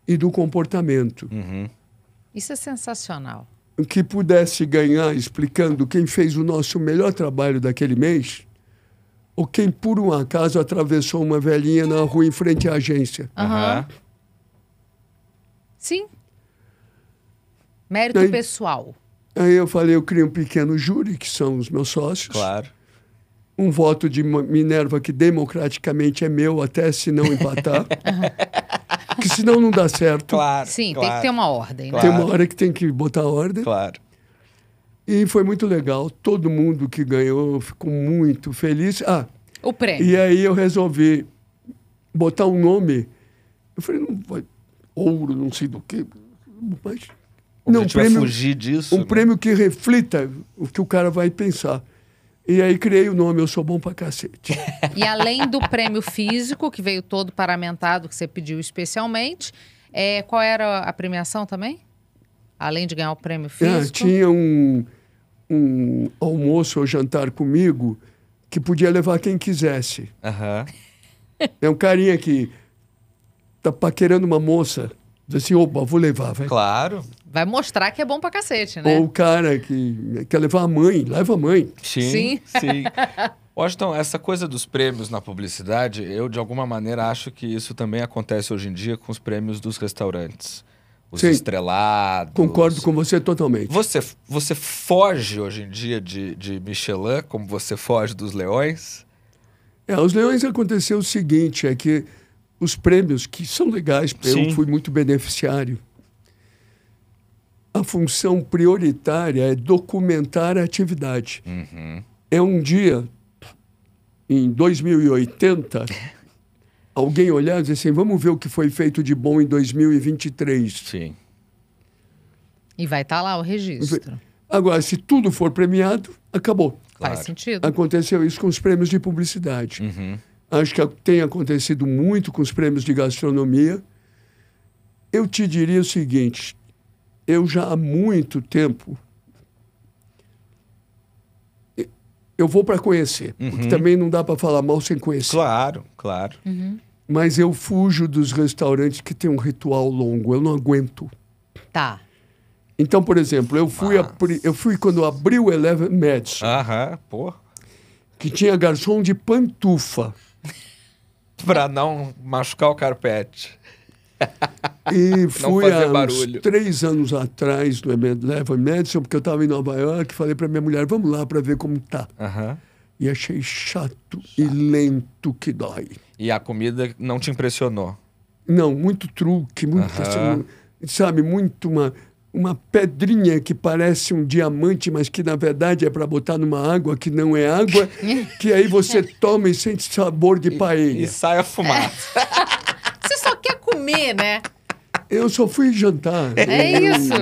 Speaker 1: e do comportamento.
Speaker 3: Uhum.
Speaker 2: Isso é sensacional.
Speaker 1: Que pudesse ganhar explicando quem fez o nosso melhor trabalho daquele mês ou quem, por um acaso, atravessou uma velhinha na rua em frente à agência.
Speaker 2: Aham. Sim. Mérito
Speaker 1: Aí-
Speaker 2: pessoal.
Speaker 1: Aí eu falei, eu criei um pequeno júri, que são os meus sócios.
Speaker 3: Claro.
Speaker 1: Um voto de Minerva que democraticamente é meu, até se não empatar. que senão não dá certo.
Speaker 3: Claro.
Speaker 2: Sim, tem
Speaker 3: claro,
Speaker 2: que ter uma ordem, né?
Speaker 1: Tem uma hora que tem que botar ordem.
Speaker 3: Claro.
Speaker 1: E foi muito legal. Todo mundo que ganhou ficou muito feliz. Ah,
Speaker 2: O prêmio.
Speaker 1: e aí eu resolvi botar um nome. Eu falei, não vai. Ouro, não sei do que. Mas.
Speaker 3: O
Speaker 1: Não, um
Speaker 3: objetivo é
Speaker 1: prêmio,
Speaker 3: fugir disso.
Speaker 1: um
Speaker 3: né?
Speaker 1: prêmio que reflita o que o cara vai pensar. E aí criei o nome Eu Sou Bom Pra Cacete.
Speaker 2: E além do prêmio físico, que veio todo paramentado, que você pediu especialmente, é, qual era a premiação também? Além de ganhar o prêmio
Speaker 1: Ah,
Speaker 2: físico?
Speaker 1: tinha um, um almoço ou jantar comigo que podia levar quem quisesse.
Speaker 3: Aham.
Speaker 1: É um carinha que tá paquerando uma moça, diz assim, opa, vou levar, vai.
Speaker 3: Claro.
Speaker 2: Vai mostrar que é bom pra cacete, né?
Speaker 1: Ou o cara que quer levar a mãe, leva a mãe.
Speaker 3: Sim.
Speaker 2: Sim.
Speaker 3: Sim. Washington, essa coisa dos prêmios na publicidade, eu de alguma maneira acho que isso também acontece hoje em dia com os prêmios dos restaurantes. Os
Speaker 1: Sim.
Speaker 3: estrelados.
Speaker 1: Concordo com você totalmente.
Speaker 3: Você, você foge hoje em dia de, de Michelin, como você foge dos leões?
Speaker 1: É, os Leões aconteceu o seguinte, é que os prêmios, que são legais, eu
Speaker 3: Sim.
Speaker 1: fui muito beneficiário, a função prioritária é documentar a atividade.
Speaker 3: Uhum.
Speaker 1: É um dia, em 2080, alguém olhar e dizer assim, vamos ver o que foi feito de bom em 2023.
Speaker 3: Sim.
Speaker 2: E vai estar lá o registro.
Speaker 1: Agora, se tudo for premiado, acabou.
Speaker 3: Claro.
Speaker 2: Faz sentido.
Speaker 1: Aconteceu isso com os prêmios de publicidade.
Speaker 3: Uhum.
Speaker 1: Acho que tem acontecido muito com os prêmios de gastronomia. Eu te diria o seguinte: eu já há muito tempo. Eu vou para conhecer, porque também não dá para falar mal sem conhecer.
Speaker 3: Claro, claro.
Speaker 1: Mas eu fujo dos restaurantes que têm um ritual longo, eu não aguento.
Speaker 2: Tá.
Speaker 1: Então, por exemplo, eu fui, apri- eu fui quando abriu o Eleven Madison,
Speaker 3: Aham, pô.
Speaker 1: que tinha garçom de pantufa.
Speaker 3: Pra não machucar o carpete.
Speaker 1: E fui há uns três anos atrás no Eleven Madison, porque eu estava em Nova York, falei para minha mulher, vamos lá para ver como tá.
Speaker 3: Aham.
Speaker 1: E achei chato e lento que dói.
Speaker 3: E a comida não te impressionou?
Speaker 1: Não, muito truque, muito, assim, sabe, muito uma, uma pedrinha que parece um diamante, mas que na verdade é para botar numa água que não é água, que aí você toma e sente sabor de paella.
Speaker 3: E sai a fumaça.
Speaker 2: Você só quer comer, né?
Speaker 1: Eu só fui jantar.
Speaker 2: É
Speaker 1: Eu-
Speaker 2: isso.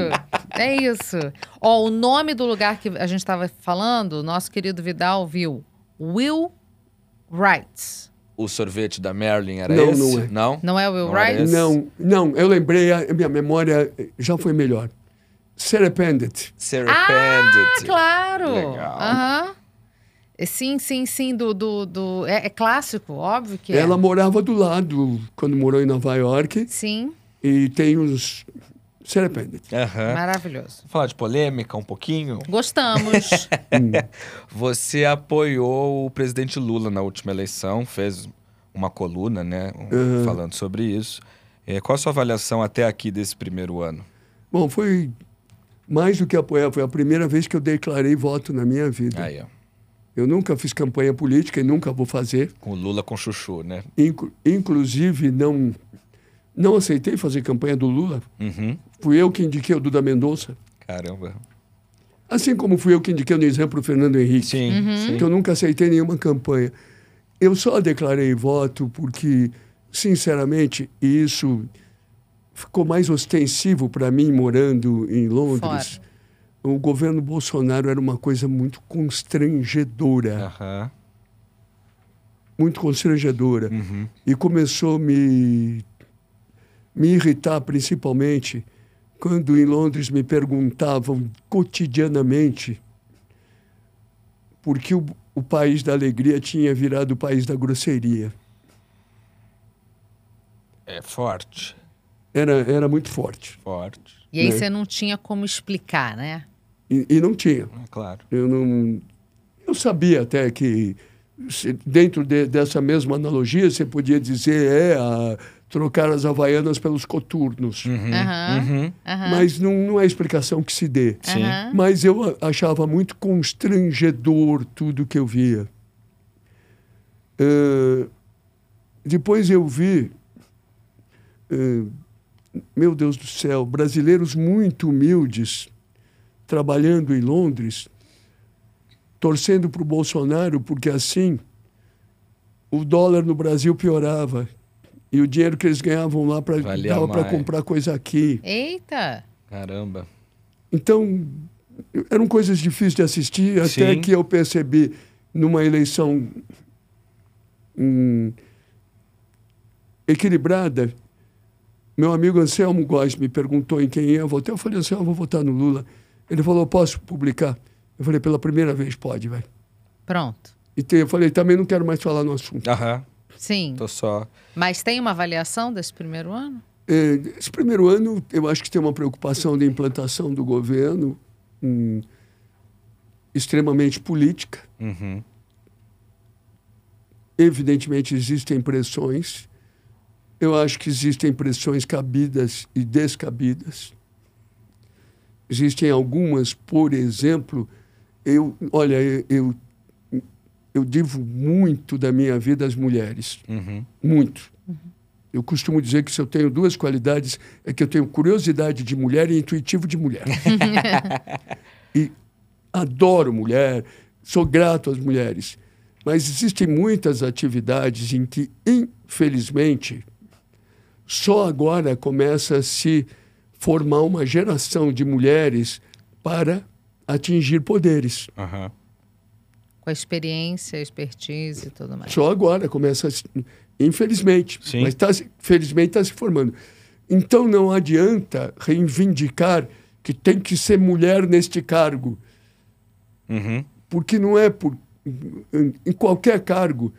Speaker 2: É isso. Ó, o nome do lugar que a gente estava falando, o nosso querido Vidal viu. Will Wright.
Speaker 3: O sorvete da Marilyn era
Speaker 1: Não,
Speaker 3: esse?
Speaker 1: não é.
Speaker 3: Não?
Speaker 2: Não é o Will
Speaker 3: Não?
Speaker 1: Não, não, eu lembrei, a minha memória já foi melhor. Serependent.
Speaker 3: Serpended.
Speaker 2: Ah, claro.
Speaker 3: Legal.
Speaker 2: Aham. É, Sim, sim, sim, do, do, do- É, é clássico, óbvio que
Speaker 1: Ela
Speaker 2: é.
Speaker 1: morava do lado quando morou em Nova York
Speaker 2: Sim,
Speaker 1: e tem os Serependent.
Speaker 3: Aham.
Speaker 2: maravilhoso.
Speaker 3: Vamos falar de polêmica um pouquinho?
Speaker 2: Gostamos.
Speaker 3: Você apoiou o presidente Lula na última eleição, fez uma coluna, né, um- falando sobre isso. Eh, qual a sua avaliação até aqui desse primeiro ano?
Speaker 1: Bom, foi mais do que apoiar, foi a primeira vez que eu declarei voto na minha vida.
Speaker 3: Aí, ó,
Speaker 1: Eu nunca fiz campanha política e nunca vou fazer.
Speaker 3: com o Lula com chuchu, né?
Speaker 1: Inclu- inclusive, não, Não aceitei fazer campanha do Lula.
Speaker 3: Uhum.
Speaker 1: Fui eu que indiquei o Duda Mendonça.
Speaker 3: Caramba.
Speaker 1: Assim como fui eu que indiquei o exemplo o Fernando Henrique.
Speaker 3: Sim, sim.
Speaker 1: que eu nunca aceitei nenhuma campanha. Eu só declarei voto porque, sinceramente, e isso ficou mais ostensivo para mim morando em Londres. O governo Bolsonaro era uma coisa muito constrangedora,
Speaker 3: Aham.
Speaker 1: muito constrangedora.
Speaker 3: Uhum.
Speaker 1: E começou a me, me irritar, principalmente, quando em Londres me perguntavam cotidianamente por que o, o país da alegria tinha virado o país da grosseria.
Speaker 3: É forte.
Speaker 1: Era, era muito forte.
Speaker 3: Forte.
Speaker 2: E aí
Speaker 1: Né?
Speaker 2: você não tinha como explicar, né?
Speaker 1: E, e não tinha.
Speaker 3: É claro.
Speaker 1: Eu não. Eu sabia até que se- dentro de- dessa mesma analogia você podia dizer é a, trocar as havaianas pelos coturnos.
Speaker 2: Aham.
Speaker 3: Uhum.
Speaker 2: Aham.
Speaker 1: Mas não, não é explicação que se dê. Mas eu achava muito constrangedor tudo que eu via. Eh, depois eu vi, eh, meu Deus do céu, brasileiros muito humildes trabalhando em Londres, torcendo para o Bolsonaro, porque assim o dólar no Brasil piorava. E o dinheiro que eles ganhavam lá pra,
Speaker 3: Valia
Speaker 1: dava para comprar coisa aqui.
Speaker 2: Eita!
Speaker 3: Caramba.
Speaker 1: Então, eram coisas difíceis de assistir, até
Speaker 3: Sim.
Speaker 1: que eu percebi numa eleição hum, equilibrada. Meu amigo Anselmo Góes me perguntou em quem ia votar. Eu falei, Anselmo, eu vou votar no Lula. Ele falou, posso publicar? Eu falei, pela primeira vez pode, vai.
Speaker 2: Pronto.
Speaker 1: E te- eu falei, também não quero mais falar no assunto.
Speaker 3: Aham.
Speaker 2: Sim.
Speaker 3: Tô só.
Speaker 2: Mas tem uma avaliação desse primeiro ano?
Speaker 1: É, Esse primeiro ano, eu acho que tem uma preocupação de implantação do governo hum, extremamente política.
Speaker 3: Uhum.
Speaker 1: Evidentemente, existem pressões. Eu acho que existem pressões cabidas e descabidas. Existem algumas, por exemplo, eu, olha, eu, eu, eu devo muito da minha vida às mulheres.
Speaker 3: Uhum.
Speaker 1: Muito. Eu costumo dizer que se eu tenho duas qualidades, é que eu tenho curiosidade de mulher e intuitivo de mulher. e adoro mulher, sou grato às mulheres. Mas existem muitas atividades em que, infelizmente, só agora começa a se formar uma geração de mulheres para atingir poderes.
Speaker 3: Aham.
Speaker 2: Com a experiência, expertise e tudo mais.
Speaker 1: Só agora começa a se... Infelizmente.
Speaker 3: Sim.
Speaker 1: Mas tá, se- felizmente está se formando. Então não adianta reivindicar que tem que ser mulher neste cargo,
Speaker 3: Uhum.
Speaker 1: porque não é por. Em em qualquer cargo,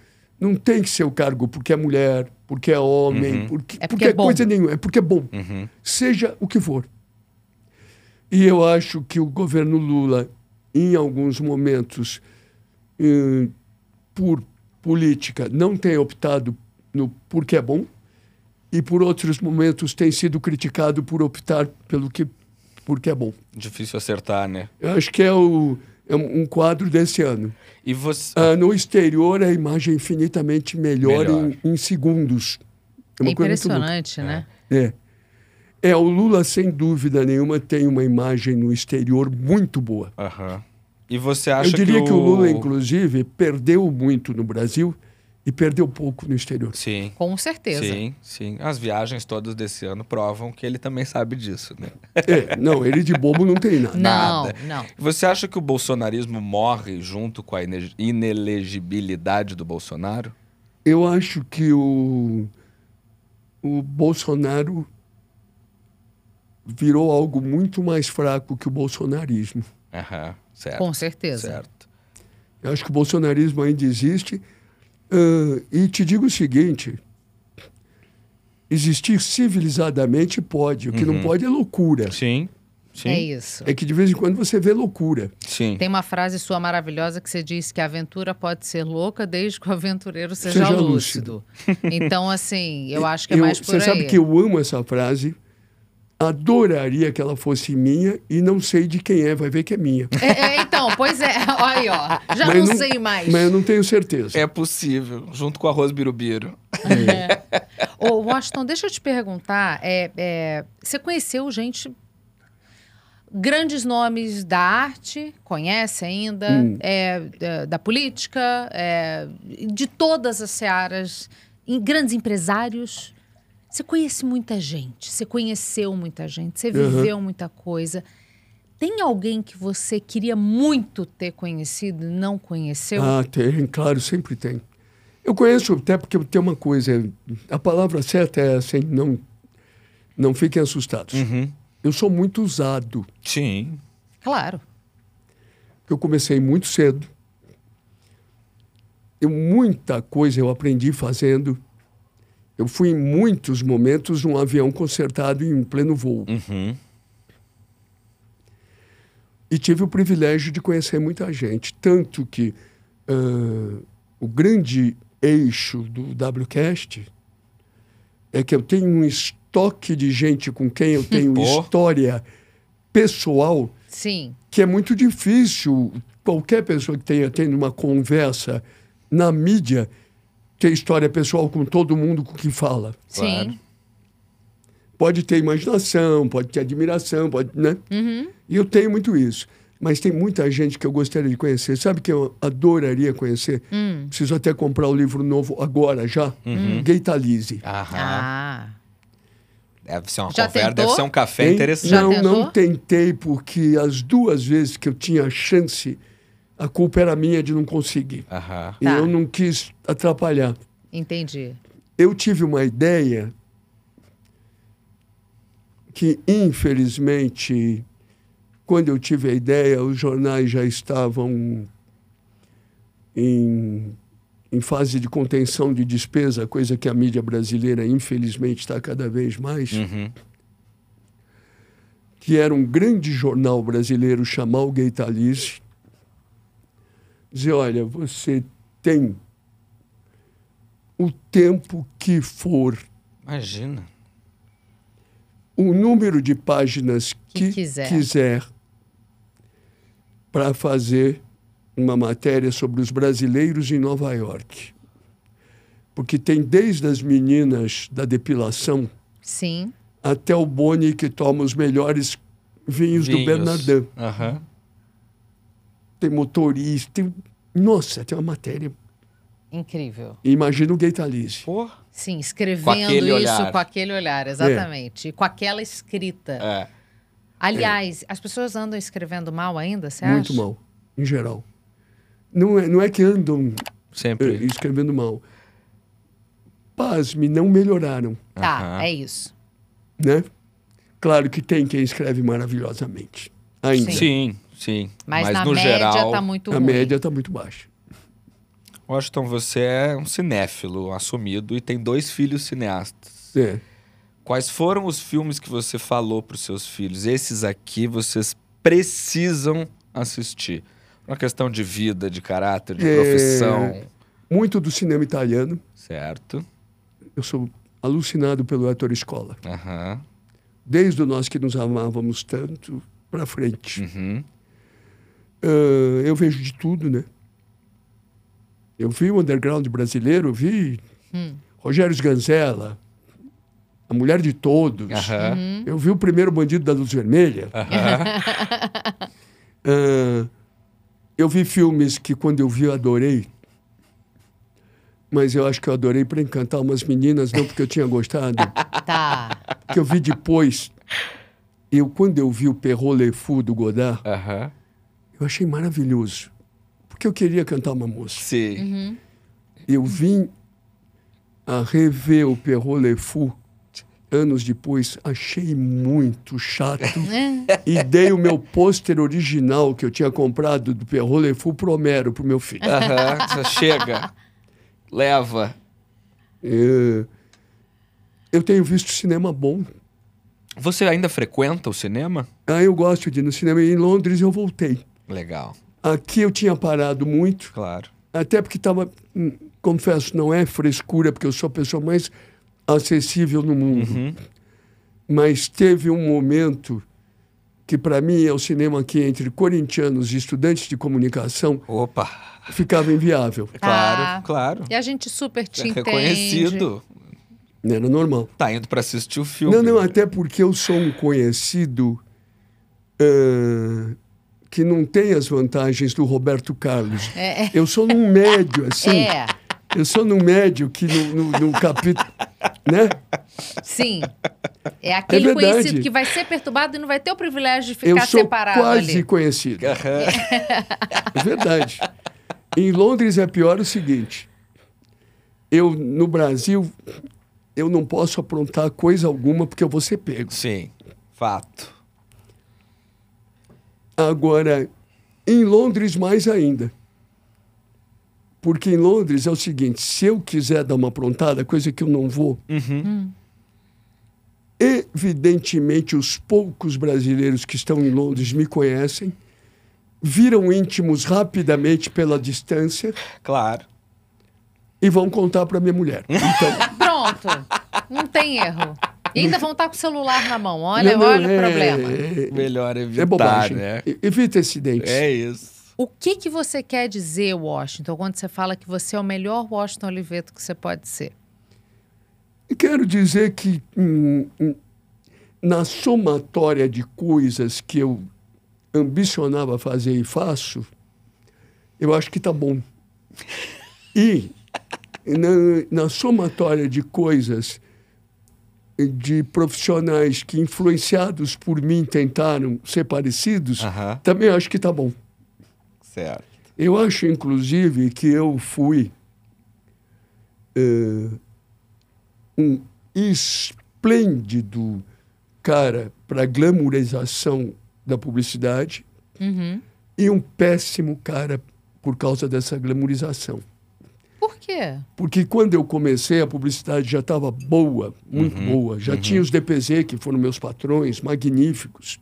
Speaker 1: não tem que ser o cargo porque é mulher, porque é homem, porque,
Speaker 2: É porque
Speaker 1: porque
Speaker 2: é
Speaker 1: é
Speaker 2: bom.
Speaker 1: coisa nenhuma, é porque é bom.
Speaker 3: Uhum.
Speaker 1: Seja o que for. E eu acho que o governo Lula, em alguns momentos, eh, por política, não tem optado no porque é bom, e por outros momentos tem sido criticado por optar pelo que porque é bom.
Speaker 3: Difícil acertar, né?
Speaker 1: Eu acho que é, o, é um quadro desse ano.
Speaker 3: E você.
Speaker 1: Ah, no exterior, a imagem é infinitamente melhor,
Speaker 3: Melhor.
Speaker 1: Em, em segundos. É
Speaker 2: É impressionante, né?
Speaker 1: É. É, o Lula, sem dúvida nenhuma, tem uma imagem no exterior muito boa.
Speaker 3: Aham. E você acha
Speaker 1: Eu diria
Speaker 3: que
Speaker 1: que o... Lula, inclusive, perdeu muito no Brasil e perdeu pouco no exterior.
Speaker 3: Sim.
Speaker 2: Com certeza.
Speaker 3: Sim, sim. As viagens todas desse ano provam que ele também sabe disso, né?
Speaker 1: É, não, ele de bobo não tem nada.
Speaker 2: Não,
Speaker 3: Nada.
Speaker 2: não.
Speaker 3: Você acha que o bolsonarismo morre junto com a ine- inelegibilidade do Bolsonaro?
Speaker 1: Eu acho que o, o Bolsonaro virou algo muito mais fraco que o bolsonarismo.
Speaker 3: Aham, certo.
Speaker 2: Com certeza.
Speaker 3: Certo.
Speaker 1: Eu acho que o bolsonarismo ainda existe. Ah, e te digo o seguinte: existir civilizadamente pode. O que não pode é loucura.
Speaker 3: Sim, sim.
Speaker 2: É isso.
Speaker 1: É que de vez em quando você vê loucura.
Speaker 3: Sim.
Speaker 2: Tem uma frase sua maravilhosa que você diz que a aventura pode ser louca desde que o aventureiro seja,
Speaker 1: Seja
Speaker 2: lúcido. então, assim, eu acho que é
Speaker 1: Eu-
Speaker 2: mais por
Speaker 1: você
Speaker 2: aí.
Speaker 1: sabe que eu amo essa frase. Adoraria que ela fosse minha e não sei de quem é, vai ver que é minha.
Speaker 2: É, é, então, pois é. Olha aí, ó. Já
Speaker 1: Mas
Speaker 2: não, sei mais.
Speaker 1: Mas eu não tenho certeza.
Speaker 3: É possível, junto com arroz birubiru.
Speaker 2: Ô, Washington, deixa eu te perguntar. É, é, você conheceu gente. Grandes nomes da arte, conhece ainda,
Speaker 1: Hum.
Speaker 2: é, da, da política, é, de todas as searas, em grandes empresários. Você conhece muita gente, você conheceu muita gente, você
Speaker 1: Uhum.
Speaker 2: viveu muita coisa. Tem alguém que você queria muito ter conhecido e não conheceu?
Speaker 1: Ah, tem, claro, sempre tem. Eu conheço até porque tem uma coisa, a palavra certa é assim, não, não fiquem assustados.
Speaker 3: Uhum.
Speaker 1: Eu sou muito usado.
Speaker 3: Sim.
Speaker 2: Claro.
Speaker 1: Eu comecei muito cedo. Eu, muita coisa eu aprendi fazendo. Eu fui em muitos momentos num avião consertado em pleno voo.
Speaker 3: Uhum.
Speaker 1: E tive o privilégio de conhecer muita gente. Tanto que ah, o grande eixo do WCast é que eu tenho um estoque de gente com quem eu tenho história pessoal
Speaker 2: Sim.
Speaker 1: que é muito difícil qualquer pessoa que tenha tendo uma conversa na mídia ter história pessoal com todo mundo com que fala.
Speaker 3: Claro.
Speaker 2: Sim.
Speaker 1: Pode ter imaginação, pode ter admiração, pode, né?
Speaker 2: Uhum.
Speaker 1: E eu tenho muito isso. Mas tem muita gente que eu gostaria de conhecer. Sabe que eu adoraria conhecer?
Speaker 2: Hum.
Speaker 1: Preciso até comprar o livro novo agora já. Gaitalize.
Speaker 3: Aham.
Speaker 2: Ah.
Speaker 3: Deve ser uma
Speaker 2: Já
Speaker 3: conversa,
Speaker 2: tentou?
Speaker 3: deve ser um café
Speaker 1: Hein?
Speaker 3: interessante.
Speaker 1: Não, não tentei, porque as duas vezes que eu tinha chance, a culpa era minha de não conseguir.
Speaker 3: Aham.
Speaker 1: E
Speaker 2: Tá.
Speaker 1: eu não quis atrapalhar.
Speaker 2: Entendi.
Speaker 1: Eu tive uma ideia que, infelizmente, quando eu tive a ideia, os jornais já estavam em, em fase de contenção de despesa, coisa que a mídia brasileira, infelizmente, está cada vez mais.
Speaker 3: Uhum.
Speaker 1: que era um grande jornal brasileiro chamar o Gaitalize, dizer, olha, você tem o tempo que for,
Speaker 3: Imagina.
Speaker 1: o número de páginas
Speaker 2: Que
Speaker 1: que,
Speaker 2: quiser.
Speaker 1: quiser para fazer uma matéria sobre os brasileiros em Nova York. Porque tem desde as meninas da depilação
Speaker 2: Sim.
Speaker 1: até o Boni que toma os melhores vinhos, do
Speaker 3: Vinhos.
Speaker 1: Bernardin.
Speaker 3: Aham.
Speaker 1: Tem motorista, tem... Nossa, tem uma matéria.
Speaker 2: Incrível.
Speaker 1: Imagina o Gaitalize.
Speaker 3: Pô.
Speaker 2: Sim, escrevendo
Speaker 3: Com aquele
Speaker 2: isso
Speaker 3: olhar.
Speaker 2: com aquele olhar, exatamente. E com aquela escrita.
Speaker 3: É.
Speaker 2: Aliás, as pessoas andam escrevendo mal ainda, você
Speaker 1: Muito
Speaker 2: acha?
Speaker 1: mal, em geral. Não é, não é que andam eh,
Speaker 3: Sempre.
Speaker 1: escrevendo mal. Pasme, não melhoraram,
Speaker 2: Tá,
Speaker 3: Aham.
Speaker 2: é isso.
Speaker 1: né? Claro que tem quem escreve maravilhosamente. Ainda.
Speaker 3: Sim, sim.
Speaker 2: Mas,
Speaker 3: Mas,
Speaker 2: na
Speaker 3: no
Speaker 2: média
Speaker 3: geral,
Speaker 2: tá muito
Speaker 1: A
Speaker 2: ruim.
Speaker 1: média está muito baixa.
Speaker 3: Washington, você é um cinéfilo assumido e tem dois filhos cineastas.
Speaker 1: É.
Speaker 3: Quais foram os filmes que você falou para os seus filhos? Esses aqui vocês precisam assistir. Uma questão de vida, de caráter, de
Speaker 1: É.
Speaker 3: profissão.
Speaker 1: Muito do cinema italiano.
Speaker 3: Certo?
Speaker 1: Eu sou alucinado pelo Ettore Scola.
Speaker 3: Aham.
Speaker 1: Desde Nós Que Nos Amávamos Tanto para frente.
Speaker 3: Uhum.
Speaker 1: Ah, eu vejo de tudo, né? Eu vi o underground brasileiro, eu vi
Speaker 2: Hum.
Speaker 1: Rogério Sganzella, A Mulher de Todos.
Speaker 2: Uhum.
Speaker 1: Eu vi o primeiro Bandido da Luz Vermelha. Ah, eu vi filmes que quando eu vi eu adorei. Mas eu acho que eu adorei para encantar umas meninas, não porque eu tinha gostado.
Speaker 2: Tá.
Speaker 1: que eu vi depois. Eu, quando eu vi o Perrault Le Fou do Godard. Eu achei maravilhoso. Porque eu queria cantar uma moça.
Speaker 3: Sim.
Speaker 1: Eu vim a rever o Perrault Le Fou anos depois, achei muito chato e dei o meu pôster original que eu tinha comprado do Perrault Le Fou pro Homero, pro meu filho.
Speaker 3: Aham. Chega. Leva.
Speaker 1: É, eu tenho visto cinema bom.
Speaker 3: Você ainda frequenta o cinema?
Speaker 1: Ah, eu gosto de ir no cinema. Em Londres eu voltei.
Speaker 3: Legal.
Speaker 1: Aqui eu tinha parado muito.
Speaker 3: Claro.
Speaker 1: Até porque estava, confesso, não é frescura, porque eu sou a pessoa mais acessível no mundo.
Speaker 3: Uhum.
Speaker 1: Mas teve um momento que, para mim, é o cinema aqui entre corintianos e estudantes de comunicação,
Speaker 3: Opa.
Speaker 1: ficava inviável.
Speaker 3: Claro,
Speaker 2: Tá.
Speaker 3: claro.
Speaker 2: E a gente super te
Speaker 3: É
Speaker 2: entende.
Speaker 3: reconhecido.
Speaker 1: Era normal.
Speaker 3: Tá indo pra assistir o filme.
Speaker 1: Não, não,
Speaker 3: né?
Speaker 1: até porque eu sou um conhecido ah, que não tem as vantagens do Roberto Carlos.
Speaker 2: É.
Speaker 1: Eu sou num médio, assim.
Speaker 2: É,
Speaker 1: Eu sou num médio que no, no, no capítulo. Né?
Speaker 2: sim. É aquele
Speaker 1: É
Speaker 2: conhecido que vai ser perturbado e não vai ter o privilégio de
Speaker 1: Eu
Speaker 2: ficar
Speaker 1: sou
Speaker 2: separado
Speaker 1: quase
Speaker 2: ali.
Speaker 1: conhecido. É verdade. Em Londres é pior o seguinte. Eu, no Brasil, eu não posso aprontar coisa alguma porque eu vou ser pego.
Speaker 3: Sim, fato.
Speaker 1: Agora, em Londres, mais ainda. Porque em Londres é o seguinte: se eu quiser dar uma aprontada, coisa que eu não vou, evidentemente os poucos brasileiros que estão em Londres me conhecem, viram íntimos rapidamente pela distância
Speaker 3: Claro.
Speaker 1: e vão contar para minha mulher. Então,
Speaker 2: Pronto. Não tem erro. E ainda vão estar com o celular na mão. Olha,
Speaker 1: não, não,
Speaker 2: olha o
Speaker 1: é-
Speaker 2: problema.
Speaker 1: É,
Speaker 3: Melhor evitar,
Speaker 1: é bobagem.
Speaker 3: né?
Speaker 1: Evita acidentes.
Speaker 3: É isso.
Speaker 2: O que, que você quer dizer, Washington, quando você fala que você é o melhor Washington Oliveto que você pode ser?
Speaker 1: Quero dizer que hum, hum, na somatória de coisas que eu ambicionava fazer e faço, eu acho que tá bom. E na, na somatória de coisas de profissionais que influenciados por mim tentaram ser parecidos, também acho que tá bom.
Speaker 3: Certo.
Speaker 1: Eu acho, inclusive, que eu fui eh, um esplêndido cara para glamourização da publicidade e um péssimo cara por causa dessa glamourização.
Speaker 2: Por quê?
Speaker 1: Porque quando eu comecei, a publicidade já estava boa, muito boa. Já tinha os DPZ, que foram meus patrões, magníficos.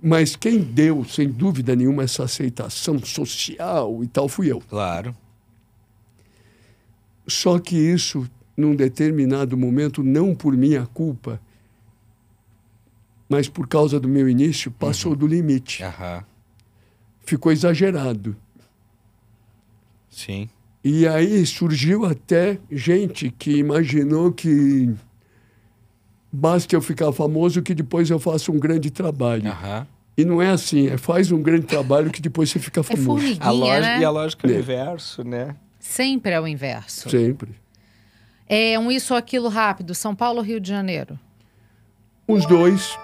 Speaker 1: Mas quem deu, sem dúvida nenhuma, essa aceitação social e tal, fui eu.
Speaker 3: Claro.
Speaker 1: Só que isso, num determinado momento, não por minha culpa, mas por causa do meu início, passou do limite.
Speaker 3: Aham.
Speaker 1: Ficou exagerado.
Speaker 3: Sim.
Speaker 1: E aí surgiu até gente que imaginou que basta eu ficar famoso que depois eu faço um grande trabalho.
Speaker 3: Aham.
Speaker 1: E não é assim, é faz um grande trabalho que depois você fica
Speaker 2: É
Speaker 1: famoso.
Speaker 2: formiguinha,
Speaker 3: A lógica,
Speaker 2: né?
Speaker 3: E a lógica é o
Speaker 1: É.
Speaker 3: inverso, né?
Speaker 2: Sempre é o inverso.
Speaker 1: Sempre.
Speaker 2: É um isso ou aquilo rápido. São Paulo ou Rio de Janeiro?
Speaker 1: Os dois,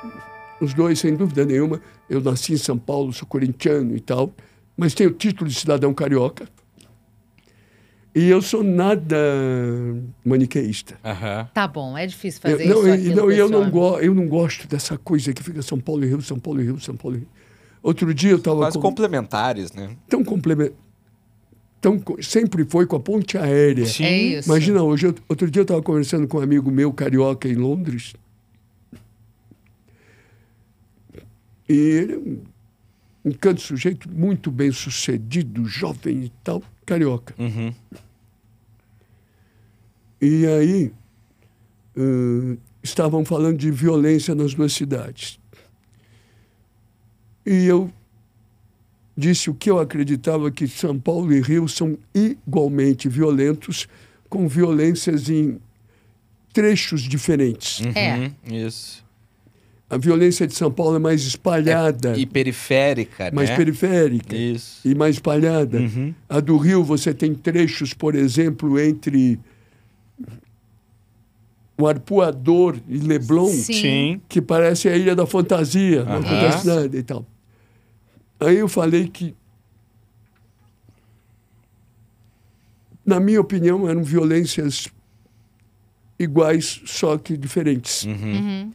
Speaker 1: os dois, sem dúvida nenhuma. Eu nasci em São Paulo, sou corintiano e tal, mas tenho título de cidadão carioca. E eu sou nada maniqueísta.
Speaker 3: Aham.
Speaker 2: Tá bom, é difícil
Speaker 1: Eu,
Speaker 2: fazer
Speaker 1: não,
Speaker 2: isso
Speaker 1: e-
Speaker 2: aquilo
Speaker 1: não, eu não, go, eu não gosto dessa coisa que fica São Paulo e Rio, São Paulo e Rio, São Paulo e Rio. Outro dia eu estava
Speaker 3: Quase
Speaker 1: com,
Speaker 3: complementares, né?
Speaker 1: tão complementar. Tão, co- sempre foi com a ponte aérea.
Speaker 3: Sim.
Speaker 2: É isso.
Speaker 1: Imagina hoje, eu- outro dia eu estava conversando com um amigo meu carioca em Londres. E ele é um, um canto sujeito muito bem sucedido, jovem e tal, carioca.
Speaker 3: Uhum.
Speaker 1: E aí ãh, estavam falando de violência nas duas cidades. E eu disse o que eu acreditava que São Paulo e Rio são igualmente violentos, com violências em trechos diferentes.
Speaker 2: É.
Speaker 3: Uhum. Isso.
Speaker 1: A violência de São Paulo é mais espalhada,
Speaker 3: E periférica,
Speaker 1: mais
Speaker 3: né?
Speaker 1: periférica
Speaker 3: Isso.
Speaker 1: e mais espalhada.
Speaker 3: Uhum.
Speaker 1: A do Rio, você tem trechos, por exemplo, entre o Arpoador e Leblon,
Speaker 2: Sim.
Speaker 1: Que parece a Ilha da Fantasia, não acontece nada e tal. Aí eu falei que, na minha opinião, eram violências iguais, só que diferentes.
Speaker 2: Uhum.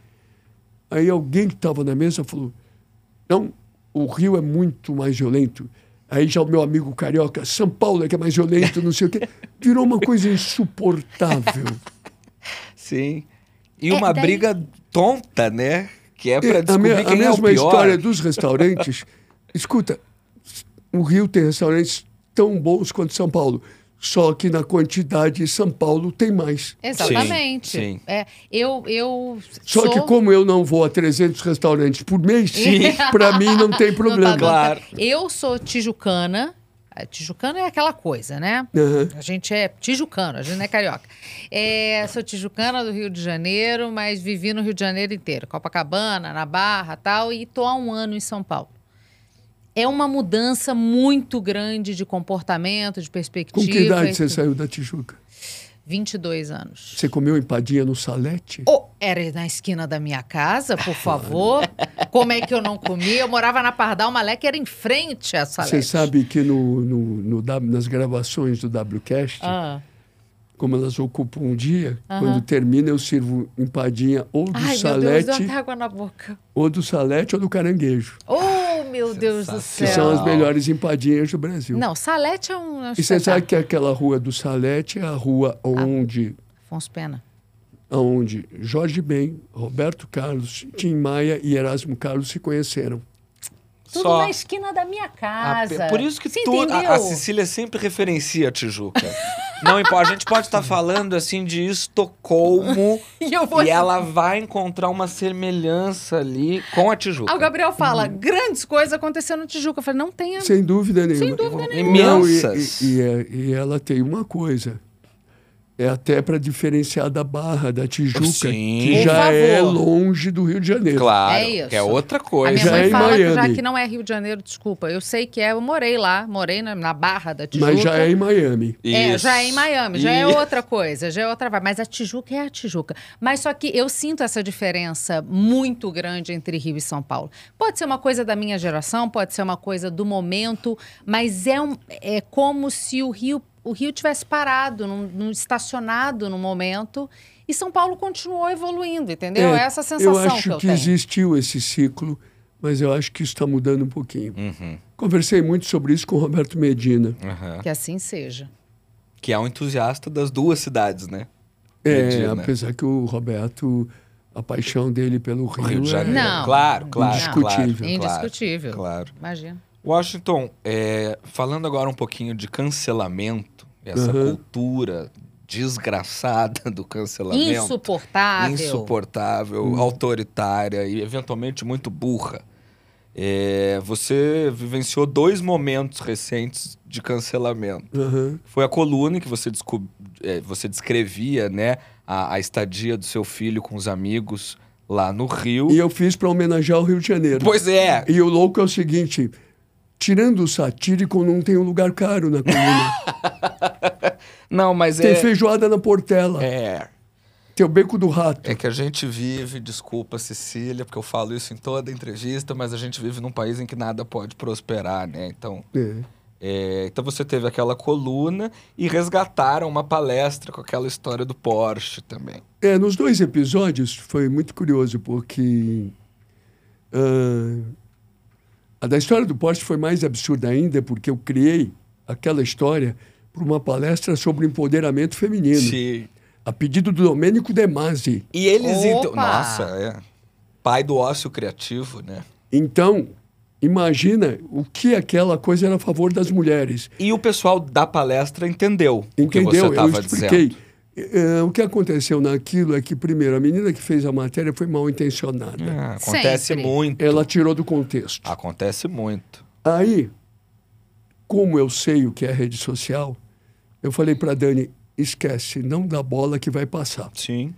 Speaker 1: Aí alguém que estava na mesa falou: não, o Rio é muito mais violento. Aí já o meu amigo carioca, São Paulo é que é mais violento, não sei o quê. Virou uma coisa insuportável.
Speaker 3: Sim. E
Speaker 2: É,
Speaker 3: uma
Speaker 2: daí-
Speaker 3: briga tonta, né? Que é pra
Speaker 1: a,
Speaker 3: descobrir
Speaker 1: me- a
Speaker 3: quem é o
Speaker 1: mesma história dos restaurantes. Escuta, o Rio tem restaurantes tão bons quanto São Paulo. Só que na quantidade, São Paulo tem mais.
Speaker 2: Exatamente.
Speaker 3: Sim, sim.
Speaker 2: É, eu, eu
Speaker 1: Só
Speaker 2: sou...
Speaker 1: que como eu não vou a 300 restaurantes por mês, para mim não tem problema.
Speaker 2: Não tá-
Speaker 3: Claro.
Speaker 2: Eu sou tijucana. a Tijucano é aquela coisa, né?
Speaker 1: Aham.
Speaker 2: A gente é tijucano, a gente não é carioca. É, sou tijucana do Rio de Janeiro, mas vivi no Rio de Janeiro inteiro. Copacabana, na Barra tal, e tô há um ano em São Paulo. É uma mudança muito grande de comportamento, de
Speaker 1: Com
Speaker 2: perspectiva.
Speaker 1: que idade você saiu da Tijuca?
Speaker 2: 22 anos.
Speaker 1: Você comeu empadinha no Salete?
Speaker 2: Oh, era na esquina da minha casa, por favor. Como é que eu não comia? Eu morava na Pardal Malé, que era em frente a Salete.
Speaker 1: Você sabe que no, no, no nas gravações do WCast,
Speaker 2: Ah.
Speaker 1: como elas ocupam um dia, quando termina eu sirvo empadinha ou do
Speaker 2: Ai, meu Deus, deu
Speaker 1: Salete,
Speaker 2: água na boca.
Speaker 1: ou do Salete ou do Caranguejo,
Speaker 2: Oh, meu Deus do
Speaker 1: que
Speaker 2: céu.
Speaker 1: são as melhores empadinhas do Brasil.
Speaker 2: Não, Salete é um. é um
Speaker 1: E você sabe
Speaker 2: espetáculo.
Speaker 1: que aquela rua do Salete é a rua onde,
Speaker 2: Afonso Pena.
Speaker 1: onde Jorge Ben, Roberto Carlos, Tim Maia e Erasmo Carlos se conheceram.
Speaker 2: Tudo
Speaker 3: Só.
Speaker 2: na esquina da minha casa.
Speaker 3: Por isso que
Speaker 2: Você
Speaker 3: tu,
Speaker 2: entendeu?
Speaker 3: a, a Cecília sempre referencia a Tijuca. Não importa, a gente pode estar falando assim de Estocolmo
Speaker 2: E eu vou.
Speaker 3: e ela vai encontrar uma semelhança ali com a Tijuca.
Speaker 2: Ah, o Gabriel fala,
Speaker 1: Uhum.
Speaker 2: grandes coisas aconteceram no Tijuca. Eu falei, não tenha.
Speaker 1: Sem dúvida nenhuma.
Speaker 2: Sem dúvida
Speaker 1: Não,
Speaker 3: Imensas.
Speaker 1: e, e- e é- e ela tem uma coisa. É até para diferenciar da Barra, da Tijuca,
Speaker 3: Sim.
Speaker 1: que
Speaker 2: Por
Speaker 1: já
Speaker 2: favor.
Speaker 1: é longe do Rio de Janeiro.
Speaker 3: Claro,
Speaker 2: É isso.
Speaker 3: que é outra
Speaker 2: A
Speaker 3: coisa.
Speaker 2: minha
Speaker 1: Já
Speaker 2: mãe
Speaker 1: é em
Speaker 2: fala que já
Speaker 1: Miami.
Speaker 2: que não é Rio de Janeiro, desculpa. Eu sei que é, eu morei lá, morei na, na Barra da Tijuca.
Speaker 1: Mas já é em Miami.
Speaker 2: É,
Speaker 3: Isso.
Speaker 2: já é em Miami, já é
Speaker 3: Isso.
Speaker 2: outra coisa, já é outra vibe. Mas a Tijuca é a Tijuca. Mas só que eu sinto essa diferença muito grande entre Rio e São Paulo. Pode ser uma coisa da minha geração, pode ser uma coisa do momento, mas é, um, é como se o Rio, o Rio tivesse parado, num, num- estacionado no momento, e São Paulo continuou evoluindo, entendeu? É, essa a sensação
Speaker 1: eu acho
Speaker 2: que eu
Speaker 1: que
Speaker 2: tenho.
Speaker 1: existiu esse ciclo, mas eu acho que isso está mudando um pouquinho.
Speaker 3: Uhum,
Speaker 1: Conversei muito sobre isso com o Roberto Medina.
Speaker 3: uhum.
Speaker 2: Que assim seja.
Speaker 3: Que é um entusiasta das duas cidades, né?
Speaker 1: É,
Speaker 3: Medina.
Speaker 1: apesar que o Roberto, a paixão dele pelo Rio,
Speaker 3: Rio de
Speaker 1: é-
Speaker 3: Janeiro.
Speaker 2: Não.
Speaker 3: Claro, claro.
Speaker 1: Indiscutível.
Speaker 3: Claro,
Speaker 2: Indiscutível.
Speaker 3: Claro.
Speaker 2: Imagina.
Speaker 3: Washington, é, falando agora um pouquinho de cancelamento, essa
Speaker 1: Uhum.
Speaker 3: cultura desgraçada do cancelamento.
Speaker 2: Insuportável.
Speaker 3: insuportável, autoritária e eventualmente muito burra. É, você vivenciou dois momentos recentes de cancelamento.
Speaker 1: Aham.
Speaker 3: Foi a coluna em que você, descob- é, você descrevia né, a, a estadia do seu filho com os amigos lá no Rio.
Speaker 1: E eu fiz para homenagear o Rio de Janeiro.
Speaker 3: Pois é,
Speaker 1: E o louco é o seguinte: tirando o satírico, não tem um lugar caro na coluna.
Speaker 3: não, mas
Speaker 1: tem
Speaker 3: é,
Speaker 1: feijoada na Portela,
Speaker 3: é.
Speaker 1: tem o beco do rato.
Speaker 3: É que a gente vive, desculpa Cecília, porque eu falo isso em toda entrevista, mas a gente vive num país em que nada pode prosperar, né? Então,
Speaker 1: É.
Speaker 3: é, então você teve aquela coluna e resgataram uma palestra com aquela história do Porsche também.
Speaker 1: É, nos dois episódios foi muito curioso, porque ah, a da história do Porsche foi mais absurda ainda, porque eu criei aquela história para uma palestra sobre empoderamento feminino,
Speaker 3: Sim.
Speaker 1: a pedido do Domênico De Masi.
Speaker 3: E eles então.
Speaker 2: Opa!
Speaker 3: Nossa, é. Pai do ócio criativo, né?
Speaker 1: Então, imagina o que aquela coisa era a favor das mulheres.
Speaker 3: E o pessoal da palestra entendeu, o que
Speaker 1: Entendeu?
Speaker 3: você
Speaker 1: Eu expliquei.
Speaker 3: dizendo.
Speaker 1: Eh, o que aconteceu naquilo é que, primeiro, a menina que fez a matéria foi mal intencionada.
Speaker 3: É, acontece
Speaker 2: Sempre.
Speaker 3: muito.
Speaker 1: Ela tirou do contexto.
Speaker 3: Acontece muito.
Speaker 1: Aí, como eu sei o que é rede social, eu falei para Dani: esquece, não dá bola que vai passar.
Speaker 3: Sim.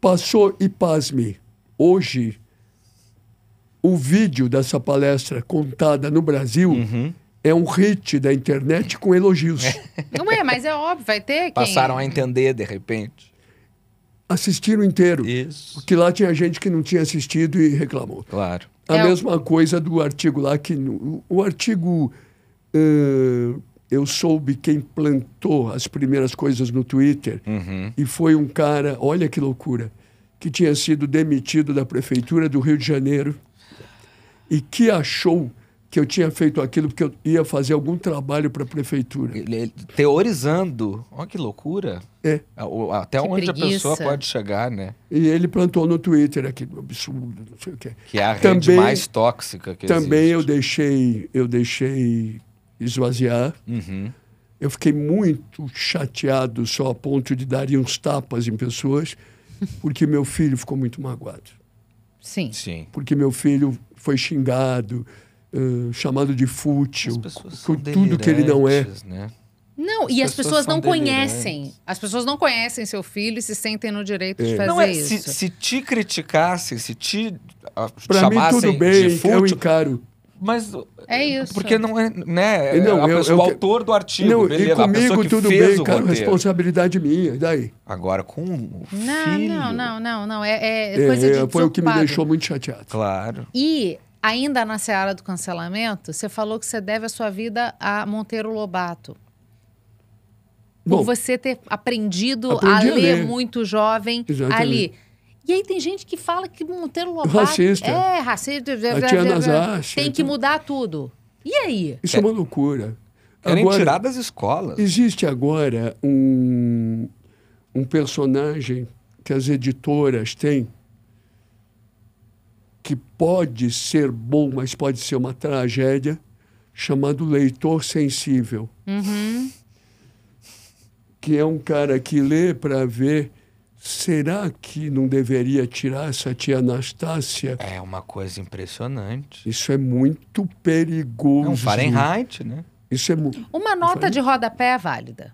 Speaker 1: Passou e pasme. Hoje, o vídeo dessa palestra contada no Brasil
Speaker 3: Uhum.
Speaker 1: É um hit da internet com elogios.
Speaker 2: Não é, mas é óbvio, vai ter quem...
Speaker 3: Passaram a entender de repente.
Speaker 1: Assistiram inteiro.
Speaker 3: Isso.
Speaker 1: Porque lá tinha gente que não tinha assistido e reclamou.
Speaker 3: Claro.
Speaker 1: A
Speaker 2: É o-
Speaker 1: mesma coisa do artigo lá, que no- o artigo. eh, eu soube quem plantou as primeiras coisas no Twitter
Speaker 3: Uhum.
Speaker 1: e foi um cara, olha que loucura, que tinha sido demitido da prefeitura do Rio de Janeiro e que achou que eu tinha feito aquilo porque eu ia fazer algum trabalho para a prefeitura.
Speaker 3: Ele- ele- teorizando. Olha que loucura.
Speaker 1: É.
Speaker 3: Até
Speaker 2: Que
Speaker 3: onde a pessoa
Speaker 2: preguiça.
Speaker 3: pode chegar, né?
Speaker 1: E ele plantou no Twitter aquilo, absurdo, não sei o quê.
Speaker 3: Que é a rede
Speaker 1: Também-
Speaker 3: mais tóxica que
Speaker 1: Também eu
Speaker 3: existe.
Speaker 1: deixei, eu deixei esvaziar.
Speaker 3: Uhum.
Speaker 1: Eu fiquei muito chateado só a ponto de dar uns tapas em pessoas, porque meu filho ficou muito magoado.
Speaker 2: Sim.
Speaker 3: Sim.
Speaker 1: Porque meu filho foi xingado uh, chamado de fútil, por tudo que ele não é.
Speaker 3: Né?
Speaker 2: Não,
Speaker 3: As
Speaker 2: e as
Speaker 3: pessoas
Speaker 2: não conhecem.
Speaker 3: delirantes.
Speaker 2: As pessoas não conhecem seu filho e se sentem no direito de
Speaker 1: É.
Speaker 2: fazer
Speaker 3: Não é,
Speaker 2: isso.
Speaker 3: se, se te criticassem, se te
Speaker 1: Para mim,
Speaker 3: chamassem
Speaker 1: tudo
Speaker 3: de
Speaker 1: bem, eu
Speaker 3: fútil,
Speaker 1: encaro.
Speaker 3: mas
Speaker 2: É isso.
Speaker 3: porque não é, né?
Speaker 1: E não,
Speaker 3: a
Speaker 1: eu-
Speaker 3: pessoa-
Speaker 1: eu
Speaker 3: o autor do artigo,
Speaker 1: Não,
Speaker 3: beleza,
Speaker 1: e comigo
Speaker 3: que
Speaker 1: tudo
Speaker 3: fez
Speaker 1: bem, cara, responsabilidade minha. E daí?
Speaker 3: Agora com o
Speaker 2: Não,
Speaker 3: filho.
Speaker 2: não, não, não, não. É, é
Speaker 1: É,
Speaker 2: coisa de
Speaker 1: é, foi o que me
Speaker 2: desocupado.
Speaker 1: deixou muito chateado.
Speaker 3: Claro.
Speaker 2: E ainda na seara do cancelamento, você falou que você deve a sua vida a Monteiro Lobato. Por
Speaker 1: Bom,
Speaker 2: você ter aprendido
Speaker 1: Aprendi
Speaker 2: a
Speaker 1: a
Speaker 2: ler
Speaker 1: ler.
Speaker 2: muito jovem
Speaker 1: Exatamente.
Speaker 2: ali. E aí tem gente que fala que Monteiro Lobato
Speaker 1: Racista.
Speaker 2: é racista,
Speaker 1: A tia Nazácia,
Speaker 2: tem que
Speaker 1: então-
Speaker 2: mudar tudo. E aí?
Speaker 1: isso é uma loucura.
Speaker 3: Querem
Speaker 1: Agora,
Speaker 3: tirar das escolas.
Speaker 1: Existe agora um, um personagem que as editoras têm que pode ser bom, mas pode ser uma tragédia, chamado leitor sensível. Que é um cara que lê para ver será que não deveria tirar essa tia Anastácia?
Speaker 3: É uma coisa impressionante.
Speaker 1: Isso é muito perigoso.
Speaker 3: É um Fahrenheit, né?
Speaker 1: Isso é mu-
Speaker 2: Uma nota de rodapé é válida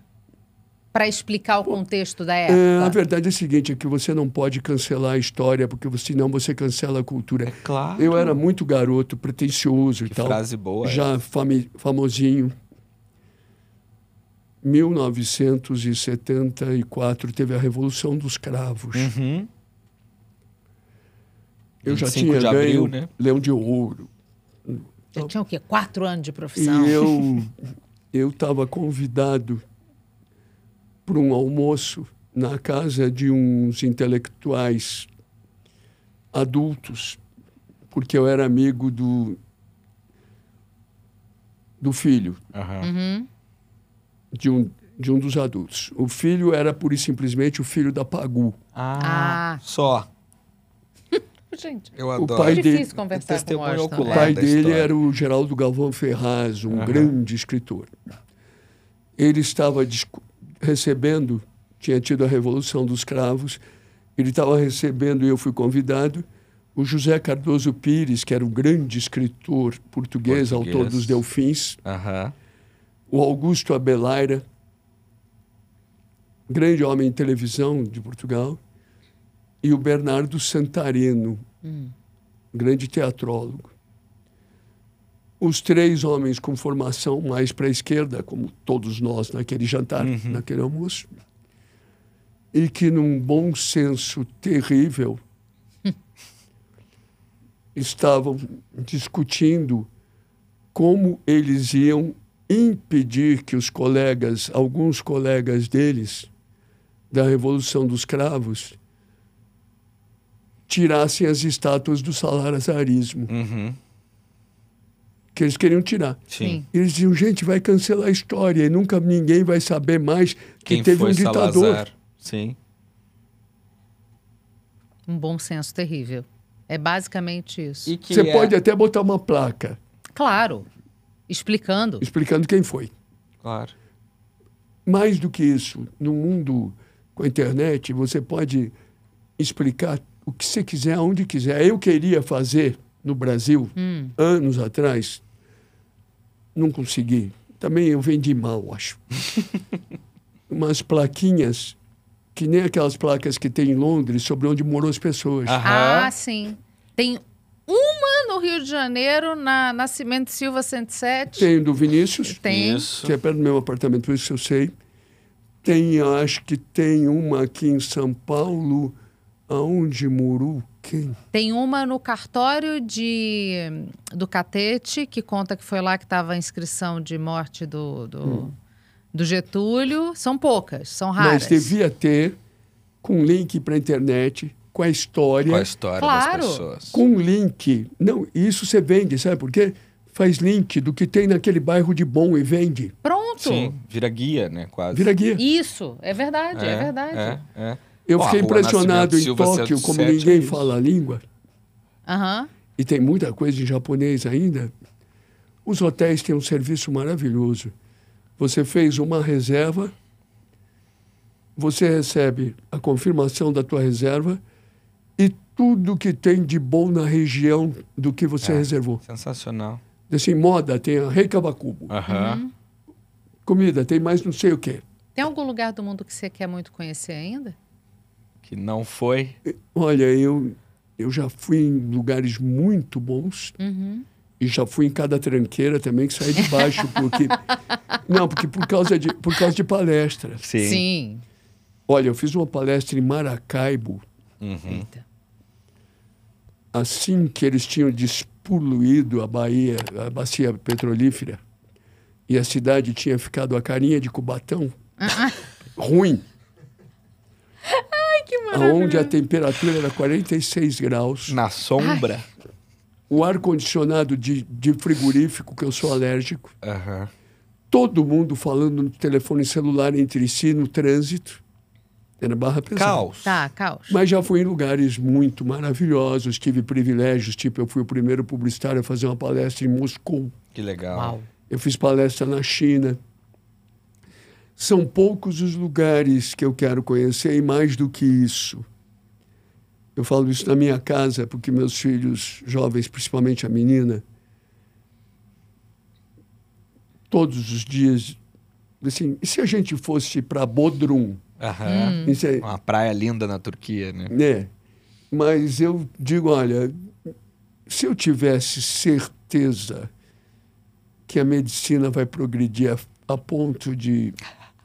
Speaker 2: para explicar o contexto da
Speaker 1: É,
Speaker 2: época.
Speaker 1: a verdade é a seguinte, é que você não pode cancelar a história, porque você- senão você cancela a cultura.
Speaker 3: É claro.
Speaker 1: Eu era muito garoto, pretencioso e
Speaker 3: Que
Speaker 1: tal.
Speaker 3: frase boa.
Speaker 1: Já fami- famosinho. 1974 teve a Revolução dos Cravos.
Speaker 3: Uhum.
Speaker 1: Eu já
Speaker 3: 25
Speaker 1: tinha
Speaker 3: de abril,
Speaker 1: ganho
Speaker 3: né?
Speaker 1: Leão de Ouro.
Speaker 2: Você tinha o quê? Quatro anos de profissão.
Speaker 1: E eu eu estava convidado para um almoço na casa de uns intelectuais adultos, porque eu era amigo do do filho.
Speaker 2: Uhum.
Speaker 1: de um de um dos adultos. O filho era pura e simplesmente o filho da Pagu.
Speaker 3: Ah,
Speaker 2: Ah.
Speaker 3: só.
Speaker 2: Gente,
Speaker 3: Eu
Speaker 1: O
Speaker 3: adoro.
Speaker 1: pai
Speaker 2: é
Speaker 1: dele-
Speaker 2: difícil conversar com o Washington.
Speaker 1: O
Speaker 2: né?
Speaker 1: pai
Speaker 3: da
Speaker 1: dele
Speaker 3: história.
Speaker 1: era o Geraldo Galvão Ferraz, um
Speaker 3: Aham.
Speaker 1: grande escritor. Ele estava discu- recebendo, tinha tido a Revolução dos Cravos, ele estava recebendo, e eu fui convidado, o José Cardoso Pires, que era um grande escritor português,
Speaker 3: Português.
Speaker 1: autor dos Delfins,
Speaker 3: Aham.
Speaker 1: o Augusto Abelaira, grande homem em televisão de Portugal, e o Bernardo Santareno, grande teatrólogo. Os três homens com formação mais para a esquerda, como todos nós naquele jantar, naquele almoço, e que, num bom senso terrível, estavam discutindo como eles iam impedir que os colegas, alguns colegas deles, da Revolução dos Cravos, tirassem as estátuas do salarazarismo,
Speaker 3: Uhum.
Speaker 1: Que eles queriam tirar.
Speaker 3: Sim.
Speaker 1: Eles diziam, gente, vai cancelar a história e nunca ninguém vai saber mais que
Speaker 3: Quem
Speaker 1: teve
Speaker 3: foi
Speaker 1: um ditador.
Speaker 3: Salazar? Sim.
Speaker 2: Um bom senso terrível. É basicamente isso.
Speaker 3: E que
Speaker 1: Você
Speaker 3: é-
Speaker 1: pode até botar uma placa
Speaker 2: Claro, explicando.
Speaker 1: explicando quem foi.
Speaker 3: Claro.
Speaker 1: Mais do que isso, no mundo com a internet, você pode explicar o que você quiser, aonde quiser. Eu queria fazer no Brasil, anos atrás, não consegui. Também eu vendi mal, acho. Umas plaquinhas, que nem aquelas placas que tem em Londres, sobre onde moram as pessoas.
Speaker 3: Aham.
Speaker 2: Ah, sim. Tem uma no Rio de Janeiro, na Nascimento Silva 107.
Speaker 1: Tem do Vinícius,
Speaker 2: Tem.
Speaker 3: Isso.
Speaker 1: que é perto do meu apartamento, por isso eu sei. Tem, eu acho que tem uma aqui em São Paulo, aonde Muru, quem?
Speaker 2: Tem uma no cartório de, do Catete, que conta que foi lá que estava a inscrição de morte do, do, do Getúlio. São poucas, são raras.
Speaker 1: Mas devia ter com link para a internet, com a história,
Speaker 3: Com a história
Speaker 2: Claro.
Speaker 3: das pessoas.
Speaker 1: com link. Não, isso você vende, sabe por quê? Faz link do que tem naquele bairro de bom e vende.
Speaker 2: Pronto.
Speaker 3: Sim, vira guia, né? Quase.
Speaker 1: Vira guia.
Speaker 2: Isso, é verdade, é, verdade.
Speaker 3: É, é.
Speaker 1: Eu fiquei impressionado em
Speaker 3: Silva
Speaker 1: Tóquio, como
Speaker 3: 107
Speaker 1: ninguém
Speaker 3: é
Speaker 1: fala a língua,
Speaker 2: Aham.
Speaker 1: e tem muita coisa em japonês ainda. Os hotéis têm um serviço maravilhoso. Você fez uma reserva, você recebe a confirmação da tua reserva e tudo que tem de bom na região do que você
Speaker 3: É.
Speaker 1: reservou.
Speaker 3: Sensacional.
Speaker 1: Assim, moda, tem a Rei Cavacubo.
Speaker 3: Aham.
Speaker 1: Comida, tem mais não sei o quê.
Speaker 2: Tem algum lugar do mundo que você quer muito conhecer ainda?
Speaker 3: Que não foi.
Speaker 1: Olha, eu, eu já fui em lugares muito bons
Speaker 2: Uhum.
Speaker 1: e já fui em cada tranqueira também que saí de baixo, porque... não, porque por causa de, por causa de palestra.
Speaker 3: Sim.
Speaker 2: Sim.
Speaker 1: Olha, eu fiz uma palestra em Maracaibo,
Speaker 3: Uhum.
Speaker 1: Assim que eles tinham despoluído a Bahia, a bacia petrolífera, e a cidade tinha ficado a carinha de Cubatão, ruim. Ai, Onde a temperatura era 46 graus.
Speaker 3: Na sombra.
Speaker 1: O ar-condicionado de, de frigorífico, que eu sou alérgico.
Speaker 3: Aham.
Speaker 1: Todo mundo falando no telefone celular entre si, no trânsito. Era barra pesada.
Speaker 3: Caos.
Speaker 2: Tá, caos.
Speaker 1: Mas já fui em lugares muito maravilhosos, tive privilégios, tipo, eu fui o primeiro publicitário a fazer uma palestra em Moscou,
Speaker 3: Que legal.
Speaker 2: Uau.
Speaker 1: eu fiz palestra na China. São poucos os lugares que eu quero conhecer e mais do que isso. Eu falo isso na minha casa, porque meus filhos jovens, principalmente a menina, todos os dias, assim, e se a gente fosse para Bodrum?
Speaker 3: Aham.
Speaker 1: É-
Speaker 3: Uma praia linda na Turquia, né?
Speaker 1: né? Mas eu digo, olha, se eu tivesse certeza que a medicina vai progredir a, a ponto de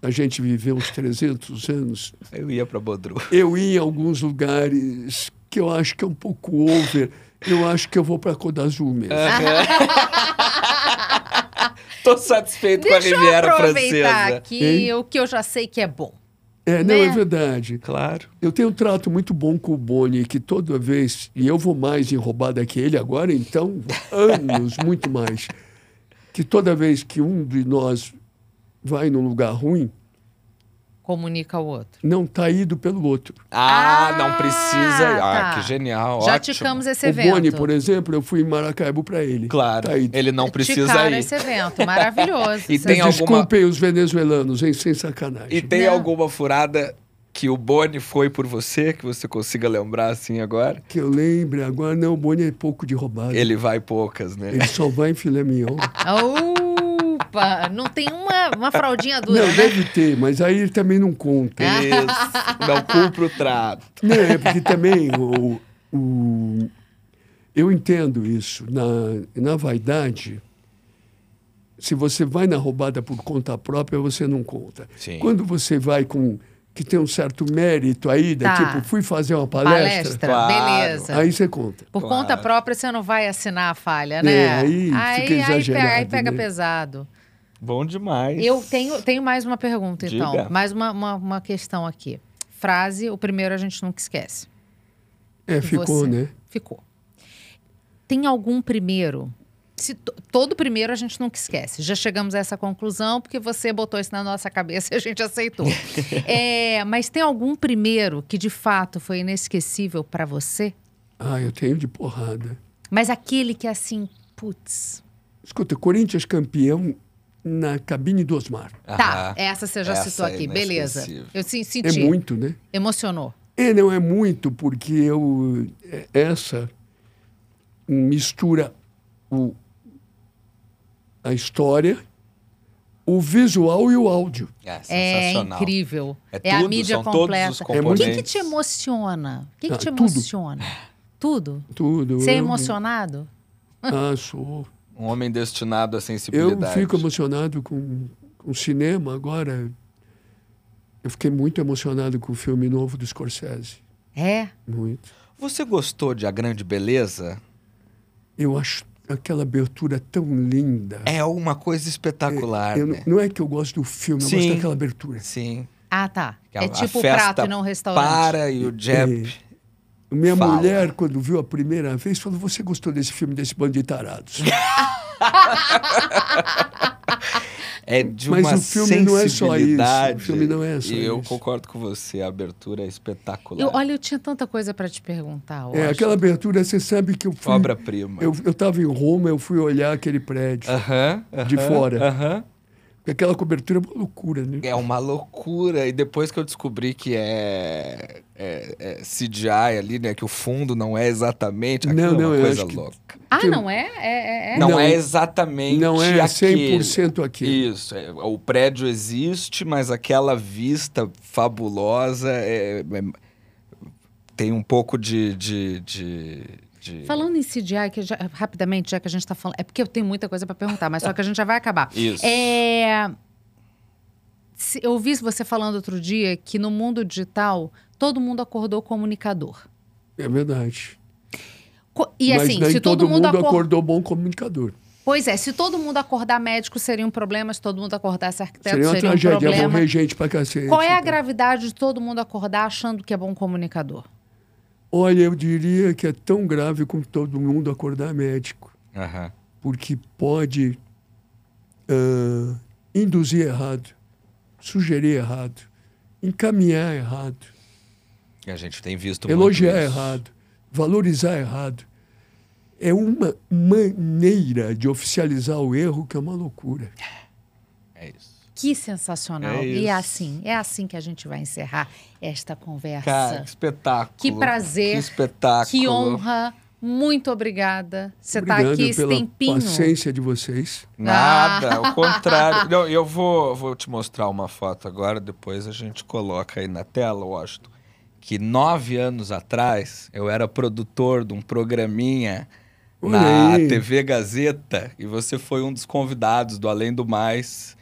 Speaker 1: a gente viver uns 300 anos,
Speaker 3: Eu ia pra Bodrum.
Speaker 1: eu ia em alguns lugares que eu acho que é um pouco over. Eu acho que eu vou para Codazul mesmo.
Speaker 3: Tô satisfeito com a
Speaker 2: Deixa eu
Speaker 3: Riviera
Speaker 2: aproveitar
Speaker 3: Francesa.
Speaker 2: aqui
Speaker 1: Hein?
Speaker 2: o que eu já sei que é bom.
Speaker 1: É, não,
Speaker 2: Né?
Speaker 1: é verdade.
Speaker 3: Claro.
Speaker 1: Eu tenho um trato muito bom com o Boni, que toda vez, e eu vou mais em roubada que ele agora, então, anos, muito mais, que toda vez que um de nós vai num lugar ruim,
Speaker 2: Comunica ao outro.
Speaker 1: não está ido pelo outro.
Speaker 3: Ah,
Speaker 2: Ah,
Speaker 3: não precisa. Ah,
Speaker 2: tá.
Speaker 3: que genial.
Speaker 2: Já
Speaker 3: ótimo.
Speaker 2: ticamos esse
Speaker 1: o
Speaker 2: evento.
Speaker 1: Boni, por exemplo, eu fui em Maracaibo para ele.
Speaker 3: Claro.
Speaker 1: Tá.
Speaker 3: Ele não precisa
Speaker 2: Ticaram
Speaker 3: ir.
Speaker 2: esse evento. Maravilhoso.
Speaker 3: E tem alguma-
Speaker 1: Desculpem os venezuelanos, hein, sem sacanagem.
Speaker 3: E tem
Speaker 2: Não.
Speaker 3: alguma furada que o Boni foi por você, que você consiga lembrar assim agora?
Speaker 1: Que eu lembre, agora não, o Boni é pouco de roubada.
Speaker 3: Ele vai poucas, né?
Speaker 1: Ele só vai em filé mignon.
Speaker 2: Opa! Não tem uma, uma fraldinha dura,
Speaker 1: Não,
Speaker 2: né?
Speaker 1: deve ter, mas aí ele também não conta.
Speaker 3: Isso. Não cumpre o trato.
Speaker 1: Não, é porque também o, o- eu entendo isso. Na, na vaidade, se você vai na roubada por conta própria, você não conta.
Speaker 3: Sim.
Speaker 1: Quando você vai com que tem um certo mérito aí, da,
Speaker 2: Tá.
Speaker 1: tipo, fui fazer uma palestra,
Speaker 2: Palestra,
Speaker 3: Claro.
Speaker 2: beleza.
Speaker 1: aí você conta.
Speaker 2: Por
Speaker 3: Claro.
Speaker 2: conta própria, você não vai assinar a falha, né?
Speaker 1: É, aí fica
Speaker 2: aí, pega, aí pega
Speaker 1: né?
Speaker 2: pesado.
Speaker 3: Bom demais.
Speaker 2: Eu tenho, tenho mais uma pergunta, então.
Speaker 3: Diga.
Speaker 2: Mais uma, uma, uma questão aqui. Frase, o primeiro a gente nunca esquece.
Speaker 1: É, ficou,
Speaker 2: Você.
Speaker 1: né?
Speaker 2: Ficou. Tem algum primeiro? Se to- todo primeiro a gente nunca esquece. Já chegamos a essa conclusão porque você botou isso na nossa cabeça e a gente aceitou. É, mas tem algum primeiro que de fato foi inesquecível para você?
Speaker 1: Ah, eu tenho de porrada.
Speaker 2: Mas aquele que é assim, putz.
Speaker 1: Escuta, Corinthians campeão na cabine do Osmar.
Speaker 2: Tá, essa você já
Speaker 3: Essa
Speaker 2: citou
Speaker 3: é
Speaker 2: aqui, beleza.
Speaker 3: inesquecível.
Speaker 2: Eu sim,
Speaker 1: É
Speaker 2: senti.
Speaker 1: muito, né?
Speaker 2: Emocionou.
Speaker 1: É, não é muito, porque eu, é- essa mistura o, a história, o visual e o áudio.
Speaker 3: É
Speaker 2: É
Speaker 3: sensacional.
Speaker 2: incrível.
Speaker 3: É
Speaker 2: É, a
Speaker 3: tudo,
Speaker 2: mídia completa.
Speaker 3: os
Speaker 2: O que, que te emociona? O que, que
Speaker 1: Ah,
Speaker 2: te
Speaker 1: tudo.
Speaker 2: emociona? Tudo?
Speaker 1: Tudo.
Speaker 2: Você é
Speaker 1: Eu-
Speaker 2: emocionado?
Speaker 1: Ah, sou.
Speaker 3: Um homem destinado à
Speaker 1: Eu
Speaker 3: sensibilidade.
Speaker 1: fico emocionado com, com cinema agora. Eu fiquei muito emocionado com o filme novo do Scorsese.
Speaker 2: É?
Speaker 1: Muito.
Speaker 3: Você gostou de A Grande Beleza?
Speaker 1: Eu acho aquela abertura tão linda.
Speaker 3: É uma coisa espetacular,
Speaker 1: Eu não-
Speaker 3: né?
Speaker 1: não é que eu gosto do filme, eu
Speaker 3: Sim.
Speaker 1: gosto daquela abertura.
Speaker 3: Sim.
Speaker 2: Ah, tá.
Speaker 3: A-
Speaker 2: É
Speaker 3: a
Speaker 2: tipo o
Speaker 3: festa
Speaker 2: prato e não o restaurante.
Speaker 3: Para e o Jeb...
Speaker 1: Minha
Speaker 3: Fala.
Speaker 1: mulher, quando viu a primeira vez, falou: Você gostou desse filme, desse bando de tarados?
Speaker 3: É de
Speaker 1: Mas
Speaker 3: uma
Speaker 1: o filme não é só isso, o filme não é só
Speaker 3: E eu
Speaker 1: isso.
Speaker 3: concordo com você, a abertura é espetacular.
Speaker 2: Eu, olha, eu tinha tanta coisa para te perguntar.
Speaker 1: é, aquela abertura, você sabe que eu fui.
Speaker 3: Obra-prima.
Speaker 1: Eu estava em Roma, eu fui olhar aquele prédio
Speaker 3: Aham, aham,
Speaker 1: de fora.
Speaker 3: Aham.
Speaker 1: Aquela cobertura é uma loucura, né?
Speaker 3: É uma loucura. E depois que eu descobri que é, é, é CGI ali, né? Que o fundo não é exatamente.
Speaker 1: Não,
Speaker 3: aquilo é
Speaker 1: não,
Speaker 3: uma coisa
Speaker 1: acho que-
Speaker 3: louca.
Speaker 2: Ah,
Speaker 1: Que-
Speaker 2: não é? É, é, é?
Speaker 3: Não,
Speaker 1: Não,
Speaker 3: é exatamente
Speaker 1: Não é
Speaker 3: aquele.
Speaker 1: 100% aquele.
Speaker 3: Isso. é, o prédio existe, mas aquela vista fabulosa é- é- tem um pouco de. de, de, de-
Speaker 2: Falando em CGI, que já- rapidamente, já que a gente tá falando. É porque eu tenho muita coisa para perguntar, mas só que a gente já vai acabar.
Speaker 3: Isso.
Speaker 2: É. Eu ouvi você falando outro dia que no mundo digital todo mundo acordou comunicador.
Speaker 1: É verdade.
Speaker 2: Co- E
Speaker 1: Mas
Speaker 2: assim,
Speaker 1: nem
Speaker 2: se
Speaker 1: todo,
Speaker 2: todo, mundo
Speaker 1: mundo
Speaker 2: acor-
Speaker 1: acordou bom comunicador.
Speaker 2: Pois é, se todo mundo acordar médico seria um problema, se todo mundo acordasse arquiteto
Speaker 1: Seria uma
Speaker 2: seria um
Speaker 1: tragédia, ia
Speaker 2: problema.
Speaker 1: morrer gente pra cacete.
Speaker 2: Qual é a
Speaker 1: então.
Speaker 2: gravidade de todo mundo acordar achando que é bom comunicador?
Speaker 1: Olha, eu diria que é tão grave como todo mundo acordar médico.
Speaker 3: Aham.
Speaker 1: Porque pode ah, induzir errado, sugerir errado, encaminhar errado,
Speaker 3: a gente tem visto
Speaker 1: elogiar errado, valorizar errado. É uma maneira de oficializar o erro que é uma loucura.
Speaker 3: É isso.
Speaker 2: Que sensacional.
Speaker 3: É
Speaker 2: e é assim, é assim que a gente vai encerrar esta conversa.
Speaker 3: Cara, que espetáculo.
Speaker 2: Que prazer,
Speaker 3: Que espetáculo.
Speaker 2: Que honra. Muito obrigada. Você está aqui esse
Speaker 1: pela
Speaker 2: tempinho.
Speaker 1: paciência de vocês.
Speaker 3: Nada,
Speaker 2: Ah.
Speaker 3: ao contrário. Não, eu vou, vou te mostrar uma foto agora, depois a gente coloca aí na tela, Washington. Que nove anos atrás eu era produtor de um programinha
Speaker 1: Olha
Speaker 3: na. TV Gazeta e você foi um dos convidados do Além do Mais.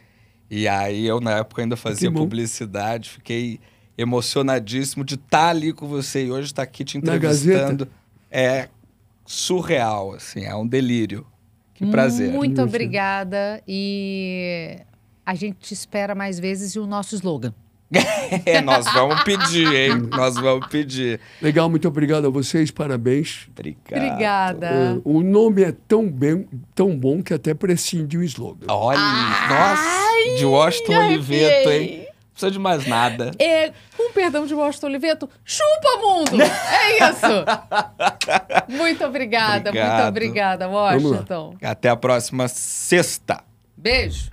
Speaker 3: E aí eu, na época, ainda fazia publicidade, fiquei emocionadíssimo de estar ali com você e hoje estar aqui te entrevistando. É surreal, assim, é um delírio. Que prazer.
Speaker 2: Muito
Speaker 1: Muito.
Speaker 2: obrigada. E a gente te espera mais vezes e o nosso slogan.
Speaker 3: É, nós vamos pedir, hein? Nós vamos pedir.
Speaker 1: Legal, muito obrigado a vocês, parabéns.
Speaker 3: Obrigado.
Speaker 2: Obrigada.
Speaker 1: Ah, o nome é tão, bem, tão bom que até prescinde o slogan.
Speaker 3: Olha, nossa, de Washington Oliveto, hein? Não precisa de mais nada.
Speaker 2: É, com perdão de Washington Oliveto, chupa mundo! É isso! muito obrigada, muito
Speaker 3: Obrigado.
Speaker 2: obrigada,
Speaker 1: Vamos lá.
Speaker 2: Washington.
Speaker 3: Até a próxima sexta.
Speaker 2: Beijo.